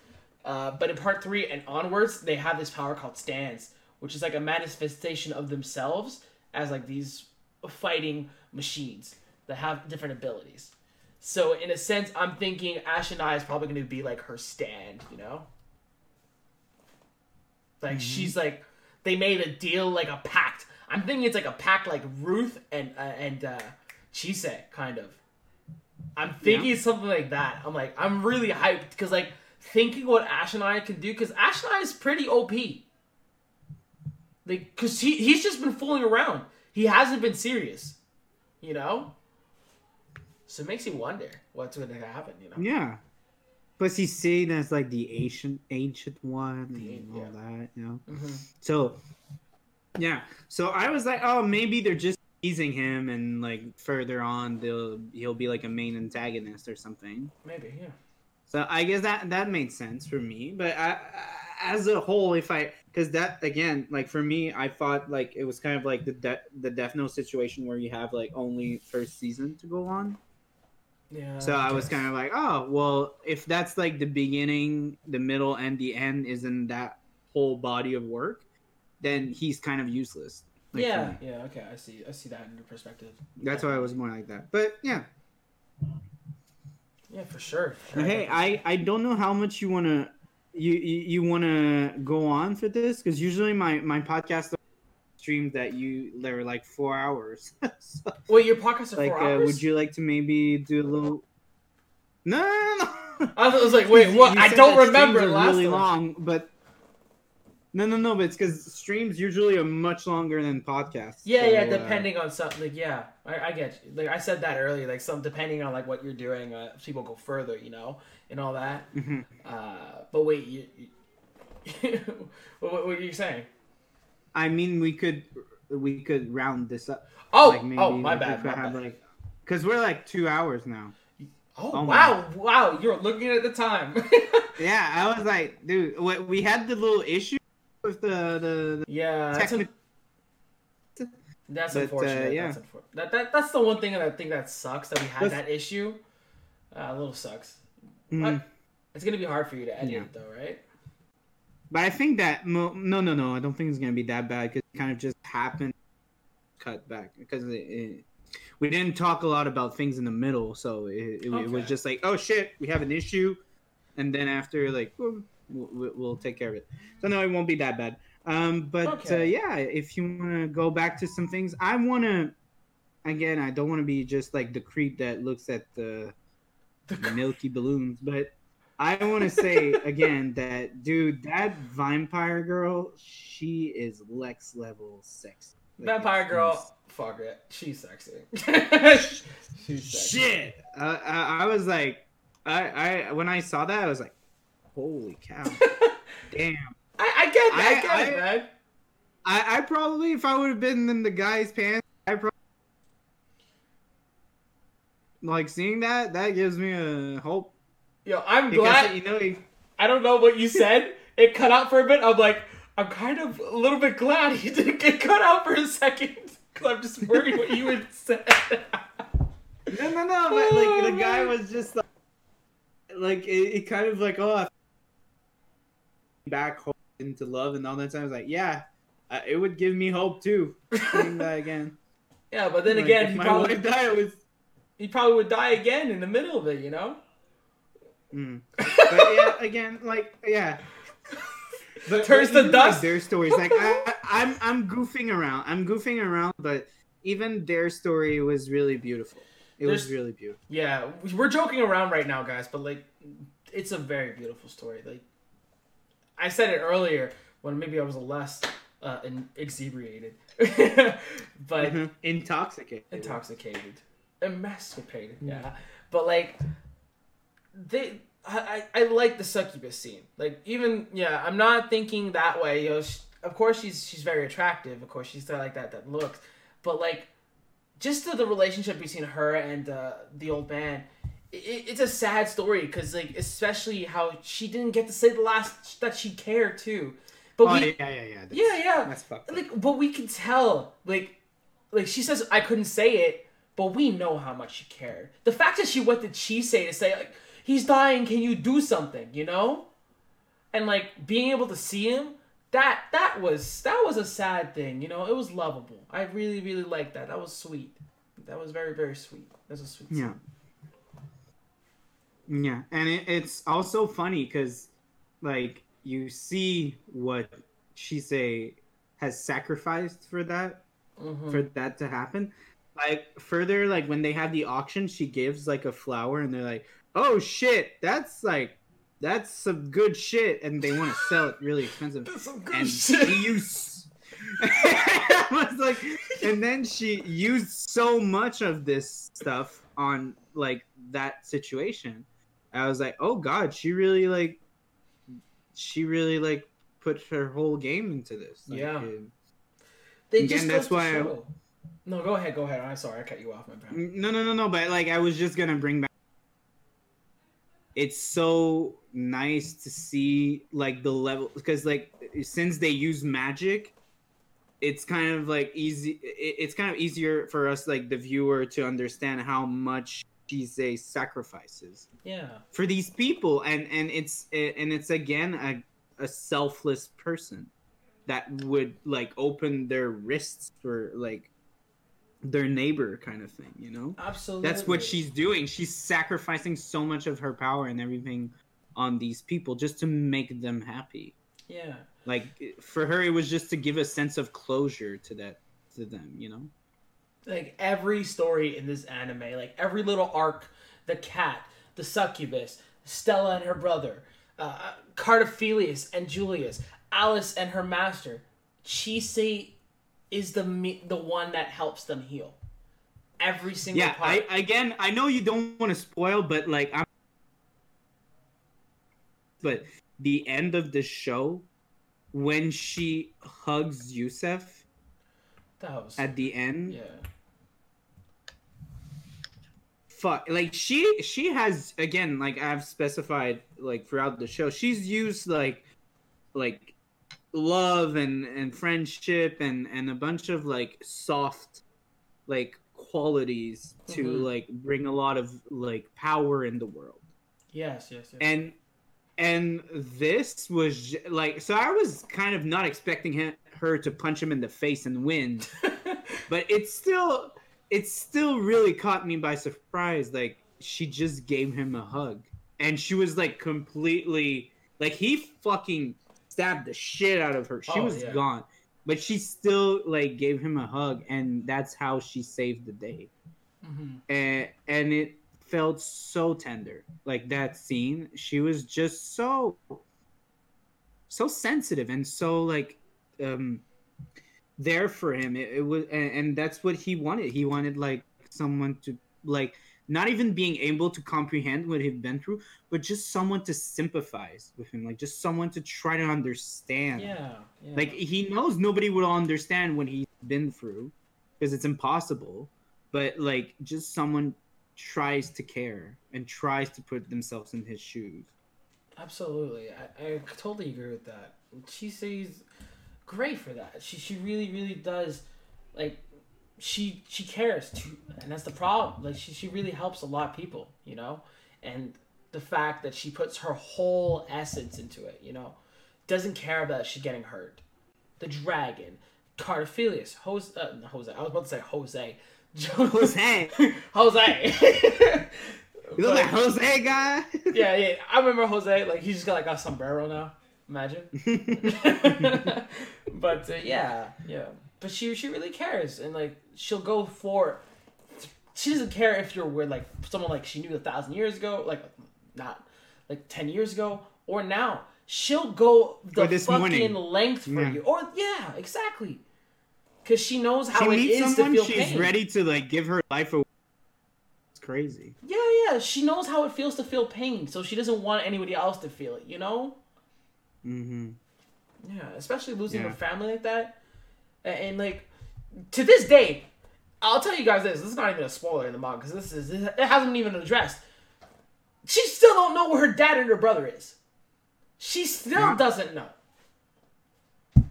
Uh, but in part three and onwards, they have this power called stands, which is like a manifestation of themselves as like these fighting machines that have different abilities. So in a sense, I'm thinking Ashen Eye is probably going to be like her stand, you know? Like she's like they made a deal, like a pact. I'm thinking it's like a pact, like Ruth and uh, and uh, Chise, kind of. I'm thinking it's something like that. I'm like, I'm really hyped because like thinking what Ashen Eye can do because Ashen Eye is pretty OP. Like, cause he he's just been fooling around. He hasn't been serious, you know. So it makes you wonder what's going to happen, you know. Yeah. Plus, he's seen as like the ancient ancient one The and an- all yeah. that, you know. hmm So, yeah. So I was like, oh, maybe they're just teasing him, and like further on, they'll he'll be like a main antagonist or something. Maybe, yeah. So I guess that that made sense for me. But I, I- as a whole, if I because that again, like for me, I thought like it was kind of like the de- the Death Note situation where you have like only first season to go on. Yeah. So I was kind of like, oh, well, if that's like the beginning, the middle, and the end is in that whole body of work, then he's kind of useless. like, yeah, yeah, okay, I see. I see that in your perspective. That's why I was more like that. But yeah, Yeah, for sure. hey, I I don't know how much you wanna you you, you wanna go on for this because usually my my podcast streams that you they're like four hours. So, Wait, your podcast are like, four uh, hours? would you like to maybe do a little? No, no, no. I was like, wait, what? I don't remember are last really long, but no, no, no. But it's because streams usually are much longer than podcasts. Yeah, so, yeah, uh, depending on something. Like, yeah, I, I get you. Like I said that earlier. Like some depending on like what you're doing, uh, people go further, you know, and all that. mhm. Uh, but wait, you, you what, what were you saying? I mean, we could we could round this up. Oh, like maybe oh, my bad, my have, bad. like, because we're like two hours now. Oh, oh my- wow, wow, you're looking at the time. Yeah, I was like, dude, we, we had the little issue with the the, the yeah, that's, technical. that's but, uh, unfortunate. yeah. That's unfor- that, that that's the one thing that I think that sucks that we had Let's- that issue. Uh, a little sucks. Mm. But it's gonna be hard for you to edit Yeah. though, right? But I think that mo- no, no, no. I don't think it's gonna be that bad because it kind of just happened, cut back because it, it, we didn't talk a lot about things in the middle, so it, it, it was just like, oh shit, we have an issue, and then after like boom, we'll, we'll take care of it. So no, it won't be that bad. Um, but uh, yeah, if you want to go back to some things, I want to. Again, I don't want to be just like the creep that looks at the The- milky balloons, but I want to say again that dude, that vampire girl, she is Lex level sexy. Like, Vampire it's girl, fuck it, she's sexy. she's sexy. Shit, uh, I, I was like, I, I when I saw that, I was like, holy cow, damn. I, I get it, I, I- get I- it, man. I, I probably, if I would have been in the guy's pants, I probably like seeing that. That gives me a hope Yo, I'm because glad. you know. He, I don't know what you said. It cut out for a bit. I'm like, I'm kind of a little bit glad he didn't get cut out for a second. Because I'm just worried what you would say. No, no, no. But like the guy was just like, like it, it kind of like oh, I back home into love and all that time. I was like, yeah, uh, it would give me hope too. Seeing that again. yeah, but then Like, again, he my probably, wife died, was. he probably would die again in the middle of it, you know? Mm. But yeah, again, like yeah. But, Turns but to dust. Like, their stories, like I, I'm, I'm goofing around. I'm goofing around, but even their story was really beautiful. It was really beautiful. Yeah, we're joking around right now, guys, but like, it's a very beautiful story. Like, I said it earlier when maybe I was less uh, in- but Mhm. Intoxicated. intoxicated, emancipated. Yeah, but like, they, I, I I like the succubus scene. Like, even yeah, I'm not thinking that way. You know, sh of course she's she's very attractive. Of course she's got like that that looks, but like, just to the relationship between her and uh, the old man. It, it's a sad story because, like, especially how she didn't get to say the last that she cared too. But Oh we, yeah, yeah, yeah. That's, yeah, yeah That's fucked. up. like but we can tell like like she says i couldn't say it but we know how much she cared the fact that she went to Chise to say like he's dying. Can you do something you know? And like being able to see him that that was that was a sad thing you know? It was lovable. I really really liked that. That was sweet. That was very very sweet. That was a sweet Yeah. Yeah, and it, it's also funny because, like, you see what Chise has sacrificed for that Mhm. for that to happen. Like further, like when they have the auction, she gives like a flower, and they're like, "Oh shit, that's like that's some good shit," and they want to sell it really expensive. That's some good and shit. she used. I was like, and then she used so much of this stuff on like that situation I was like, oh god, she really like, she really like put her whole game into this. Like, Yeah. it- They Again, just that's why I-. No, go ahead, go ahead. I'm sorry, I cut you off, my bad. No, no, no, no. But like, I was just gonna bring back. It's so nice to see like the level because like since they use magic, it's kind of like easy. It's kind of easier for us like the viewer to understand how much Chise sacrifices Yeah, for these people, and and it's and it's again a a selfless person that would like open their wrists for like their neighbor kind of thing, you know? absolutely. That's what she's doing. She's sacrificing so much of her power and everything on these people just to make them happy. Yeah, Like for her, it was just to give a sense of closure to that to them, you know? like every story in this anime, like every little arc, the cat, the succubus, Stella and her brother, uh, Cartaphilus and Julius, Alice and her master, Chise is the me- the one that helps them heal. Every single Yeah, part. I again, I know you don't want to spoil, but like I'm but the end of the show when she hugs Yusef that was at the end yeah. fuck like she she has again like i've specified like throughout the show she's used like like love and and friendship and and a bunch of like soft like qualities to Mhm. like bring a lot of like power in the world Yes, yes, yes. and and this was j- like so i was kind of not expecting him, her to punch him in the face and win but it's still it still really caught me by surprise like she just gave him a hug and she was like completely like he fucking stabbed the shit out of her. She Oh, was yeah. gone. But she still like gave him a hug and that's how she saved the day. Hmm and and it felt so tender like that scene. She was just so so sensitive and so like um there for him. It, it was and, and that's what he wanted. He wanted like someone to like not even being able to comprehend what he'd been through but just someone to sympathize with him like just someone to try to understand Yeah, yeah. like he knows nobody will understand what he's been through because it's impossible. But like just someone tries to care and tries to put themselves in his shoes. Absolutely, I, I totally agree with that. She says great for that. She she really really does, like, she she cares too, and that's the problem. Like she she really helps a lot of people, you know, and the fact that she puts her whole essence into it, you know, doesn't care about she getting hurt. The dragon, Cartaphilus, Jose, uh, Jose. I was about to say Jose. Jose, Jose. you look like Jose guy. yeah, yeah. I remember Jose. Like he's just got like a sombrero now. Imagine. but uh, yeah, yeah. But she she really cares, and like she'll go for. She doesn't care if you're with like someone like she knew a thousand years ago, like not like ten years ago or now. She'll go the this fucking morning. length for Yeah. you, or yeah, exactly. Because she knows how she it meets is someone, to feel she's pain. ready to like give her life away. It's crazy. Yeah, yeah. She knows how it feels to feel pain, so she doesn't want anybody else to feel it. You know. Mm-hmm. Yeah, especially losing Yeah. a family like that, and, and like to this day, I'll tell you guys this. This is not even a spoiler in the manga because this is it hasn't even addressed. She still don't know where her dad and her brother is. She still Yeah. doesn't know.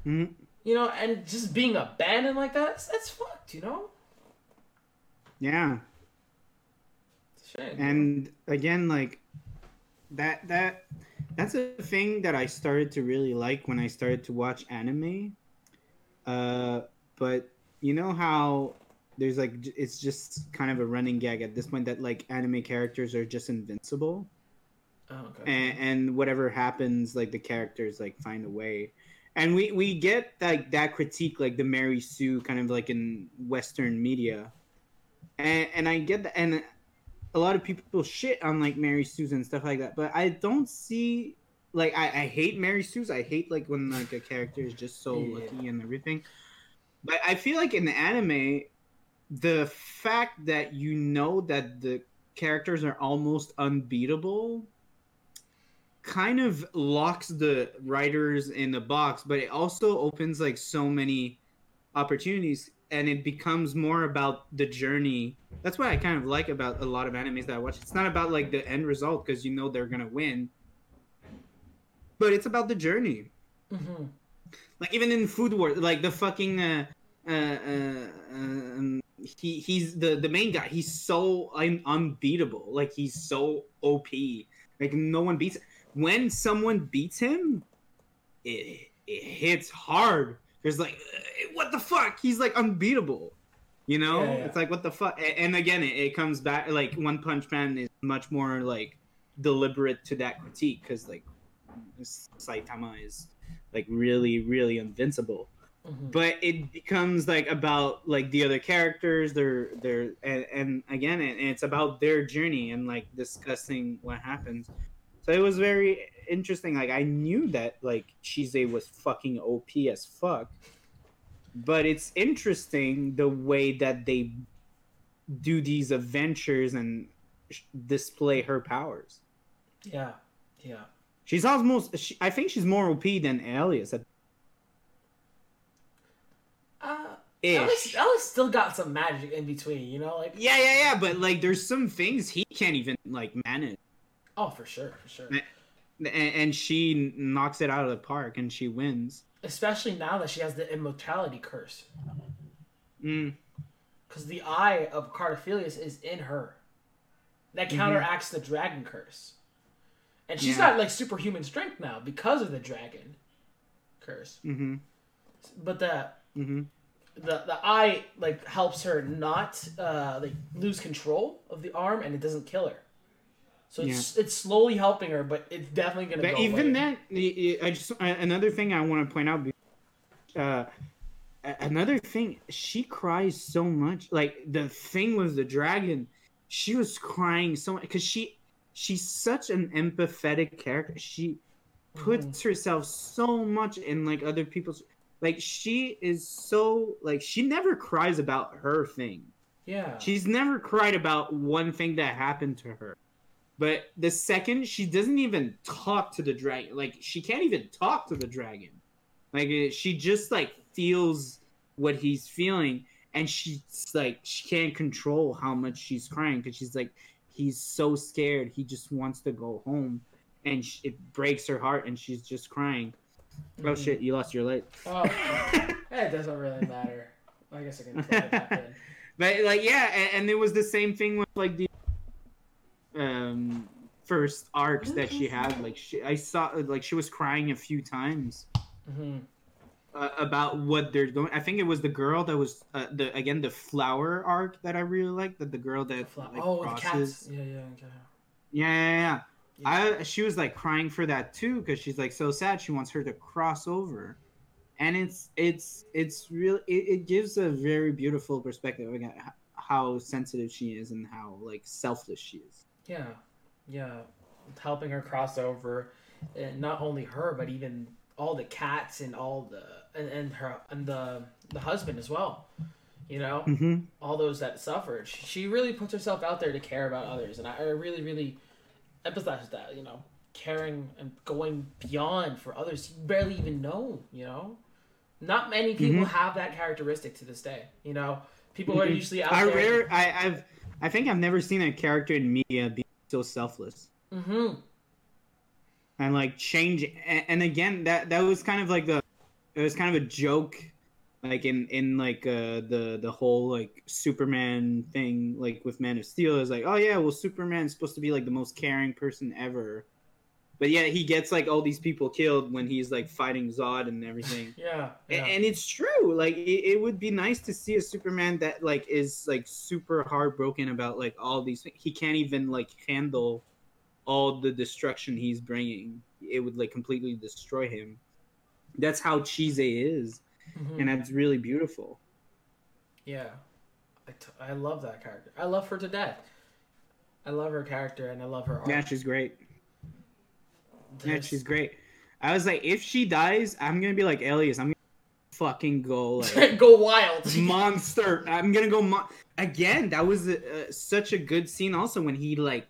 Mhm. You know, and just being abandoned like that, that's, that's fucked. You know. Yeah. Shame, and again like that that that's a thing that i started to really like when i started to watch anime uh but you know how there's like it's just kind of a running gag at this point that like anime characters are just invincible? Oh, okay. and, and whatever happens like the characters like find a way. And we we get like that critique like the mary sue kind of like in western media. And and i get that and a lot of people shit on like mary sue's and stuff like that but i don't see like i, I hate mary sue's i hate like when like a character is just so Yeah. lucky and everything but i feel like in the anime the fact that you know that the characters are almost unbeatable kind of locks the writers in the box, but it also opens like so many opportunities and it becomes more about the journey. That's what I kind of like about a lot of animes that I watch. It's not about like the end result because you know they're gonna win, but it's about the journey. Mm-hmm. Like even in Food Wars, like the fucking uh, uh, uh, um, he he's the the main guy. He's so un- unbeatable. Like he's so OP. Like no one beats. When someone beats him, it it hits hard. There's like, uh, what the fuck? He's like unbeatable. You know, Yeah, yeah. it's like what the fuck. And again, it, it comes back like One Punch Man is much more like deliberate to that critique because like Saitama is like really really invincible. Mm-hmm. but it becomes like about like the other characters they're they're and, and again and it's about their journey and like discussing what happens. So it was very interesting. Like i knew that like Chise was fucking op as fuck. But it's interesting the way that they do these adventures and sh- display her powers. Yeah, yeah. She's almost she, i think she's more op than Elias at Uh, Elias still got some magic in between, you know, like Yeah, yeah, yeah, but like there's some things he can't even like manage. oh, for sure, for sure. And, and she knocks it out of the park and she wins. Especially now that she has the immortality curse, Mm. because the eye of Cartaphilus is in her. That counteracts the dragon curse, and she's Yeah. got like superhuman strength now because of the dragon curse. Mm-hmm. But the Mm-hmm. the the eye like helps her not uh like lose control of the arm and it doesn't kill her so it's it's slowly helping her but it's definitely gonna But go even away. that, I just another thing I want to point out. Uh, another thing, she cries so much. Like the thing was the dragon, she was crying so much because she she's such an empathetic character. She puts herself so much in like other people's. Like she is so like she never cries about her thing. yeah She's never cried about one thing that happened to her. But the second she doesn't even talk to the dragon, like she can't even talk to the dragon. Like uh, she just like feels what he's feeling, and she's like she can't control how much she's crying because she's like he's so scared. He just wants to go home, and sh- it breaks her heart, and she's just crying. Oh Mhm. shit! You lost your leg. oh it doesn't really matter i guess i can plug it But like yeah, and, and it was the same thing with like the um first arcs that she had. Like she, I saw like she was crying a few times hmm uh, about what they're going. I think it was the girl that was uh, the again the flower arc that I really liked. That the girl that like, oh the crosses. cats yeah yeah okay. Yeah, yeah, yeah. Yeah. I she was like crying for that too because she's like so sad. She wants her to cross over, and it's it's it's really It, it gives a very beautiful perspective again how sensitive she is and how like selfless she is. yeah yeah helping her cross over and not only her but even all the cats and all the and, and her and the the husband as well you know Mm-hmm. all those that suffered. She really puts herself out there to care about others, and I really, really empathize that. You know, caring and going beyond for others you barely even know. You know, not many people Mhm. have that characteristic to this day. You know, people are Mhm. usually out I there. rare I I've I think I've never seen a character in media be so selfless. hmm and like change and, and again that that was kind of like the it was kind of a joke like in in like uh the the whole like superman thing like with man of steel. Is like oh yeah well superman's supposed to be like the most caring person ever. But yeah he gets like all these people killed when he's like fighting zod and everything. Yeah, yeah. and it's true like it, it would be nice to see a superman that like is like super heartbroken about like all these things he can't even like handle all the destruction he's bringing it would like completely destroy him that's how Chise is Mhm. and that's really beautiful yeah. I, t- I love that character. I love her to death. I love her character, and I love her art. yeah she's great yeah she's great i was like if she dies i'm gonna be like elias i'm gonna fucking go like Go wild. monster. I'm gonna go mon- again. That was a, uh, such a good scene. Also, when he like,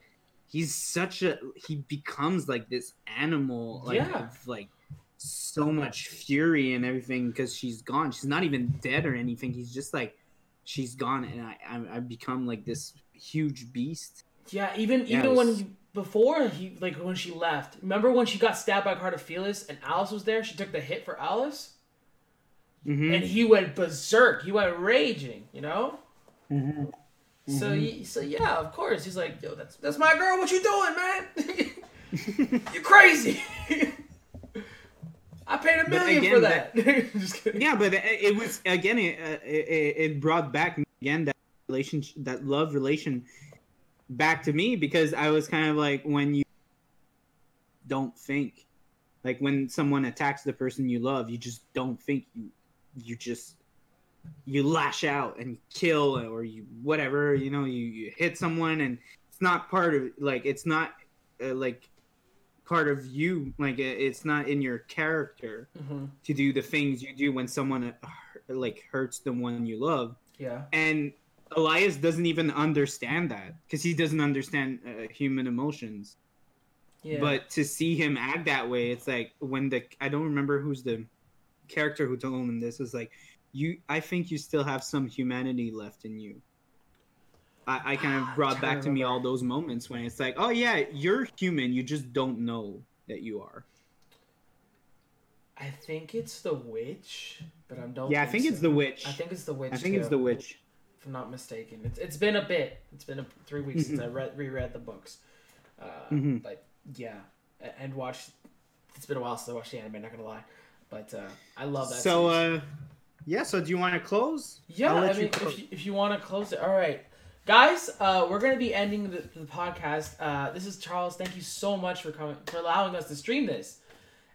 he's such a he becomes like this animal, like Yeah. of, like so much fury and everything because she's gone. She's not even dead or anything. He's just like, she's gone, and I I, I become like this huge beast. Yeah, even Yeah, even it when he, before he like when she left. Remember when she got stabbed by Cartaphilus and Elias was there? She took the hit for Elias, Mm-hmm. and he went berserk. He went raging. You know. mm-hmm. So y so yeah, of course he's like, yo, that's that's my girl. What you doing, man? You're crazy. I paid a million again, for that. Kidding. yeah but it, it was again it, uh, it it brought back again that relationship that love relation back to me because i was kind of like when you don't think like when someone attacks the person you love you just don't think you you just you lash out and kill or you whatever you know you, you hit someone and it's not part of like it's not uh, like part of you like it's not in your character Mhm. to do the things you do when someone uh, like hurts the one you love Yeah. and elias doesn't even understand that because he doesn't understand uh, human emotions Yeah. but to see him act that way it's like when the i don't remember who's the character who told him this is like you i think you still have some humanity left in you i, I kind of brought trying back to to me all those moments when it's like oh yeah you're human you just don't know that you are I think it's the witch, but I don't. yeah i think so. it's the witch I think it's the witch. i think it's the witch If I'm not mistaken, it's it's been a bit. It's been a, three weeks since I Mm-hmm. read reread the books. Uh, Mhm. But yeah, and watched. It's been a while since I watched the anime. Not gonna lie, but uh, I love that. so uh yeah so do you want to close Yeah, I you mean, close. if you, if you want to close it, all right, guys. Uh, we're gonna be ending the, the podcast. Uh, this is Charles. Thank you so much for coming for allowing us to stream this.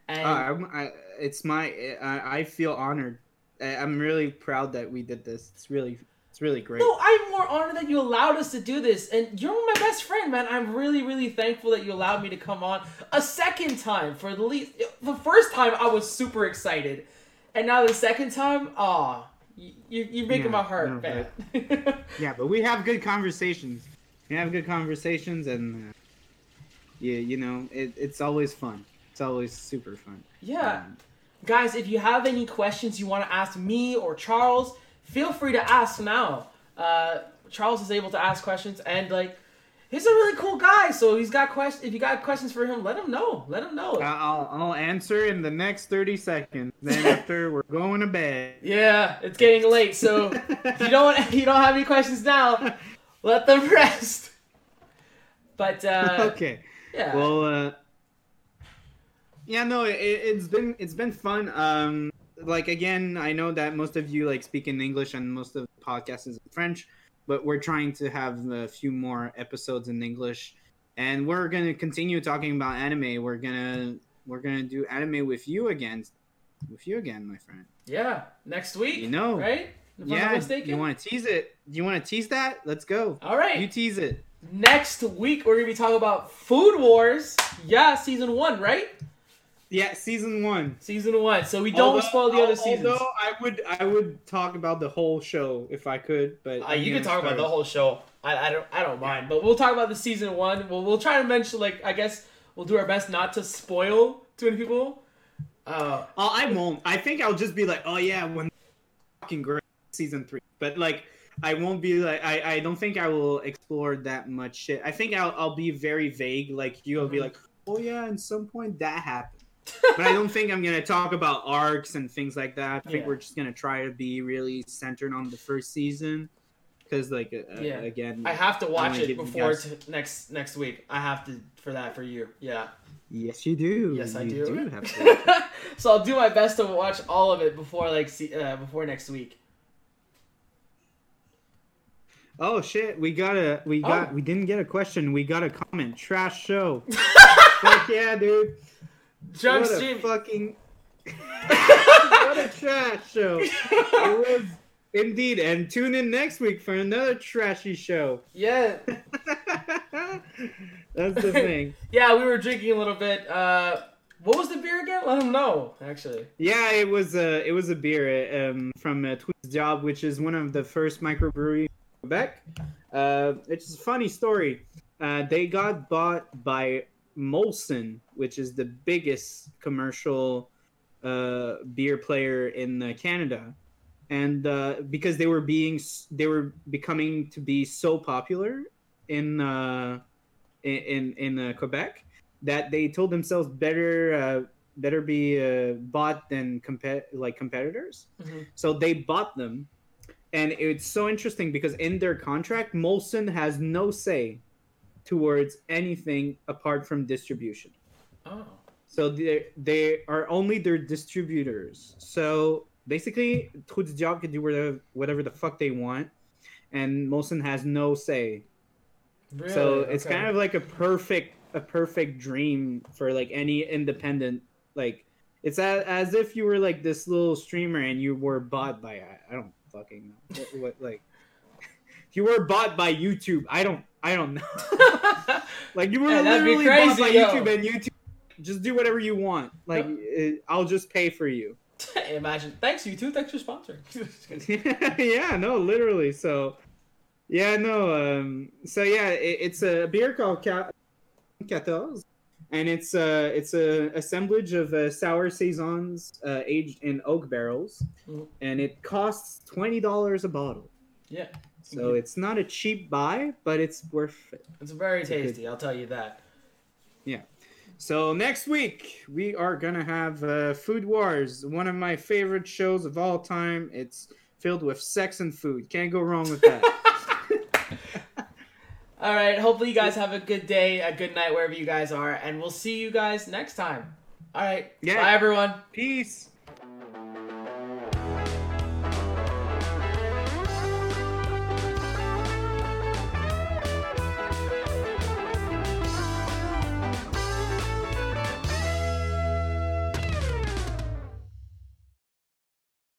And Uh, I, it's my I, I feel honored I- i'm really proud that we did this it's really it's really great no, I'm more honored that you allowed us to do this, and you're my best friend, man. I'm really, really thankful that you allowed me to come on a second time. For the least, the first time I was super excited, and now the second time, ah, you, you you're making Yeah, my heart no, bad. Yeah, but we have good conversations. We have good conversations, and uh, yeah, you know, it, it's always fun. It's always super fun. yeah. Um, Guys, if you have any questions you want to ask me or Charles, feel free to ask now. Uh, Charles is able to ask questions, and like, he's a really cool guy. So he's got questions. If you got questions for him, let him know. Let him know. I'll I'll answer in the next thirty seconds. Then after we're going to bed. yeah, it's getting late. So if you don't if you don't have any questions now, let them rest. But uh, okay. yeah, Well, uh, yeah, no, it, it's been it's been fun. Um, like again, I know that most of you like speak in English and most of the podcast is in French, but we're trying to have a few more episodes in English, and we're gonna continue talking about anime. We're gonna we're gonna do anime with you again, with you again, my friend. yeah, next week. You know, right? If I'm not yeah. mistaken. You want to tease it? You want to tease that? Let's go. All right. You tease it. Next week we're gonna be talking about Food Wars. Yeah, season one, right? Yeah, season one. Season one. So we don't Although- spoil the other seasons. Although I would, I would talk about the whole show if I could. But Uh, you can talk about the whole show. I, I don't I don't mind, but we'll talk about the season one. We'll we'll try to mention like I guess we'll do our best not to spoil too many people. Uh, Oh, I won't. I think I'll just be like, oh yeah, when fucking great season three. But like, I won't be like, I, I don't think I will explore that much shit. I think I'll, I'll be very vague. Like you will be like, oh yeah, at some point that happened. But I don't think I'm gonna talk about arcs and things like that. I think Yeah. we're just gonna try to be really centered on the first season, because like, uh, Yeah. again, I have to watch it before guys- t- next next week. I have to for that for you. Yeah. yes, you do. Yes, I You do. have to so I'll do my best to watch all of it before like see, uh, before next week. Oh shit, we got a we got Oh. we didn't get a question. We got a comment. Trash show. Fuck yeah, dude. Jump what a fucking what a trash show. It was indeed. And tune in next week for another trashy show. Yeah. That's the thing. Yeah, we were drinking a little bit. Uh, What was the beer again? Let them know. Actually. Yeah, it was a it was a beer um, from uh, Trou du Diable, which is one of the first microbrewery in Quebec. Uh, it's a funny story. Uh, they got bought by Molson, which is the biggest commercial uh, beer player in uh, Canada, and uh, because they were being they were becoming to be so popular in uh, in in uh, Quebec that they told themselves better uh, better be uh, bought than compa- like competitors. Mhm. So they bought them, and it's so interesting because in their contract, Molson has no say towards anything apart from distribution. Oh. So they they are only their distributors. So basically, du Diable can do whatever whatever the fuck they want, and Molson has no say. Really? So it's Okay. kind of like a perfect a perfect dream for like any independent like it's a, as if you were like this little streamer and you were bought by I, I don't fucking know what, what like if you were bought by YouTube I don't I don't know like you were Yeah, literally bought by yo. YouTube and YouTube just do whatever you want like it, I'll just pay for you Imagine. Thanks, you two. Thanks for sponsoring. Yeah, no, literally. So, yeah, no. Um, so yeah, it, it's a beer called Ca- 14, and it's uh, it's a assemblage of uh, sour saisons uh, aged in oak barrels, Mhm. and it costs twenty dollars a bottle. yeah. So it's not a cheap buy, but it's worth it. It's very tasty. I'll tell you that. Yeah. So next week we are gonna have uh, Food Wars, one of my favorite shows of all time. It's filled with sex and food. Can't go wrong with that. All right. Hopefully, you guys have a good day, a good night wherever you guys are, and we'll see you guys next time. All right. Yeah. Bye, everyone. Peace.